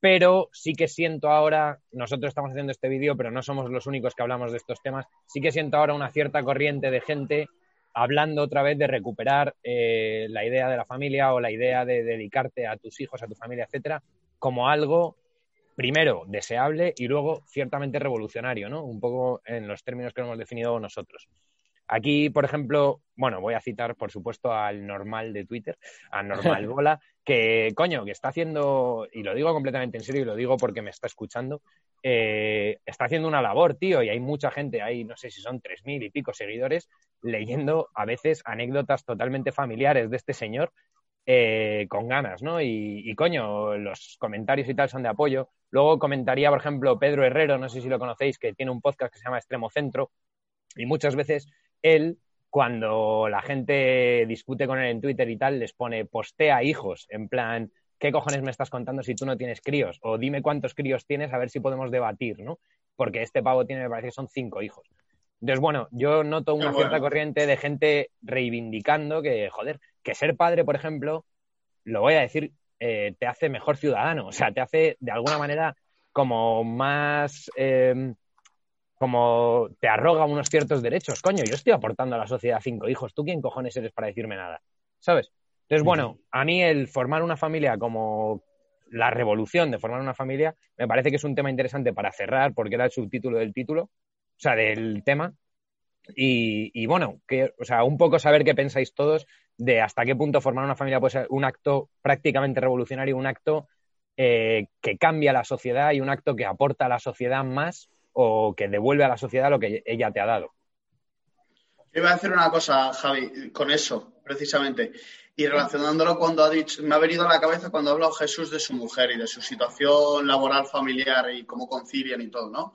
Pero sí que siento ahora, nosotros estamos haciendo este vídeo, pero no somos los únicos que hablamos de estos temas, sí que siento ahora una cierta corriente de gente hablando otra vez de recuperar eh, la idea de la familia o la idea de dedicarte a tus hijos, a tu familia, etcétera, como algo primero deseable y luego ciertamente revolucionario, ¿no? Un poco en los términos que hemos definido nosotros. Aquí, por ejemplo, bueno, voy a citar, por supuesto, al normal de Twitter, a Normal *laughs* Bola, que, coño, que está haciendo, y lo digo completamente en serio y lo digo porque me está escuchando, eh, está haciendo una labor, tío, y hay mucha gente, hay no sé si son tres mil y pico seguidores, leyendo a veces anécdotas totalmente familiares de este señor eh, con ganas, ¿no? Y, y, coño, los comentarios y tal son de apoyo. Luego comentaría, por ejemplo, Pedro Herrero, no sé si lo conocéis, que tiene un podcast que se llama Extremo Centro, y muchas veces él, cuando la gente discute con él en Twitter y tal, les pone postea hijos, en plan, ¿qué cojones me estás contando si tú no tienes críos? O dime cuántos críos tienes a ver si podemos debatir, ¿no? Porque este pavo tiene, me parece que son cinco hijos. Entonces, bueno, yo noto una cierta corriente de gente reivindicando que, joder, que ser padre, por ejemplo, lo voy a decir, eh, te hace mejor ciudadano, o sea, te hace de alguna manera como más eh, como te arroga unos ciertos derechos. Coño, yo estoy aportando a la sociedad cinco hijos. ¿Tú quién cojones eres para decirme nada? ¿Sabes? Entonces, bueno, a mí el formar una familia como la revolución de formar una familia me parece que es un tema interesante para cerrar porque era el subtítulo del título, o sea, del tema. Y, bueno, que, o sea, un poco saber qué pensáis todos de hasta qué punto formar una familia puede ser un acto prácticamente revolucionario, un acto eh, que cambia la sociedad y un acto que aporta a la sociedad más o que devuelve a la sociedad lo que ella te ha dado. Yo iba a decir una cosa, Javi, con eso, precisamente. Y relacionándolo cuando ha dicho, me ha venido a la cabeza cuando ha hablado Jesús de su mujer y de su situación laboral familiar y cómo concilian y todo, ¿no?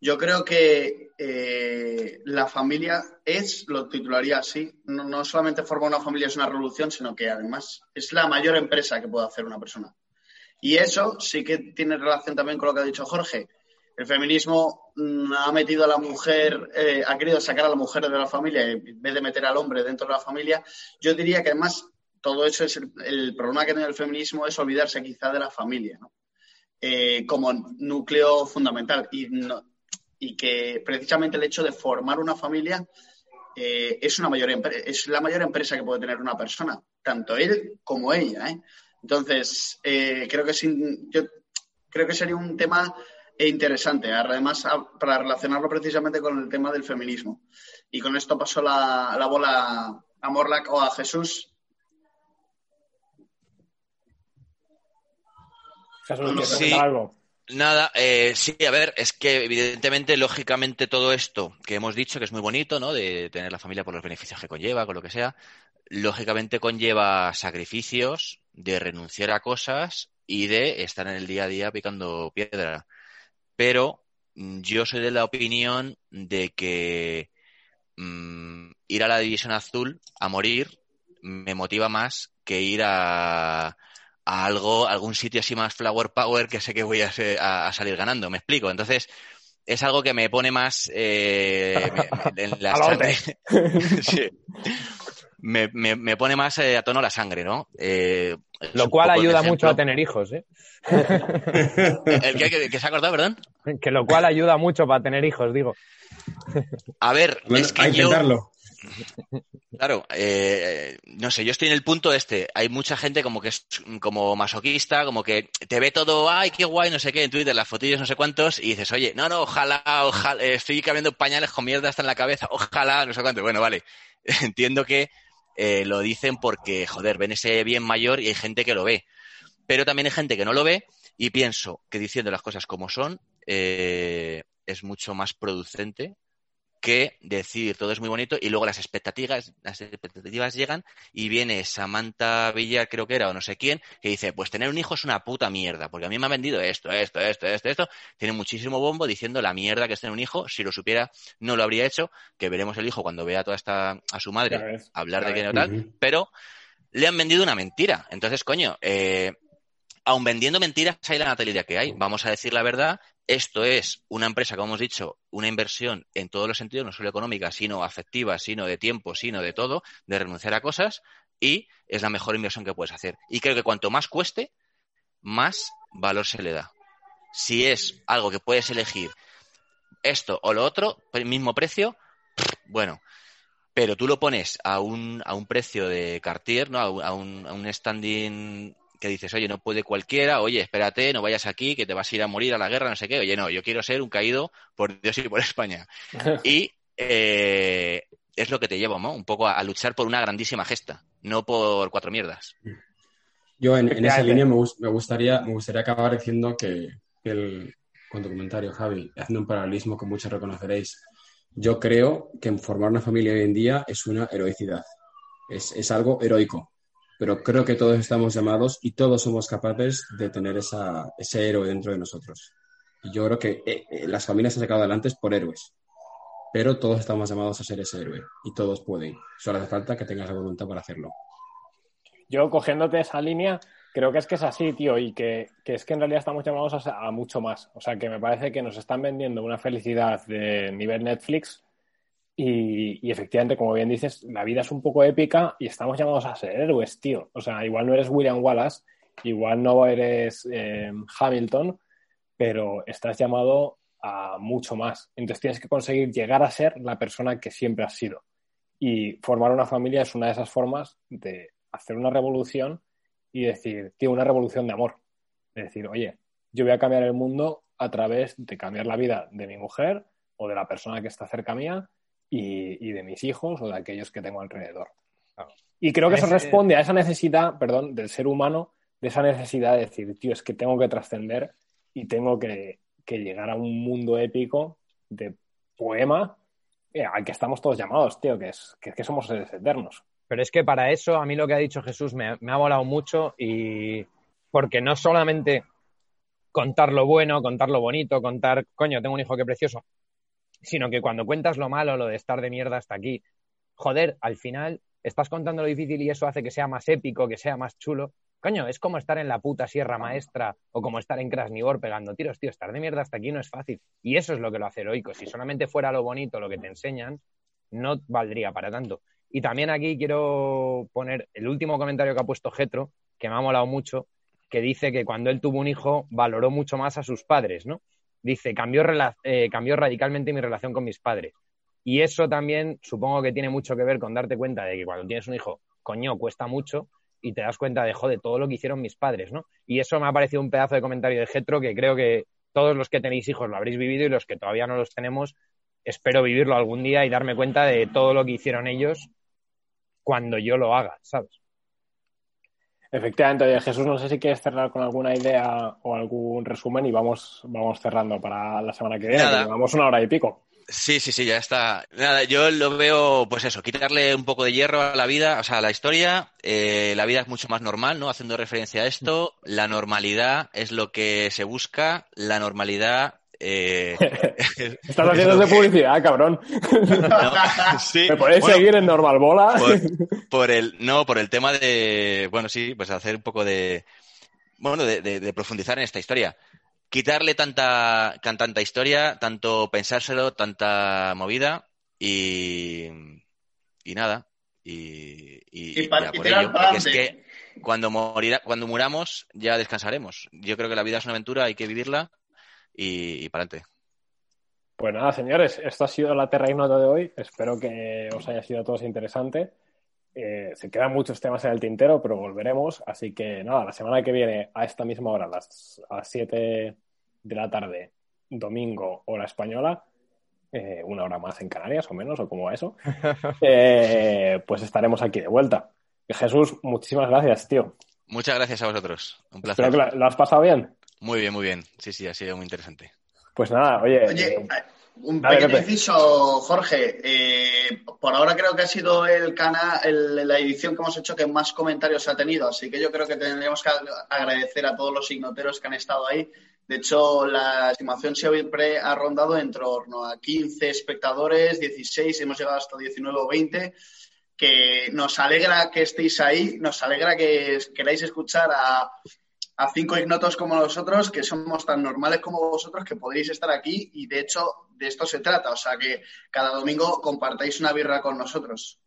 Yo creo que eh, la familia es, lo titularía así, no, solamente formar una familia es una revolución, sino que además es la mayor empresa que puede hacer una persona. Y eso sí que tiene relación también con lo que ha dicho Jorge el feminismo mm, ha metido a la mujer, eh, ha querido sacar a la mujer de la familia en vez de meter al hombre dentro de la familia. Yo diría que además todo eso es el, problema que tiene el feminismo es olvidarse quizá de la familia, ¿no? Eh, como núcleo fundamental y, que precisamente el hecho de formar una familia eh, es, una mayor es la mayor empresa que puede tener una persona, tanto él como ella. Entonces, creo que yo creo que sería un tema e interesante, además para relacionarlo precisamente con el tema del feminismo. Y con esto paso la, bola a Morlac o a Jesús. sí, Nada, eh, sí, a ver, es que evidentemente, lógicamente, todo esto que hemos dicho, que es muy bonito, ¿no? De tener la familia por los beneficios que conlleva, con lo que sea, lógicamente conlleva sacrificios, de renunciar a cosas y de estar en el día a día picando piedra pero mm, yo soy de la opinión de que mm, ir a la División Azul a morir me motiva más que ir a, algo, algún sitio así más flower power que sé que voy a, salir ganando. ¿Me explico? Entonces, es algo que me pone más eh, *laughs* en la *laughs* sí me, pone más eh, a tono la sangre, ¿no? Eh, Lo cual ayuda mucho a tener hijos, ¿eh? *laughs* ¿El que, se ha cortado, perdón? *laughs* Que lo cual ayuda mucho para tener hijos, digo. A ver, es que yo... Claro, eh, no sé, yo estoy en el punto este. Hay mucha gente como que es como masoquista, como que te ve todo, ay, qué guay, no sé qué, en Twitter, las fotillos, no sé cuántos, y dices, oye, no, no, ojalá, ojalá, estoy cambiando pañales con mierda hasta en la cabeza, ojalá, no sé cuánto. Bueno, vale, *laughs* entiendo que eh, lo dicen porque, joder, ven ese bien mayor y hay gente que lo ve. Pero también hay gente que no lo ve y pienso que diciendo las cosas como son eh, es mucho más producente que decir todo es muy bonito y luego las expectativas, las expectativas llegan y viene Samantha Villar, creo que era, o no sé quién, que dice, pues tener un hijo es una puta mierda, porque a mí me ha vendido esto, esto, esto, esto, esto, tiene muchísimo bombo diciendo la mierda que es tener un hijo, si lo supiera no lo habría hecho, que veremos el hijo cuando vea toda esta a su madre hablar de que no tal, pero le han vendido una mentira. Entonces, coño, eh, aun vendiendo mentiras, hay la natalidad que hay. Vamos a decir la verdad. Esto es una empresa, como hemos dicho, una inversión en todos los sentidos, no solo económica, sino afectiva, sino de tiempo, sino de todo, de renunciar a cosas, y es la mejor inversión que puedes hacer. Y creo que cuanto más cueste, más valor se le da. Si es algo que puedes elegir esto o lo otro, el mismo precio, bueno, pero tú lo pones a un, a un precio de Cartier, ¿no? A un, a un standing que dices, oye, no puede cualquiera, oye, espérate, no vayas aquí, que te vas a ir a morir a la guerra, no sé qué. Oye, no, yo quiero ser un caído por Dios y por España. *laughs* y eh, es lo que te lleva, ¿no? Un poco a, luchar por una grandísima gesta, no por cuatro mierdas. Yo en, esa línea me, gustaría, me gustaría acabar diciendo que, el, con tu comentario, Javi, haciendo un paralelismo que muchos reconoceréis, yo creo que formar una familia hoy en día es una heroicidad, es, es algo heroico pero creo que todos estamos llamados y todos somos capaces de tener esa, ese héroe dentro de nosotros. Y yo creo que eh, eh, las familias se han sacado adelante por héroes, pero todos estamos llamados a ser ese héroe y todos pueden. Solo hace falta que tengas la voluntad para hacerlo. Yo cogiéndote esa línea, creo que es que es así, tío, y que, que es que en realidad estamos llamados a, a, mucho más. O sea, que me parece que nos están vendiendo una felicidad de nivel Netflix y, efectivamente, como bien dices, la vida es un poco épica y estamos llamados a ser héroes, tío. O sea, igual no eres William Wallace, igual no eres eh, Hamilton, pero estás llamado a mucho más. Entonces tienes que conseguir llegar a ser la persona que siempre has sido. Y formar una familia es una de esas formas de hacer una revolución y decir, tío, una revolución de amor. Es decir, oye, yo voy a cambiar el mundo a través de cambiar la vida de mi mujer o de la persona que está cerca mía y, de mis hijos o de aquellos que tengo alrededor. Y creo que eso responde a esa necesidad, perdón, del ser humano, de esa necesidad de decir, tío, es que tengo que trascender y tengo que, llegar a un mundo épico de poema eh, al que estamos todos llamados, tío, que es que, somos seres eternos. Pero es que para eso a mí lo que ha dicho Jesús me, me ha volado mucho y porque no solamente contar lo bueno, contar lo bonito, contar, coño, tengo un hijo que precioso, sino que cuando cuentas lo malo, lo de estar de mierda hasta aquí, joder, al final estás contando lo difícil y eso hace que sea más épico, que sea más chulo. Coño, es como estar en la puta Sierra Maestra o como estar en Krasnivor pegando tiros, tío, estar de mierda hasta aquí no es fácil. Y eso es lo que lo hace heroico. Si solamente fuera lo bonito lo que te enseñan, no valdría para tanto. Y también aquí quiero poner el último comentario que ha puesto Getro, que me ha molado mucho, que dice que cuando él tuvo un hijo valoró mucho más a sus padres, ¿no? Dice, cambió, eh, cambió radicalmente mi relación con mis padres. Y eso también supongo que tiene mucho que ver con darte cuenta de que cuando tienes un hijo, coño, cuesta mucho y te das cuenta de, joder, todo lo que hicieron mis padres, ¿no? Y eso me ha parecido un pedazo de comentario de Getro que creo que todos los que tenéis hijos lo habréis vivido y los que todavía no los tenemos, espero vivirlo algún día y darme cuenta de todo lo que hicieron ellos cuando yo lo haga, ¿sabes? Efectivamente, oye, Jesús, no sé si quieres cerrar con alguna idea o algún resumen y vamos, vamos cerrando para la semana que viene, Nada. vamos una hora y pico. Sí, sí, sí, ya está. Nada, yo lo veo, pues eso, quitarle un poco de hierro a la vida, o sea, a la historia. Eh, la vida es mucho más normal, ¿no? Haciendo referencia a esto, la normalidad es lo que se busca, la normalidad eh, *laughs* Estás haciendo de publicidad, cabrón. *laughs* ¿Me podéis seguir en Normal Bola? *laughs* Por, el, no, por el tema de, bueno, sí, pues hacer un poco de, bueno, de, profundizar en esta historia. Quitarle tanta, tanta historia, tanto pensárselo, tanta movida y, y nada. Y, y, por ello, porque es que cuando, morirá, cuando muramos ya descansaremos. Yo creo que la vida es una aventura, hay que vivirla y, para adelante. Pues nada, señores, esto ha sido la Terra Ignota de hoy. Espero que os haya sido a todos interesante. Eh, se quedan muchos temas en el tintero, pero volveremos. Así que nada, la semana que viene, a esta misma hora, a las, a 7 de la tarde, domingo, hora española, eh, una hora más en Canarias o menos, o como eso, *laughs* eh, pues estaremos aquí de vuelta. Jesús, muchísimas gracias, tío. Muchas gracias a vosotros. Un placer. Espero que lo has pasado bien. Muy bien, muy bien. Sí, sí, ha sido muy interesante. Pues nada, oye. Oye, eh, un pequeño inciso, Jorge. Eh, por ahora creo que ha sido el canal, la edición que hemos hecho que más comentarios ha tenido. Así que yo creo que tendríamos que agradecer a todos los signoteros que han estado ahí. De hecho, la estimación siempre ha rondado en torno a 15 espectadores, 16, hemos llegado hasta 19 o 20 que nos alegra que estéis ahí, nos alegra que queráis escuchar a, a cinco ignotos como nosotros, que somos tan normales como vosotros, que podréis estar aquí y de hecho de esto se trata. O sea que cada domingo compartáis una birra con nosotros.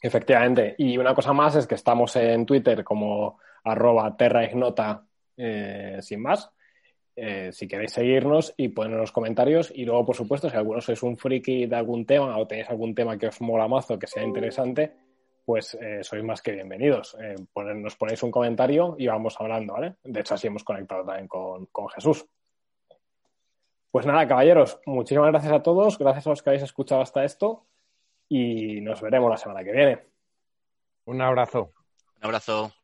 Efectivamente. Y una cosa más es que estamos en Twitter como arroba terraignota eh, sin más. Eh, si queréis seguirnos y ponernos los comentarios. Y luego, por supuesto, si alguno sois un friki de algún tema o tenéis algún tema que os mola mazo, que sea interesante, pues eh, sois más que bienvenidos. nos ponéis un comentario y vamos hablando, ¿vale? De hecho, así hemos conectado también con, con Jesús. Pues nada, caballeros, muchísimas gracias a todos, gracias a los que habéis escuchado hasta esto y nos veremos la semana que viene. Un abrazo. Un abrazo.